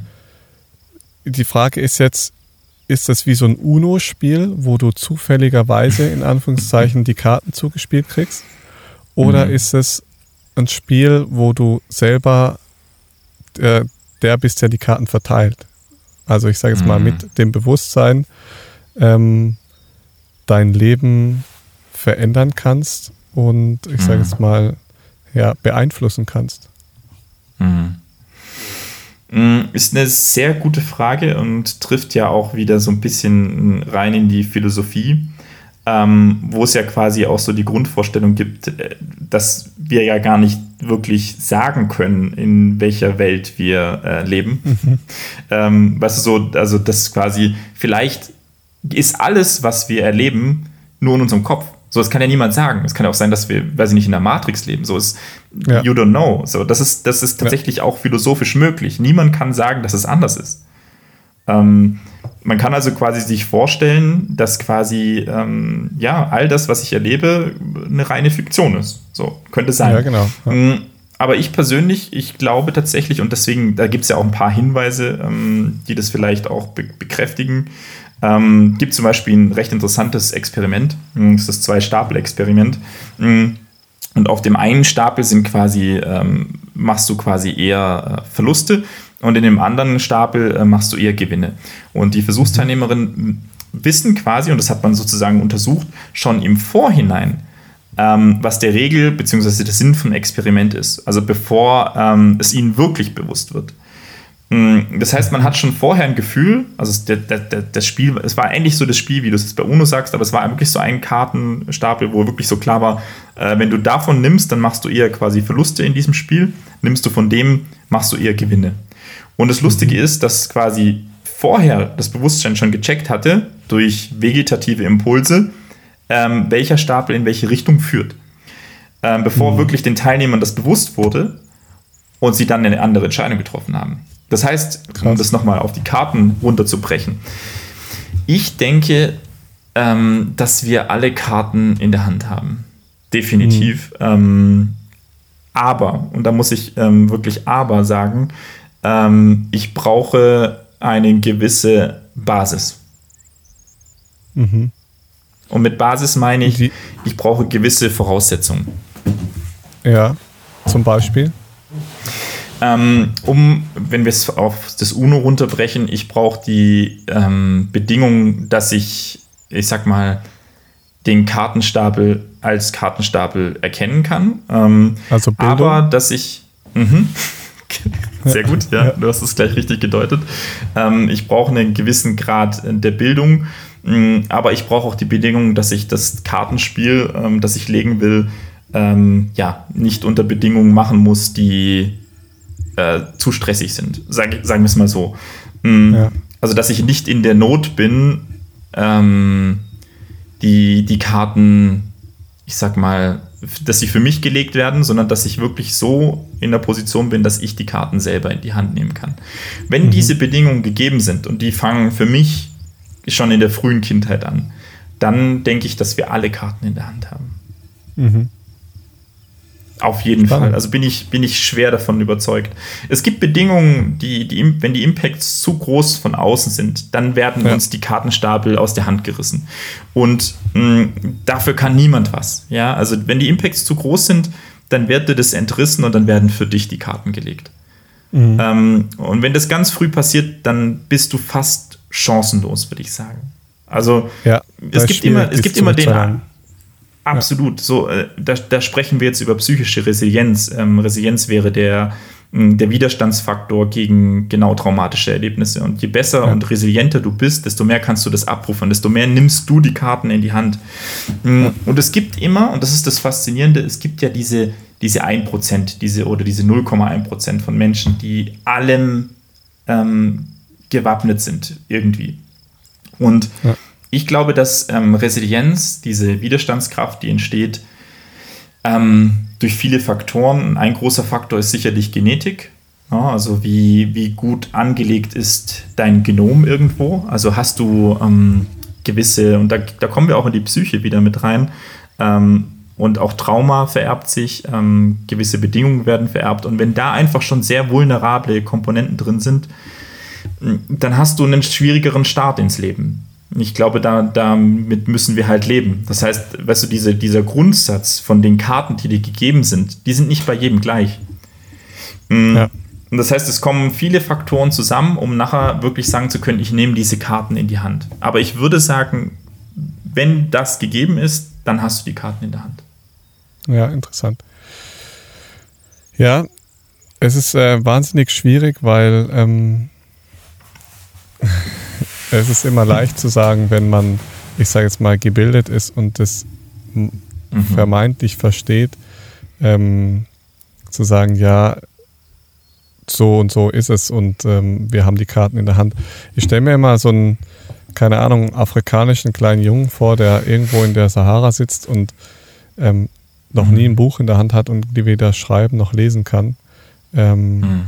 die Frage ist jetzt, ist das wie so ein UNO-Spiel, wo du zufälligerweise in Anführungszeichen die Karten zugespielt kriegst? Oder mhm. ist es ein Spiel, wo du selber der, der bist, der die Karten verteilt? Also ich sage jetzt mal mhm. mit dem Bewusstsein ähm, dein Leben verändern kannst und ich sage jetzt mhm. mal ja, beeinflussen kannst. Mhm. Mm, ist eine sehr gute Frage und trifft ja auch wieder so ein bisschen rein in die Philosophie, ähm, wo es ja quasi auch so die Grundvorstellung gibt, äh, dass wir ja gar nicht wirklich sagen können, in welcher Welt wir äh, leben. Mhm. Ähm, was so, also das quasi, vielleicht ist alles, was wir erleben, nur in unserem Kopf. So, das kann ja niemand sagen. Es kann ja auch sein, dass wir, weiß ich nicht, in der Matrix leben. So ist, ja. you don't know. So, das ist, das ist tatsächlich ja. auch philosophisch möglich. Niemand kann sagen, dass es anders ist. Ähm, man kann also quasi sich vorstellen, dass quasi, ähm, ja, all das, was ich erlebe, eine reine Fiktion ist. So, könnte sein. Ja, genau. Ja. Mm, aber ich persönlich, ich glaube tatsächlich, und deswegen, da gibt es ja auch ein paar Hinweise, ähm, die das vielleicht auch be bekräftigen, ähm, gibt zum Beispiel ein recht interessantes Experiment, hm, das ist das Zwei-Stapel-Experiment. Hm, Und auf dem einen Stapel sind quasi, ähm, machst du quasi eher äh, Verluste und in dem anderen Stapel äh, machst du eher Gewinne. Und die Versuchsteilnehmerinnen wissen quasi, und das hat man sozusagen untersucht, schon im Vorhinein, ähm, was der Regel bzw. der Sinn von Experiment ist. Also bevor ähm, es ihnen wirklich bewusst wird. Mm, das heißt, man hat schon vorher ein Gefühl, also der, der, der, das Spiel, es war ähnlich so das Spiel, wie du es jetzt bei UNO sagst, aber es war wirklich so ein Kartenstapel, wo wirklich so klar war, äh, wenn du davon nimmst, dann machst du eher quasi Verluste in diesem Spiel, nimmst du von dem, machst du eher Gewinne. Und das Lustige mhm. ist, dass quasi vorher das Bewusstsein schon gecheckt hatte, durch vegetative Impulse, ähm, welcher Stapel in welche Richtung führt. Ähm, bevor mhm. wirklich den Teilnehmern das bewusst wurde und sie dann eine andere Entscheidung getroffen haben. Das heißt, Krass. um das nochmal auf die Karten runterzubrechen, ich denke, ähm, dass wir alle Karten in der Hand haben. Definitiv. Mhm. Ähm, aber, und da muss ich ähm, wirklich aber sagen, ähm, ich brauche eine gewisse Basis. Mhm. Und mit Basis meine ich, ich brauche gewisse Voraussetzungen. Ja, zum Beispiel. Ähm, um, wenn wir es auf das UNO runterbrechen, ich brauche die ähm, Bedingung, dass ich, ich sag mal, den Kartenstapel als Kartenstapel erkennen kann. Ähm, also Bildung. Aber dass ich. Mh, sehr gut, ja, du hast es gleich richtig gedeutet. Ähm, ich brauche einen gewissen Grad der Bildung, mh, aber ich brauche auch die Bedingung, dass ich das Kartenspiel, ähm, das ich legen will, ähm, ja, nicht unter Bedingungen machen muss, die äh, zu stressig sind. Sag, sagen wir es mal so. Mhm. Ja. Also, dass ich nicht in der Not bin, ähm, die, die Karten, ich sag mal, dass sie für mich gelegt werden, sondern dass ich wirklich so in der Position bin, dass ich die Karten selber in die Hand nehmen kann. Wenn mhm. diese Bedingungen gegeben sind und die fangen für mich schon in der frühen Kindheit an, dann denke ich, dass wir alle Karten in der Hand haben. Mhm. Auf jeden Spannend. Fall. Also bin ich, bin ich schwer davon überzeugt. Es gibt Bedingungen, die, die, wenn die Impacts zu groß von außen sind, dann werden ja. uns die Kartenstapel aus der Hand gerissen. Und mh, mm, dafür kann niemand was. Ja, also wenn die Impacts zu groß sind, dann wird dir das entrissen und dann werden für dich die Karten gelegt. Mhm. Ähm, und wenn das ganz früh passiert, dann bist du fast chancenlos, würde ich sagen. Also ja, es gibt immer, es gibt immer den, Absolut. So, äh, da, da, sprechen wir jetzt über psychische Resilienz. Ähm, Resilienz wäre der, der Widerstandsfaktor gegen genau traumatische Erlebnisse. Und je besser ja. und resilienter du bist, desto mehr kannst du das abrufen, desto mehr nimmst du die Karten in die Hand. Und es gibt immer, und das ist das Faszinierende, es gibt ja diese, diese 1%, diese oder diese 0,1% von Menschen, die allem ähm, gewappnet sind, irgendwie. Und ja. Ich glaube, dass ähm, Resilienz, diese Widerstandskraft, die entsteht ähm, durch viele Faktoren, ein großer Faktor ist sicherlich Genetik. Ja, also wie, wie gut angelegt ist dein Genom irgendwo. Also hast du ähm, gewisse, und da, da kommen wir auch in die Psyche wieder mit rein, ähm, und auch Trauma vererbt sich, ähm, gewisse Bedingungen werden vererbt. Und wenn da einfach schon sehr vulnerable Komponenten drin sind, dann hast du einen schwierigeren Start ins Leben ich glaube, da, damit müssen wir halt leben. Das heißt, weißt du, diese, dieser Grundsatz von den Karten, die dir gegeben sind, die sind nicht bei jedem gleich. Mhm. Ja. Und das heißt, es kommen viele Faktoren zusammen, um nachher wirklich sagen zu können, ich nehme diese Karten in die Hand. Aber ich würde sagen, wenn das gegeben ist, dann hast du die Karten in der Hand. Ja, interessant. Ja, es ist äh, wahnsinnig schwierig, weil ähm, es ist immer leicht zu sagen, wenn man, ich sage jetzt mal, gebildet ist und das mhm. vermeintlich versteht, ähm, zu sagen, ja, so und so ist es und ähm, wir haben die Karten in der Hand. Ich stelle mir immer so einen, keine Ahnung, afrikanischen kleinen Jungen vor, der irgendwo in der Sahara sitzt und ähm, noch mhm. nie ein Buch in der Hand hat und die weder schreiben noch lesen kann. Ähm, mhm.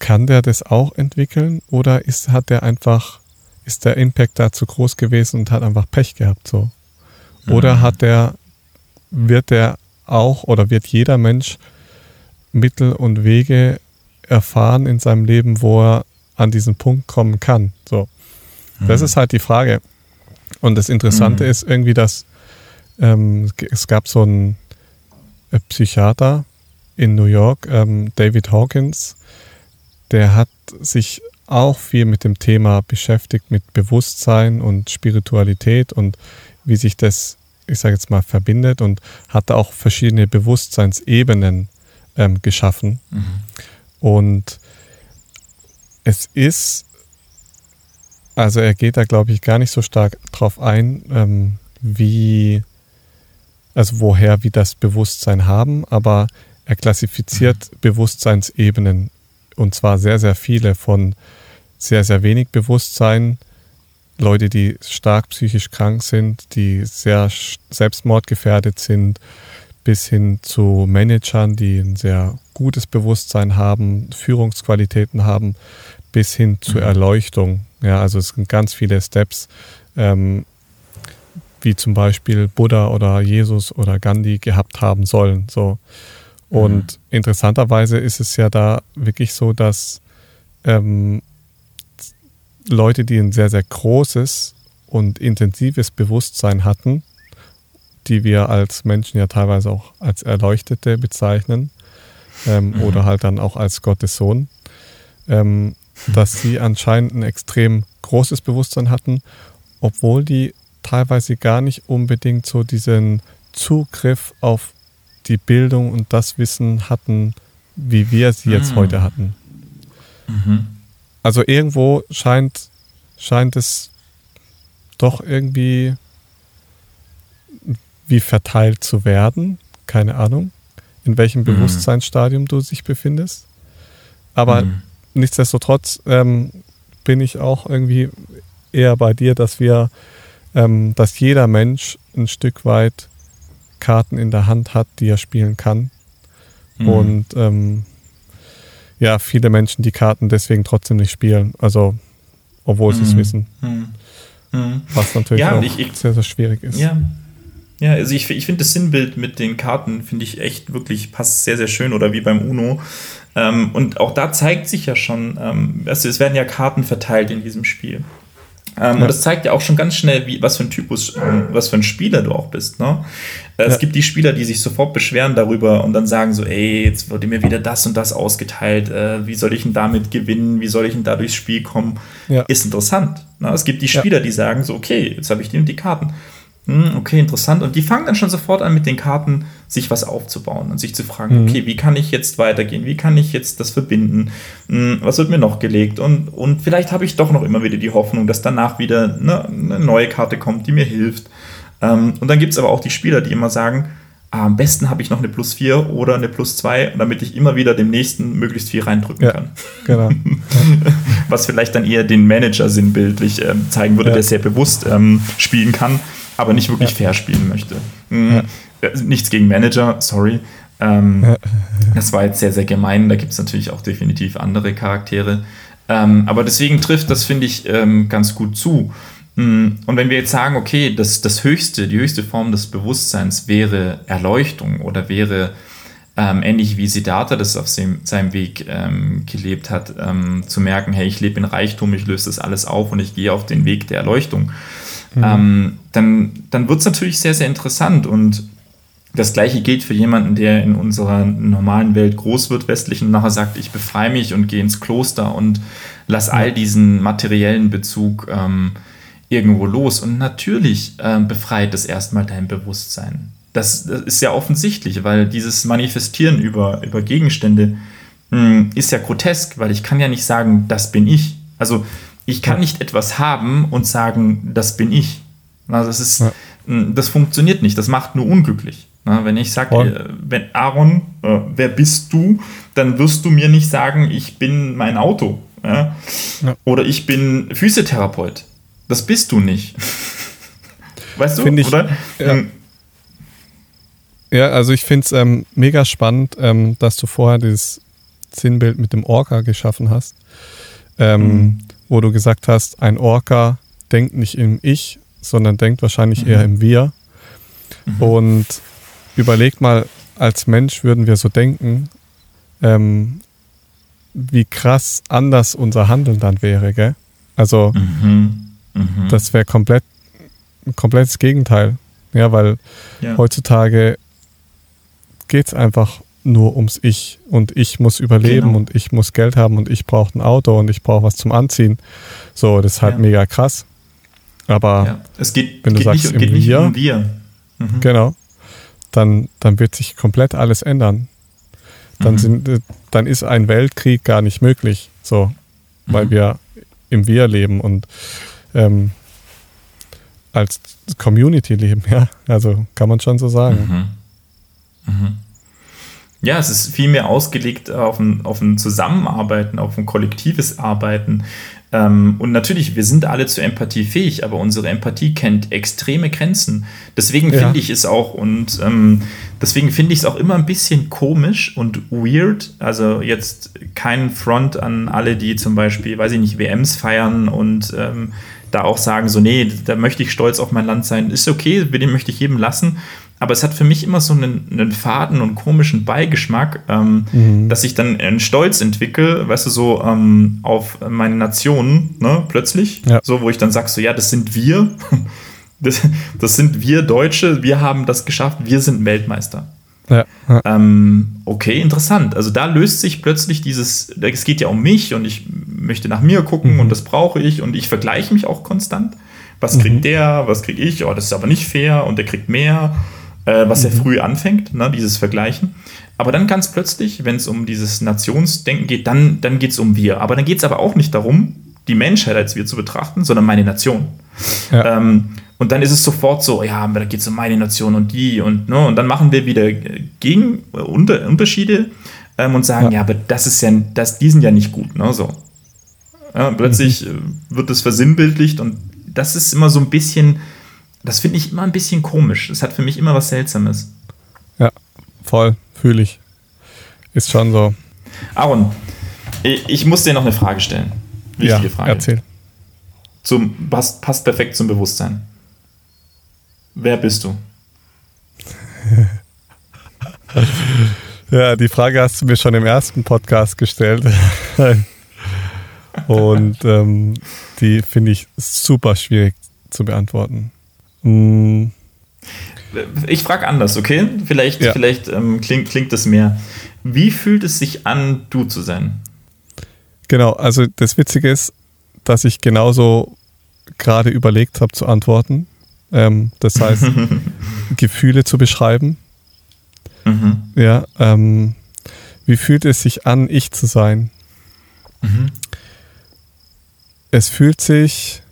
Kann der das auch entwickeln oder ist, hat der einfach, ist der Impact da zu groß gewesen und hat einfach Pech gehabt so? Oder mhm. hat der, wird der auch oder wird jeder Mensch Mittel und Wege erfahren in seinem Leben, wo er an diesen Punkt kommen kann? So. Mhm. Das ist halt die Frage. Und das Interessante mhm. ist irgendwie, dass ähm, es gab so ein äh, Psychiater in New York, ähm, David Hawkins, der hat sich auch viel mit dem Thema beschäftigt, mit Bewusstsein und Spiritualität und wie sich das, ich sage jetzt mal, verbindet und hat auch verschiedene Bewusstseinsebenen ähm, geschaffen. Mhm. Und es ist, also er geht da, glaube ich, gar nicht so stark drauf ein, ähm, wie, also woher wir das Bewusstsein haben, aber er klassifiziert mhm. Bewusstseinsebenen und zwar sehr, sehr viele von sehr, sehr wenig Bewusstsein, Leute, die stark psychisch krank sind, die sehr selbstmordgefährdet sind, bis hin zu Managern, die ein sehr gutes Bewusstsein haben, Führungsqualitäten haben, bis hin zur mhm. Erleuchtung. Ja, also es sind ganz viele Steps, ähm, wie zum Beispiel Buddha oder Jesus oder Gandhi gehabt haben sollen. So. Und mhm. interessanterweise ist es ja da wirklich so, dass ähm, Leute, die ein sehr, sehr großes und intensives Bewusstsein hatten, die wir als Menschen ja teilweise auch als Erleuchtete bezeichnen ähm, mhm. oder halt dann auch als Gottes Sohn, ähm, dass sie anscheinend ein extrem großes Bewusstsein hatten, obwohl die teilweise gar nicht unbedingt so diesen Zugriff auf die Bildung und das Wissen hatten, wie wir sie jetzt mhm. heute hatten. Mhm. Also irgendwo scheint, scheint es doch irgendwie wie verteilt zu werden. Keine Ahnung, in welchem mhm. Bewusstseinsstadium du dich befindest. Aber mhm. nichtsdestotrotz ähm, bin ich auch irgendwie eher bei dir, dass wir, ähm, dass jeder Mensch ein Stück weit Karten in der Hand hat, die er spielen kann. Mhm. Und ähm, ja, viele Menschen die Karten deswegen trotzdem nicht spielen. Also, obwohl sie es mhm. wissen. Mhm. mhm. Was natürlich ja, auch ich, ich, sehr, sehr schwierig ist. Ja, ja also ich, ich finde das Sinnbild mit den Karten, finde ich echt wirklich, passt sehr, sehr schön. Oder wie beim Uno. Ähm, und auch da zeigt sich ja schon, ähm, also es werden ja Karten verteilt in diesem Spiel. Ähm, ja. Und das zeigt ja auch schon ganz schnell, wie, was für ein Typus, was für ein Spieler du auch bist. Ne? Äh, es ja. gibt die Spieler, die sich sofort beschweren darüber und dann sagen so, ey, jetzt wurde mir wieder das und das ausgeteilt, äh, wie soll ich denn damit gewinnen, wie soll ich denn da durchs Spiel kommen? Ja. Ist interessant. Ne? Es gibt die Spieler, die sagen so, okay, jetzt habe ich die und die Karten. Hm, okay, interessant. Und die fangen dann schon sofort an, mit den Karten sich was aufzubauen und sich zu fragen, mhm. okay, wie kann ich jetzt weitergehen? Wie kann ich jetzt das verbinden? Hm, was wird mir noch gelegt? Und, und vielleicht habe ich doch noch immer wieder die Hoffnung, dass danach wieder eine, eine neue Karte kommt, die mir hilft. Ähm, und dann gibt es aber auch die Spieler, die immer sagen, ah, am besten habe ich noch eine plus 4 oder eine plus 2, damit ich immer wieder dem nächsten möglichst viel reindrücken ja, kann. Genau. Was vielleicht dann eher den Manager sinnbildlich äh, zeigen würde, ja. der sehr bewusst ähm, spielen kann aber nicht wirklich ja. fair spielen möchte. Mhm. Ja. Äh, nichts gegen Manager, sorry. Ähm. Das war jetzt sehr, sehr gemein. Da gibt es natürlich auch definitiv andere Charaktere. Ähm, aber deswegen trifft das, finde ich, ähm, ganz gut zu. Mhm. Und wenn wir jetzt sagen, okay, das, das höchste, die höchste Form des Bewusstseins wäre Erleuchtung oder wäre ähm, ähnlich wie Siddhartha das auf seinem Weg ähm, gelebt hat, ähm, zu merken, hey, ich lebe in Reichtum, ich löse das alles auf und ich gehe auf den Weg der Erleuchtung mhm. ähm, dann, dann wird es natürlich sehr, sehr interessant. Und das gleiche gilt für jemanden, der in unserer normalen Welt groß wird, westlich, und nachher sagt, ich befreie mich und gehe ins Kloster und lass ja. all diesen materiellen Bezug ähm, irgendwo los. Und natürlich äh, befreit es erstmal dein Bewusstsein. Das, das, ist ja offensichtlich, weil dieses Manifestieren über, über Gegenstände mh, hm, ist ja grotesk, weil ich kann ja nicht sagen, das bin ich. Also ich kann nicht etwas haben und sagen, das bin ich. Also das ist, ja. das funktioniert nicht. Das macht nur unglücklich. wenn ich sage, äh, wenn Aaron, äh, wer bist du, dann wirst du mir nicht sagen, ich bin mein Auto. Ja? Ja. Oder ich bin Physiotherapeut. Das bist du nicht. weißt du, ich, oder? Ja. Ja, also ich finde es ähm, mega spannend, ähm, dass du vorher dieses Sinnbild mit dem Orca geschaffen hast. Ähm, mhm wo du gesagt hast, ein Orca denkt nicht im Ich, sondern denkt wahrscheinlich mhm. eher im Wir. Mhm. Und überleg mal, als Mensch würden wir so denken, ähm, wie krass anders unser Handeln dann wäre, gell? Also, mhm. mhm. das wäre komplett ein komplettes Gegenteil. Ja, weil ja. heutzutage geht es einfach nur ums Ich und ich muss überleben Genau. und ich muss Geld haben und ich brauche ein Auto und ich brauche was zum Anziehen. So, das ist halt Ja. mega krass. Aber Ja. Es geht, Wenn du geht, sagst, nicht, im geht nicht Wir- um wir. Mhm. genau, dann, dann wird sich komplett alles ändern. Dann, Mhm. sind, dann ist ein Weltkrieg gar nicht möglich, so, weil Mhm. wir im Wir leben und ähm, als Community leben, ja. Also kann man schon so sagen. Mhm. Ja, es ist viel mehr ausgelegt auf ein, auf ein Zusammenarbeiten, auf ein kollektives Arbeiten. Ähm, und natürlich, wir sind alle zur Empathie fähig, aber unsere Empathie kennt extreme Grenzen. Deswegen Ja. finde ich es auch und ähm, deswegen finde ich es auch immer ein bisschen komisch und weird. Also jetzt kein Front an alle, die zum Beispiel, weiß ich nicht, WMs feiern und ähm, da auch sagen, so, nee, da möchte ich stolz auf mein Land sein. Ist okay, den möchte ich jedem lassen. Aber es hat für mich immer so einen, einen faden und komischen Beigeschmack, ähm, dass ich dann einen Stolz entwickle, weißt du, so ähm, auf meine Nation, ne, plötzlich. Ja. So, wo ich dann sag, so, ja, das sind wir. Das, das sind wir Deutsche, wir haben das geschafft, wir sind Weltmeister. Ja, ja, Ähm, okay, interessant. Also da löst sich plötzlich dieses, es geht ja um mich und ich möchte nach mir gucken und das brauche ich und ich vergleiche mich auch konstant. Was kriegt der, was kriege ich? Oh, das ist aber nicht fair und der kriegt mehr, äh, was ja früh anfängt, ne, dieses Vergleichen. Aber dann ganz plötzlich, wenn es um dieses Nationsdenken geht, dann, dann geht es um wir. Aber dann geht es aber auch nicht darum, die Menschheit als wir zu betrachten, sondern meine Nation. Ja. Ähm, und dann ist es sofort so, ja, da geht es um meine Nation und die und, ne, und dann machen wir wieder äh, gegen äh, unter, Unterschiede ähm, und sagen, ja. Ja. aber das ist ja, das, die sind ja nicht gut, ne, so. Ja, plötzlich äh, wird das versinnbildlicht und das ist immer so ein bisschen, das finde ich immer ein bisschen komisch. Das hat für mich immer was Seltsames. ja, voll, fühle ich. Ist schon so. Aaron, ich, muss dir noch eine Frage stellen. Wichtige ja, Frage. erzähl. Zum, passt, passt perfekt zum Bewusstsein. Wer bist du? Ja, die Frage hast du mir schon im ersten Podcast gestellt. Und ähm, die finde ich super schwierig zu beantworten. Mm, Ich frage anders, okay? Vielleicht, Ja. vielleicht ähm, klingt, klingt das mehr. Wie fühlt es sich an, du zu sein? Genau, also das Witzige ist, dass ich genauso gerade überlegt habe zu antworten. Ähm, das heißt, Gefühle zu beschreiben. Mhm. Ja, ähm, wie fühlt es sich an, ich zu sein? Mhm. Es fühlt sich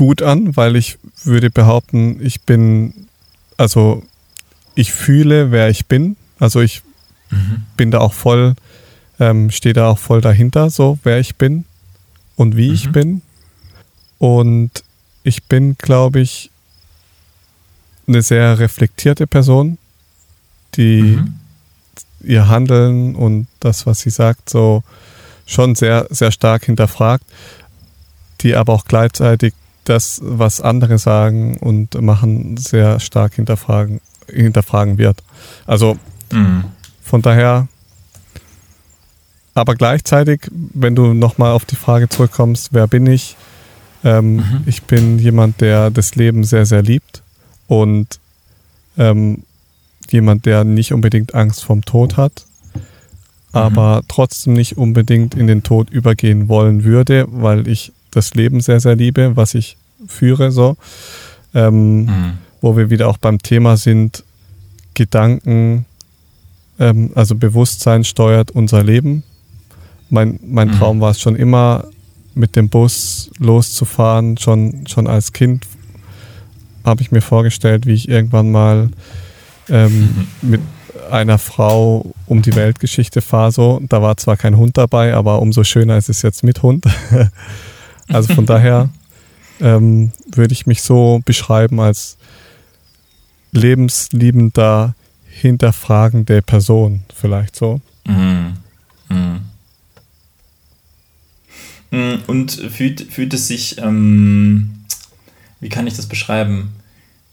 gut an, weil ich würde behaupten, ich bin, also ich fühle, wer ich bin. Also ich Mhm. bin da auch voll, ähm, stehe da auch voll dahinter, so wer ich bin und wie ich Mhm. bin. Und ich bin, glaube ich, eine sehr reflektierte Person, die Mhm. ihr Handeln und das, was sie sagt, so schon sehr, sehr stark hinterfragt, die aber auch gleichzeitig das, was andere sagen und machen, sehr stark hinterfragen, hinterfragen wird. Also Mhm. von daher, aber gleichzeitig, wenn du nochmal auf die Frage zurückkommst, wer bin ich? Ähm, Mhm. Ich bin jemand, der das Leben sehr, sehr liebt und ähm, jemand, der nicht unbedingt Angst vom Tod hat, aber trotzdem nicht unbedingt in den Tod übergehen wollen würde, weil ich das Leben sehr, sehr liebe, was ich führe, so. Ähm, Mhm. wo wir wieder auch beim Thema sind, Gedanken, ähm, also Bewusstsein steuert unser Leben. Mein, mein Mhm. Traum war es schon immer, mit dem Bus loszufahren. Schon, schon als Kind habe ich mir vorgestellt, wie ich irgendwann mal ähm, mit einer Frau um die Weltgeschichte fahre. So. Da war zwar kein Hund dabei, aber umso schöner ist es jetzt mit Hund. also von daher ähm, würde ich mich so beschreiben als lebensliebender, hinterfragende Person, vielleicht so. Mhm. Mhm. Mhm. Und fühlt, fühlt es sich, ähm, wie kann ich das beschreiben?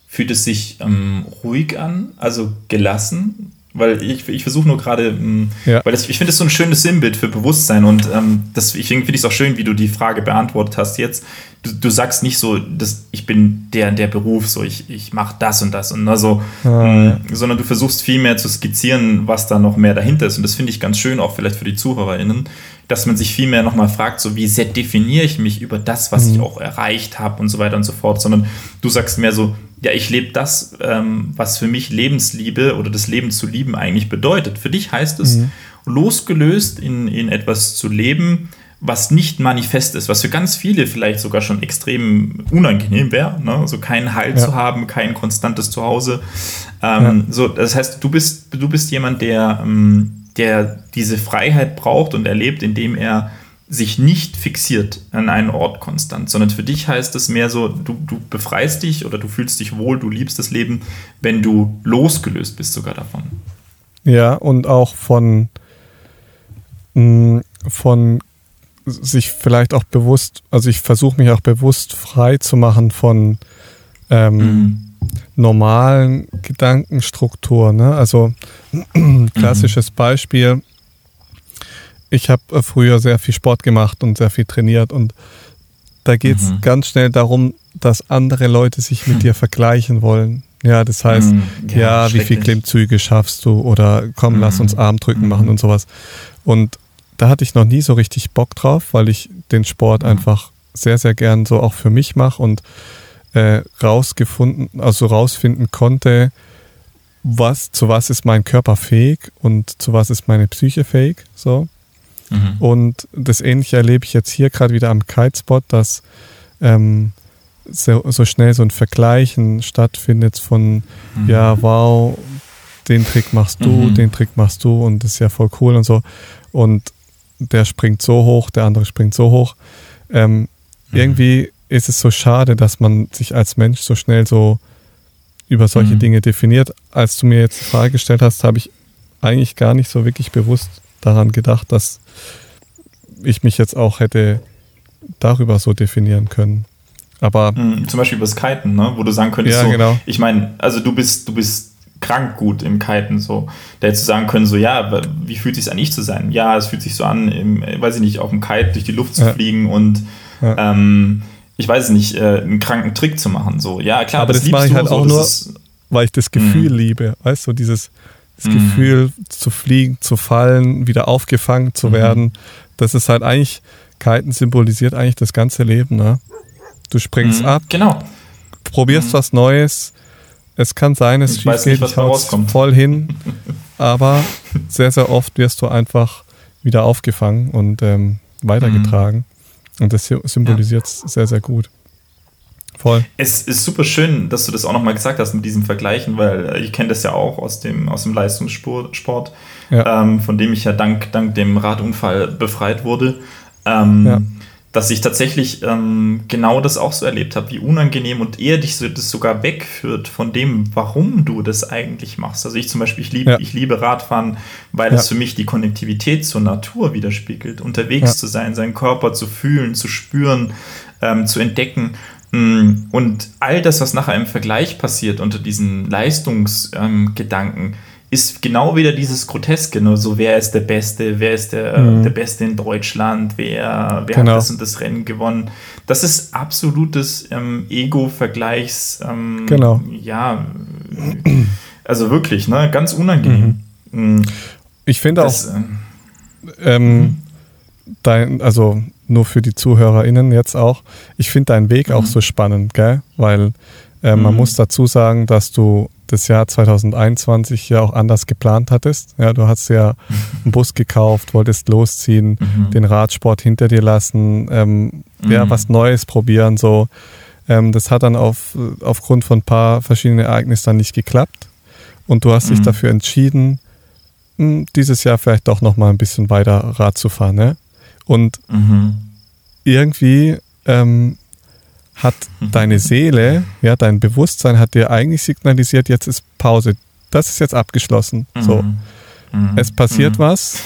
Fühlt es sich ähm, ruhig an, also gelassen, weil ich, ich versuche nur gerade, mm, ja. weil das, ich finde es so ein schönes Sinnbild für Bewusstsein und ähm, das, ich finde es auch schön, wie du die Frage beantwortet hast jetzt. Du, du sagst nicht so, dass ich bin der der Beruf, so ich, ich mache das und das und also, ah, mh, sondern du versuchst viel mehr zu skizzieren, was da noch mehr dahinter ist und das finde ich ganz schön, auch vielleicht für die ZuhörerInnen, dass man sich viel mehr nochmal fragt, so wie sehr definiere ich mich über das, was mhm. ich auch erreicht habe und so weiter und so fort, sondern du sagst mehr so, ja, ich lebe das, ähm, was für mich Lebensliebe oder das Leben zu lieben eigentlich bedeutet. Für dich heißt es, mhm. losgelöst in, in etwas zu leben, was nicht manifest ist, was für ganz viele vielleicht sogar schon extrem unangenehm wäre, ne? also keinen Halt ja. zu haben, kein konstantes Zuhause. Ähm, ja. So, das heißt, du bist, du bist jemand, der, ähm, der diese Freiheit braucht und erlebt, indem er sich nicht fixiert an einen Ort konstant, sondern für dich heißt es mehr so, du, du befreist dich oder du fühlst dich wohl, du liebst das Leben, wenn du losgelöst bist sogar davon. Ja, und auch von, mm, von sich vielleicht auch bewusst, also ich versuche mich auch bewusst frei zu machen von ähm, mhm. normalen Gedankenstrukturen. Ne? Also klassisches mhm. Beispiel, ich habe äh, früher sehr viel Sport gemacht und sehr viel trainiert und da geht es mhm. ganz schnell darum, dass andere Leute sich mit dir vergleichen wollen. Ja, das heißt, mhm. ja, ja wie viel Klimmzüge schaffst du oder komm, mhm. lass uns Armdrücken machen mhm. und sowas. Und da hatte ich noch nie so richtig Bock drauf, weil ich den Sport mhm. einfach sehr, sehr gern so auch für mich mache und äh, rausgefunden, also rausfinden konnte, was, zu was ist mein Körper fähig und zu was ist meine Psyche fähig, so. Mhm. Und das Ähnliche erlebe ich jetzt hier gerade wieder am Kitespot, dass ähm, so, so, schnell so ein Vergleichen stattfindet von, mhm. ja, wow, den Trick machst du, mhm. den Trick machst du und das ist ja voll cool und so. Und der springt so hoch, der andere springt so hoch. Ähm, mhm. irgendwie ist es so schade, dass man sich als Mensch so schnell so über solche mhm. Dinge definiert. Als du mir jetzt die Frage gestellt hast, habe ich eigentlich gar nicht so wirklich bewusst daran gedacht, dass ich mich jetzt auch hätte darüber so definieren können. Aber mhm, zum Beispiel über das Kiten, ne? wo du sagen könntest, ja, so, genau. ich meine, also du bist, du bist krank gut im Kiten, so. Da hättest du sagen können, so, ja, wie fühlt es sich an, ich zu sein? Ja, es fühlt sich so an, im, weiß ich nicht, auf dem Kite durch die Luft zu ja. fliegen und ja. ähm, ich weiß nicht, äh, einen kranken Trick zu machen. So, ja, klar, aber das, das mache ich halt so, auch nur, weil ich das Gefühl mhm. liebe. Weißt du, dieses das mhm. Gefühl zu fliegen, zu fallen, wieder aufgefangen zu mhm. werden. Das ist halt eigentlich, Kiten symbolisiert eigentlich das ganze Leben. Ne? Du springst mhm. ab, genau. probierst mhm. was Neues. Es kann sein, es schief geht, ich voll hin, aber sehr, sehr oft wirst du einfach wieder aufgefangen und ähm, weitergetragen. Mhm. Und das symbolisiert es ja. sehr, sehr gut. Voll. Es ist super schön, dass du das auch nochmal gesagt hast mit diesem Vergleichen, weil ich kenne das ja auch aus dem, aus dem Leistungssport, ja. ähm, von dem ich ja dank, dank dem Radunfall befreit wurde. Ähm, ja. Dass ich tatsächlich ähm, genau das auch so erlebt habe, wie unangenehm und eher dich so, das sogar wegführt von dem, warum du das eigentlich machst. Also ich zum Beispiel, ich liebe, ja. ich liebe Radfahren, weil es für mich die Konnektivität zur Natur widerspiegelt, unterwegs zu sein, seinen Körper zu fühlen, zu spüren, ähm, zu entdecken. Mm, und all das, was nachher im Vergleich passiert unter diesen Leistungsgedanken, ähm, ist genau wieder dieses Groteske, nur ne? so wer ist der Beste, wer ist der, mhm. der Beste in Deutschland, wer, wer genau. hat das und das Rennen gewonnen. Das ist absolutes ähm, Ego-Vergleichs, ähm, genau. ja, also wirklich, ne, ganz unangenehm. Mhm. Mm. Ich finde auch, äh, ähm, mhm. dein, also nur für die ZuhörerInnen jetzt auch. Ich finde deinen Weg mhm. auch so spannend, gell? Weil äh, mhm. man muss dazu sagen, dass du das Jahr 2021 ja auch anders geplant hattest. Ja, du hast ja einen Bus gekauft, wolltest losziehen, mhm. den Radsport hinter dir lassen, ähm, ja, mhm. was Neues probieren, so. Ähm, das hat dann auf, aufgrund von ein paar verschiedenen Ereignissen dann nicht geklappt. Und du hast dich mhm. dafür entschieden, hm, dieses Jahr vielleicht doch nochmal ein bisschen weiter Rad zu fahren, ne? Und mhm. irgendwie ähm, hat mhm. deine Seele, ja, dein Bewusstsein hat dir eigentlich signalisiert, jetzt ist Pause. Das ist jetzt abgeschlossen. Mhm. So. Mhm. Es passiert mhm. was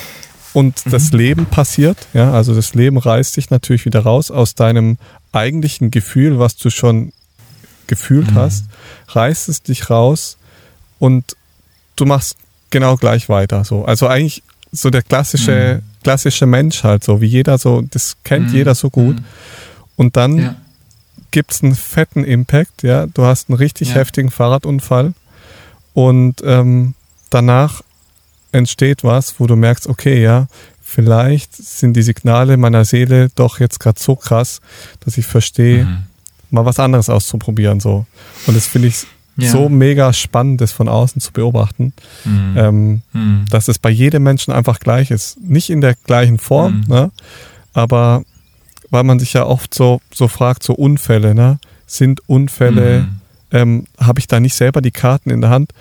und das Leben passiert, ja, also das Leben reißt dich natürlich wieder raus aus deinem eigentlichen Gefühl, was du schon gefühlt hast, reißt es dich raus und du machst genau gleich weiter. So. Also eigentlich so der klassische, mhm. Klassische Mensch halt so, wie jeder so, das kennt mhm. jeder so gut. Mhm. Und dann ja. gibt es einen fetten Impact, ja. Du hast einen richtig ja. heftigen Fahrradunfall und ähm, danach entsteht was, wo du merkst, okay, ja, vielleicht sind die Signale meiner Seele doch jetzt gerade so krass, dass ich verstehe, mhm. mal was anderes auszuprobieren. So. Und das finde ich ja. so mega spannend, das von außen zu beobachten, mhm. Ähm, mhm. dass es bei jedem Menschen einfach gleich ist. Nicht in der gleichen Form, mhm. ne? aber weil man sich ja oft so, so fragt, so Unfälle, ne? sind Unfälle, mhm. ähm, habe ich da nicht selber die Karten in der Hand?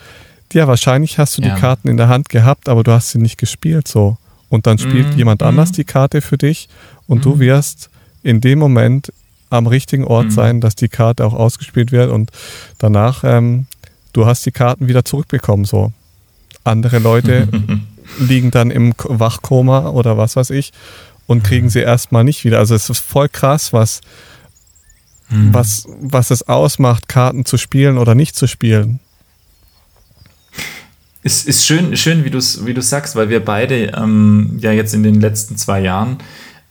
Ja, wahrscheinlich hast du ja. die Karten in der Hand gehabt, aber du hast sie nicht gespielt so. Und dann spielt mhm. jemand anders mhm. die Karte für dich und du wirst in dem Moment am richtigen Ort mhm. sein, dass die Karte auch ausgespielt wird und danach, ähm, du hast die Karten wieder zurückbekommen. So. Andere Leute liegen dann im Wachkoma oder was weiß ich und kriegen sie erstmal nicht wieder. Also es ist voll krass, was, mhm. was, was es ausmacht, Karten zu spielen oder nicht zu spielen. Es ist schön, schön wie du es wie sagst, weil wir beide ähm, ja jetzt in den letzten zwei Jahren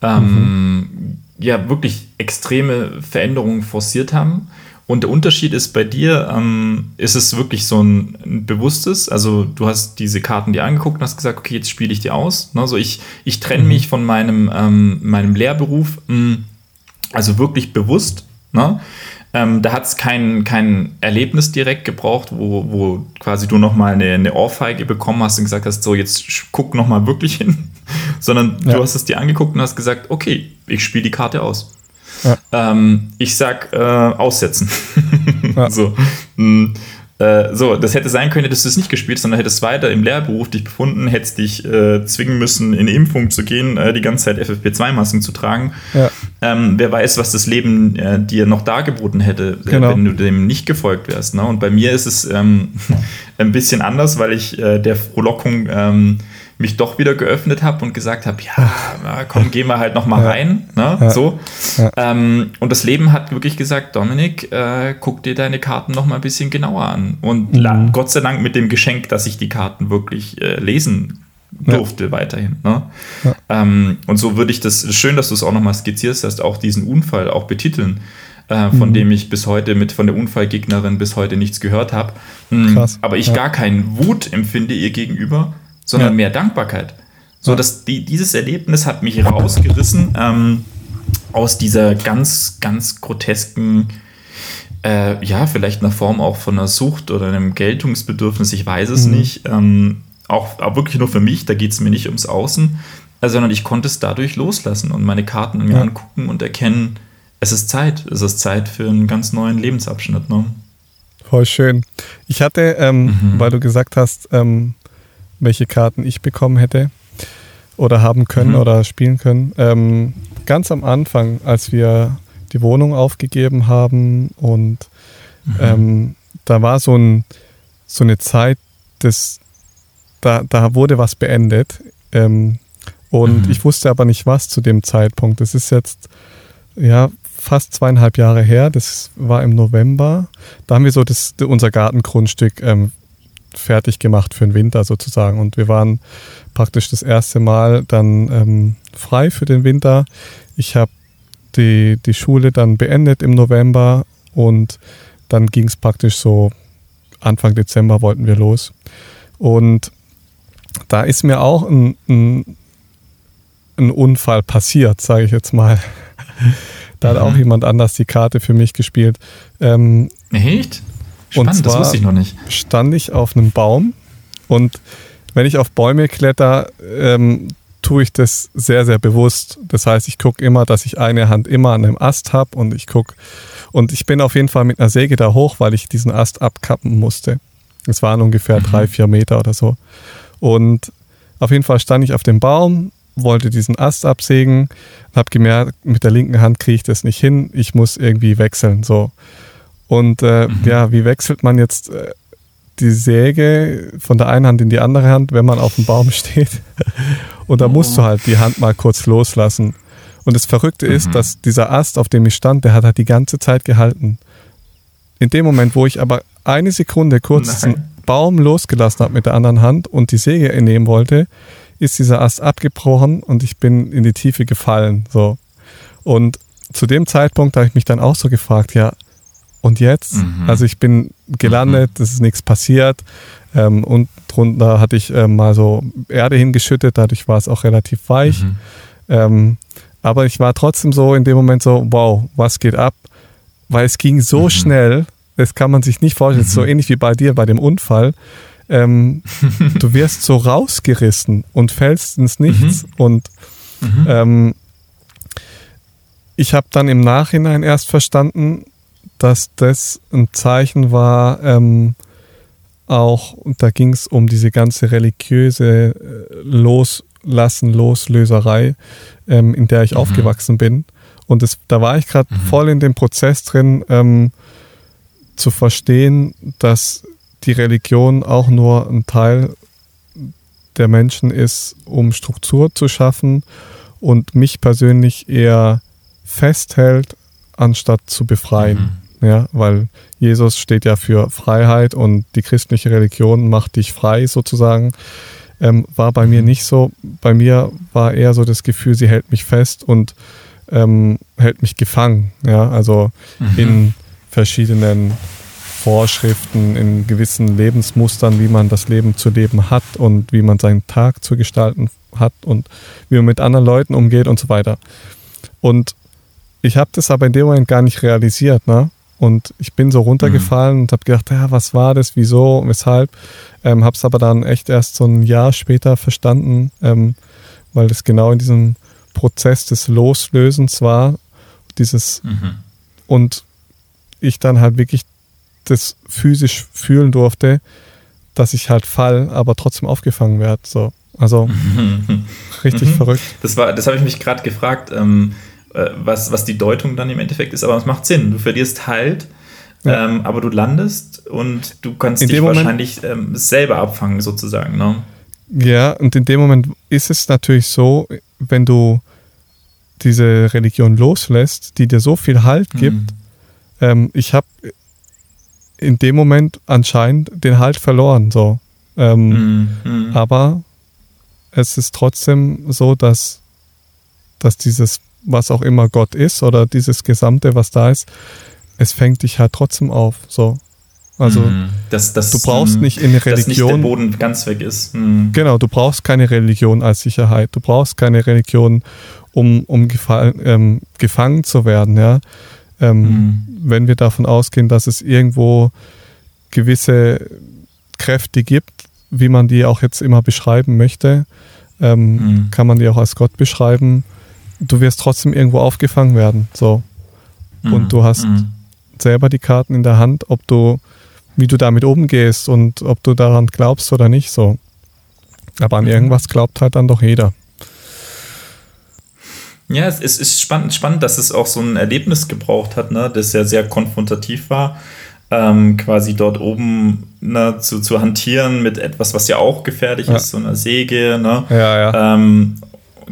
ähm, mhm ja wirklich extreme Veränderungen forciert haben. Und der Unterschied ist bei dir, ähm, ist es wirklich so ein, ein, bewusstes, also du hast diese Karten dir angeguckt und hast gesagt, okay, jetzt spiele ich die aus. Also ich, ich trenne mhm. mich von meinem, ähm, meinem Lehrberuf, mh, mm, also wirklich bewusst. Ne? Ähm, da hat es kein, kein Erlebnis direkt gebraucht, wo, wo quasi du nochmal eine, eine Ohrfeige bekommen hast und gesagt hast, so jetzt guck nochmal wirklich hin, sondern ja. du hast es dir angeguckt und hast gesagt, okay, ich spiele die Karte aus. Ja. Ähm, ich sag äh, aussetzen. Ja. so. Hm. Äh, so, das hätte sein können, dass du es nicht gespielt, sondern hättest weiter im Lehrberuf dich befunden, hättest dich äh, zwingen müssen, in die Impfung zu gehen, äh, die ganze Zeit FFP2-Masken zu tragen. Ja. Ähm, wer weiß, was das Leben äh, dir noch dargeboten hätte, äh, genau. wenn du dem nicht gefolgt wärst. Ne? Und bei mir ist es ähm, ein bisschen anders, weil ich der Frohlockung ähm, mich doch wieder geöffnet habe und gesagt habe, ja, na, komm, gehen wir halt noch mal ja. rein, ne? Ja. so. Ja. Ähm, und das Leben hat wirklich gesagt, Dominik, äh, guck dir deine Karten noch mal ein bisschen genauer an. Und mhm. Gott sei Dank mit dem Geschenk, dass ich die Karten wirklich äh, lesen durfte weiterhin. Ne? Ähm, und so würde ich das, schön, dass du es auch noch mal skizzierst, dass auch diesen Unfall auch betiteln. Äh, von mhm. dem ich bis heute mit von der Unfallgegnerin bis heute nichts gehört habe. Mhm. Aber ich gar keinen Wut empfinde ihr gegenüber, sondern ja. mehr Dankbarkeit. So, dass die, dieses Erlebnis hat mich rausgerissen ähm, aus dieser ganz, ganz grotesken, äh, ja, vielleicht einer Form auch von einer Sucht oder einem Geltungsbedürfnis, ich weiß es mhm. nicht. Ähm, auch, auch, wirklich nur für mich, da geht es mir nicht ums Außen, äh, sondern ich konnte es dadurch loslassen und meine Karten mir ja. angucken und erkennen, es ist Zeit, es ist Zeit für einen ganz neuen Lebensabschnitt. Ne? Voll schön. Ich hatte, ähm, mhm. weil du gesagt hast, ähm, welche Karten ich bekommen hätte oder haben können mhm. oder spielen können. Ähm, ganz am Anfang, als wir die Wohnung aufgegeben haben und mhm. ähm, da war so, ein, so eine Zeit, das, da, da wurde was beendet ähm, und mhm. ich wusste aber nicht was zu dem Zeitpunkt. Das ist jetzt ja fast zweieinhalb Jahre her, das war im November. Da haben wir so das, unser Gartengrundstück ähm, fertig gemacht für den Winter sozusagen. Und wir waren praktisch das erste Mal dann ähm, frei für den Winter. Ich habe die, die Schule dann beendet im November und dann ging es praktisch so Anfang Dezember wollten wir los. Und da ist mir auch ein, ein, ein Unfall passiert, sage ich jetzt mal. Da hat mhm. auch jemand anders die Karte für mich gespielt. Ähm, Echt? Spannend, und zwar das wusste ich noch nicht. Stand ich auf einem Baum und wenn ich auf Bäume kletter, ähm, tue ich das sehr, sehr bewusst. Das heißt, ich gucke immer, dass ich eine Hand immer an einem Ast habe und ich gucke und ich bin auf jeden Fall mit einer Säge da hoch, weil ich diesen Ast abkappen musste. Es waren ungefähr mhm. drei, vier Meter oder so. Und auf jeden Fall stand ich auf dem Baum, wollte diesen Ast absägen, habe gemerkt, mit der linken Hand kriege ich das nicht hin, ich muss irgendwie wechseln. So. Und äh, mhm. ja, wie wechselt man jetzt äh, die Säge von der einen Hand in die andere Hand, wenn man auf dem Baum steht? Und da oh. musst du halt die Hand mal kurz loslassen. Und das Verrückte mhm. ist, dass dieser Ast, auf dem ich stand, der hat halt die ganze Zeit gehalten. In dem Moment, wo ich aber eine Sekunde kurz diesen, Baum losgelassen habe mit der anderen Hand und die Säge entnehmen wollte, ist dieser Ast abgebrochen und ich bin in die Tiefe gefallen. So. Und zu dem Zeitpunkt habe ich mich dann auch so gefragt, ja, und jetzt? Mhm. Also ich bin gelandet, mhm. es ist nichts passiert. Ähm, und drunter hatte ich äh, mal so Erde hingeschüttet, dadurch war es auch relativ weich. Mhm. Ähm, aber ich war trotzdem so in dem Moment so, wow, was geht ab? Weil es ging so mhm. schnell, das kann man sich nicht vorstellen, mhm. so ähnlich wie bei dir bei dem Unfall. Ähm, du wirst so rausgerissen und fällst ins Nichts. Mhm. Und mhm. ähm, ich habe dann im Nachhinein erst verstanden, dass das ein Zeichen war, ähm, auch, und da ging es um diese ganze religiöse äh, Loslassen, Loslöserei, ähm, in der ich mhm. aufgewachsen bin. Und das, da war ich gerade mhm. voll in dem Prozess drin, ähm, zu verstehen, dass die Religion auch nur ein Teil der Menschen ist, um Struktur zu schaffen und mich persönlich eher festhält, anstatt zu befreien. Mhm. Ja, weil Jesus steht ja für Freiheit und die christliche Religion macht dich frei sozusagen. Ähm, war bei mir mhm. nicht so. Bei mir war eher so das Gefühl, sie hält mich fest und ähm, hält mich gefangen. Ja, also mhm. in verschiedenen Vorschriften, in gewissen Lebensmustern, wie man das Leben zu leben hat und wie man seinen Tag zu gestalten hat und wie man mit anderen Leuten umgeht und so weiter. Und ich habe das aber in dem Moment gar nicht realisiert, ne? Und ich bin so runtergefallen mhm. und habe gedacht, ja, was war das, wieso, weshalb. Ähm, habe es aber dann echt erst so ein Jahr später verstanden, ähm, weil das genau in diesem Prozess des Loslösens war. Dieses mhm. und ich dann halt wirklich das physisch fühlen durfte, dass ich halt fall, aber trotzdem aufgefangen werde. So. Also richtig mhm. verrückt. Das das habe ich mich gerade gefragt. Ähm, äh, was, was die Deutung dann im Endeffekt ist, aber es macht Sinn. Du verlierst halt, ja. ähm, aber du landest und du kannst in dich wahrscheinlich ähm, selber abfangen, sozusagen. Ne? Ja, und in dem Moment ist es natürlich so, wenn du diese Religion loslässt, die dir so viel Halt mhm. gibt, ähm, ich habe in dem Moment anscheinend den Halt verloren. So. Mhm. Mhm. Aber es ist trotzdem so, dass, dass dieses was auch immer Gott ist oder dieses Gesamte, was da ist, es fängt dich halt trotzdem auf. So. Also mhm. das, das, du brauchst mhm. nicht in Religion. Dass nicht der Boden ganz weg ist. Mhm. Genau, du brauchst keine Religion als Sicherheit. Du brauchst keine Religion, um, um ähm, gefangen zu werden. Ja? Ähm, mhm. Wenn wir davon ausgehen, dass es irgendwo gewisse Kräfte gibt, wie man die auch jetzt immer beschreiben möchte, ähm, mhm. kann man die auch als Gott beschreiben du wirst trotzdem irgendwo aufgefangen werden. So. Mhm. Und du hast mhm. selber die Karten in der Hand, ob du, wie du damit umgehst und ob du daran glaubst oder nicht. So. Aber an mhm. irgendwas glaubt halt dann doch jeder. Ja, es ist spannend, spannend, dass es auch so ein Erlebnis gebraucht hat, ne, das ja sehr konfrontativ war. Ähm, quasi dort oben ne, zu, zu hantieren mit etwas, was ja auch gefährlich ja. ist, so einer Säge. Ne? Ja, ja. Ähm,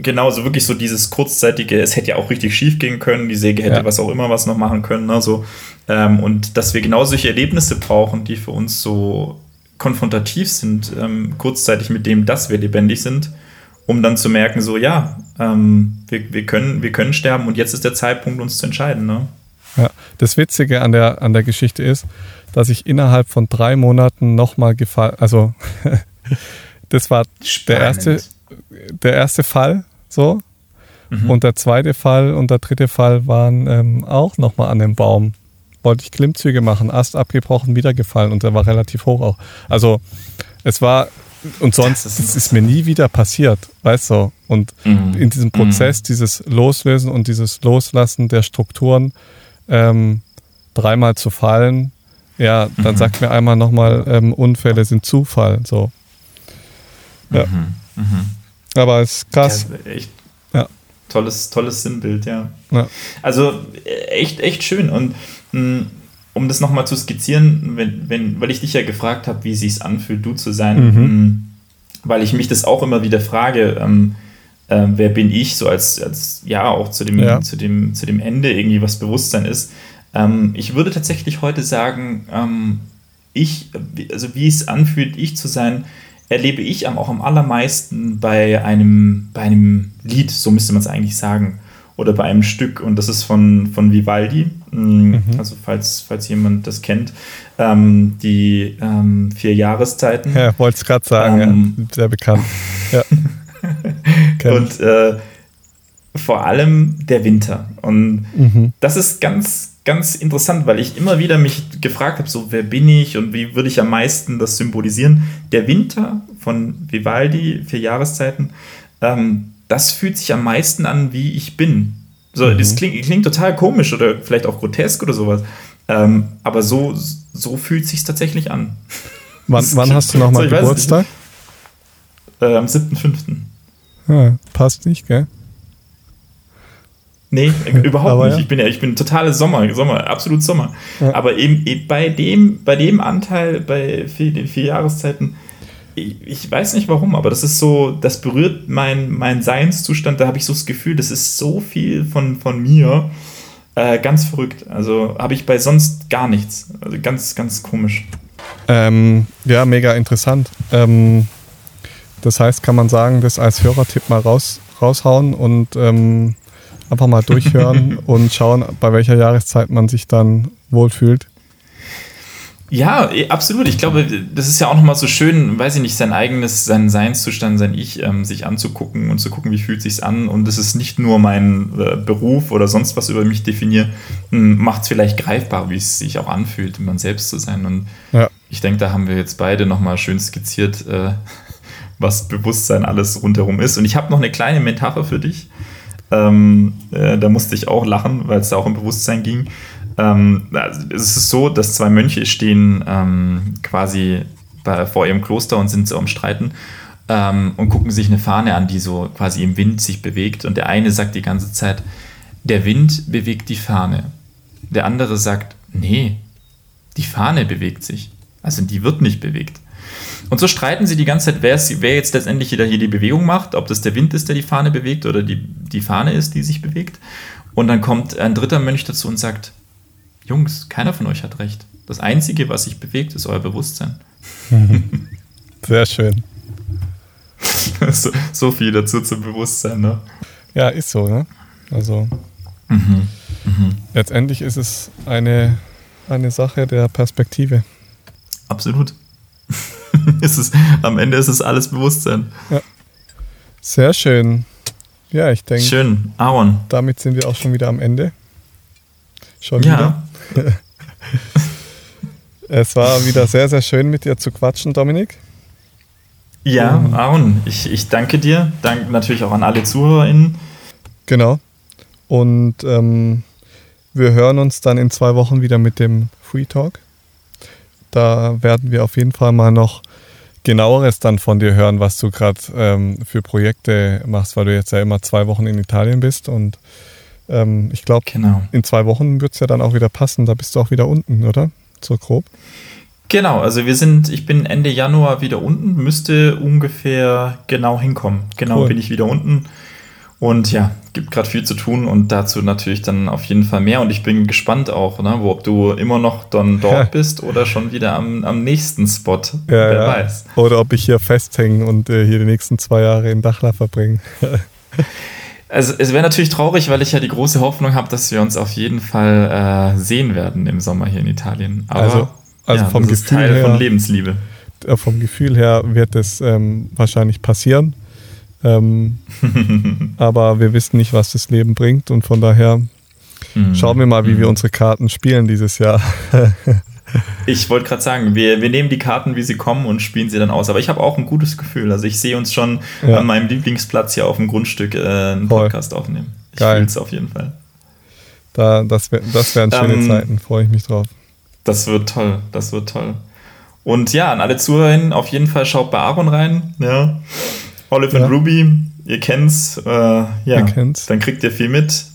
genau, so wirklich so dieses kurzzeitige, es hätte ja auch richtig schief gehen können, die Säge hätte ja. was auch immer was noch machen können, ne, so. Ähm, und dass wir genau solche Erlebnisse brauchen, die für uns so konfrontativ sind, ähm, kurzzeitig mit dem, dass wir lebendig sind, um dann zu merken, so, ja, ähm, wir, wir, können, wir können sterben und jetzt ist der Zeitpunkt, uns zu entscheiden, ne? Ja, das Witzige an der, an der Geschichte ist, dass ich innerhalb von drei Monaten nochmal gefallen, also das war der erste, der erste Fall, so. Mhm. Und der zweite Fall und der dritte Fall waren ähm, auch nochmal an dem Baum. Wollte ich Klimmzüge machen, Ast abgebrochen, wieder gefallen und der war relativ hoch auch. Also es war, und sonst, das ist, das ist mir nie wieder passiert, weißt du. Und mhm. in diesem Prozess, mhm. dieses Loslösen und dieses Loslassen der Strukturen, ähm, dreimal zu fallen, ja, dann mhm. sagt mir einmal nochmal, ähm, Unfälle sind Zufall. So. Ja. Mhm. Mhm. Aber es ist krass. Ja, echt ja. Tolles, tolles Sinnbild, ja. ja. Also echt, echt schön. Und mh, hm, um das nochmal zu skizzieren, wenn, wenn, weil ich dich ja gefragt habe, wie es sich anfühlt, du zu sein, mhm. mh, hm, weil ich mich das auch immer wieder frage, ähm, äh, wer bin ich, so als, als ja, auch zu dem, ja. Zu, dem, zu dem Ende irgendwie was Bewusstsein ist. Ähm, ich würde tatsächlich heute sagen, ähm, ich, also wie es anfühlt, ich zu sein, erlebe ich auch am allermeisten bei einem, bei einem Lied, so müsste man es eigentlich sagen, oder bei einem Stück. Und das ist von, von Vivaldi, mm, mhm. also falls, falls jemand das kennt, ähm, die ähm, vier Jahreszeiten. Ja, wollte es gerade sagen, ähm, ja, sehr bekannt. Ja. und äh, vor allem der Winter. Und mhm. das ist ganz, ganz interessant, weil ich immer wieder mich gefragt habe, so wer bin ich und wie würde ich am meisten das symbolisieren. Der Winter von Vivaldi, vier Jahreszeiten, ähm, das fühlt sich am meisten an, wie ich bin. So, mhm. das klingt, klingt total komisch oder vielleicht auch grotesk oder sowas. Ähm, aber so, so fühlt sich tatsächlich an. Wann, wann hast du nochmal so, Geburtstag? Äh, am 7.5. Ja, passt nicht, gell? Nee, überhaupt nicht. Ja. Ich bin ja, ich bin totale Sommer, Sommer, absolut Sommer. Ja. Aber eben, eben, bei dem, bei dem Anteil, bei vier, den vier Jahreszeiten, ich, ich, weiß nicht warum, aber das ist so, das berührt mein, mein Seinszustand, da habe ich so das Gefühl, das ist so viel von, von mir. Äh, ganz verrückt. Also habe ich bei sonst gar nichts. Also ganz, ganz komisch. Ähm, ja, mega interessant. Ähm, das heißt, kann man sagen, das als Hörertipp mal raus, raushauen und ähm, einfach mal durchhören und schauen, bei welcher Jahreszeit man sich dann wohlfühlt. Ja, eh, absolut. Ich glaube, das ist ja auch nochmal so schön, weiß ich nicht, sein eigenes, seinen Seinszustand, sein Ich, ähm, sich anzugucken und zu gucken, wie fühlt sich's an. Und es ist nicht nur mein äh, Beruf oder sonst was über mich definiert, hm, macht es vielleicht greifbar, wie es sich auch anfühlt, man selbst zu sein. Und ja. ich denke, da haben wir jetzt beide nochmal schön skizziert, äh, was Bewusstsein alles rundherum ist. Und ich habe noch eine kleine Metapher für dich. Ähm, äh, da musste ich auch lachen, weil es da auch um Bewusstsein ging. Ähm, es ist so, dass zwei Mönche stehen ähm, quasi bei, vor ihrem Kloster und sind so am Streiten ähm, und gucken sich eine Fahne an, die so quasi im Wind sich bewegt. Und der eine sagt die ganze Zeit, der Wind bewegt die Fahne. Der andere sagt, nee, die Fahne bewegt sich. Also die wird nicht bewegt. Und so streiten sie die ganze Zeit, wer, jetzt letztendlich hier die Bewegung macht, ob das der Wind ist, der die Fahne bewegt oder die, die Fahne ist, die sich bewegt. Und dann kommt ein dritter Mönch dazu und sagt, Jungs, keiner von euch hat recht. Das Einzige, was sich bewegt, ist euer Bewusstsein. Sehr schön. so, so, viel dazu zum Bewusstsein, ne? Ja, ist so, ne? Also mhm. Mhm. letztendlich ist es eine, eine Sache der Perspektive. Absolut. ist es, am Ende ist es alles Bewusstsein. Ja. Sehr schön. Ja, ich denke. Schön, Aaron. Damit sind wir auch schon wieder am Ende. Schon ja. wieder. es war wieder sehr, sehr schön mit dir zu quatschen, Dominik. Ja, Aaron, ich, ich danke dir. Danke natürlich auch an alle ZuhörerInnen. Genau. Und ähm, wir hören uns dann in zwei Wochen wieder mit dem Free Talk. Da werden wir auf jeden Fall mal noch genaueres dann von dir hören, was du gerade ähm, für Projekte machst, weil du jetzt ja immer zwei Wochen in Italien bist und ähm, ich glaube, genau. in zwei Wochen wird es ja dann auch wieder passen. Da bist du auch wieder unten, oder? So grob. Genau, also wir sind, ich bin Ende Januar wieder unten, müsste ungefähr genau hinkommen. Genau cool. bin ich wieder unten. Und ja, gibt gerade viel zu tun und dazu natürlich dann auf jeden Fall mehr. Und ich bin gespannt auch, ne, wo, ob du immer noch dann dort bist oder schon wieder am, am nächsten Spot. Ja, Wer ja. weiß. Oder ob ich hier festhänge und äh, hier die nächsten zwei Jahre in Dachla verbringe. also es wäre natürlich traurig, weil ich ja die große Hoffnung habe, dass wir uns auf jeden Fall äh, sehen werden im Sommer hier in Italien. Aber also, also ja, vom Gefühl Teil her, von Lebensliebe. Äh, vom Gefühl her wird es ähm, wahrscheinlich passieren. Ähm, aber wir wissen nicht, was das Leben bringt und von daher mhm. schauen wir mal, wie mhm. wir unsere Karten spielen dieses Jahr. ich wollte gerade sagen, wir, wir nehmen die Karten, wie sie kommen und spielen sie dann aus. Aber ich habe auch ein gutes Gefühl. Also ich sehe uns schon ja. an meinem Lieblingsplatz hier auf dem Grundstück äh, einen Voll. Podcast aufnehmen. Ich fühle es auf jeden Fall. Da, das, wär, das wären schöne ähm, Zeiten, freue ich mich drauf. Das wird toll, das wird toll. Und ja, an alle Zuhörerinnen, auf jeden Fall schaut bei Aaron rein. Ja. Olive ja. and Ruby, ihr kennt's. Äh, ja, ihr kennt's. dann kriegt ihr viel mit.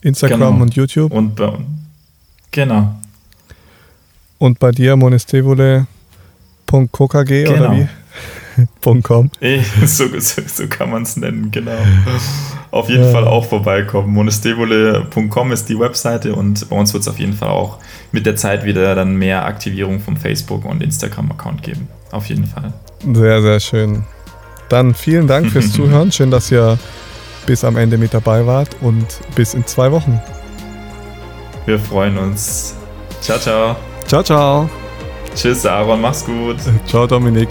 Instagram genau. und YouTube. Und bei, genau. Und bei dir monestevole.kokg genau. oder wie? .com. so, so, so kann man es nennen, genau. auf jeden ja. Fall auch vorbeikommen. monestevole.com ist die Webseite und bei uns wird es auf jeden Fall auch mit der Zeit wieder dann mehr Aktivierung vom Facebook- und Instagram-Account geben. Auf jeden Fall. Sehr, sehr schön. Dann vielen Dank fürs Zuhören. Schön, dass ihr bis am Ende mit dabei wart und bis in zwei Wochen. Wir freuen uns. Ciao, ciao. Ciao, ciao. Tschüss, Aaron. Mach's gut. Ciao, Dominik.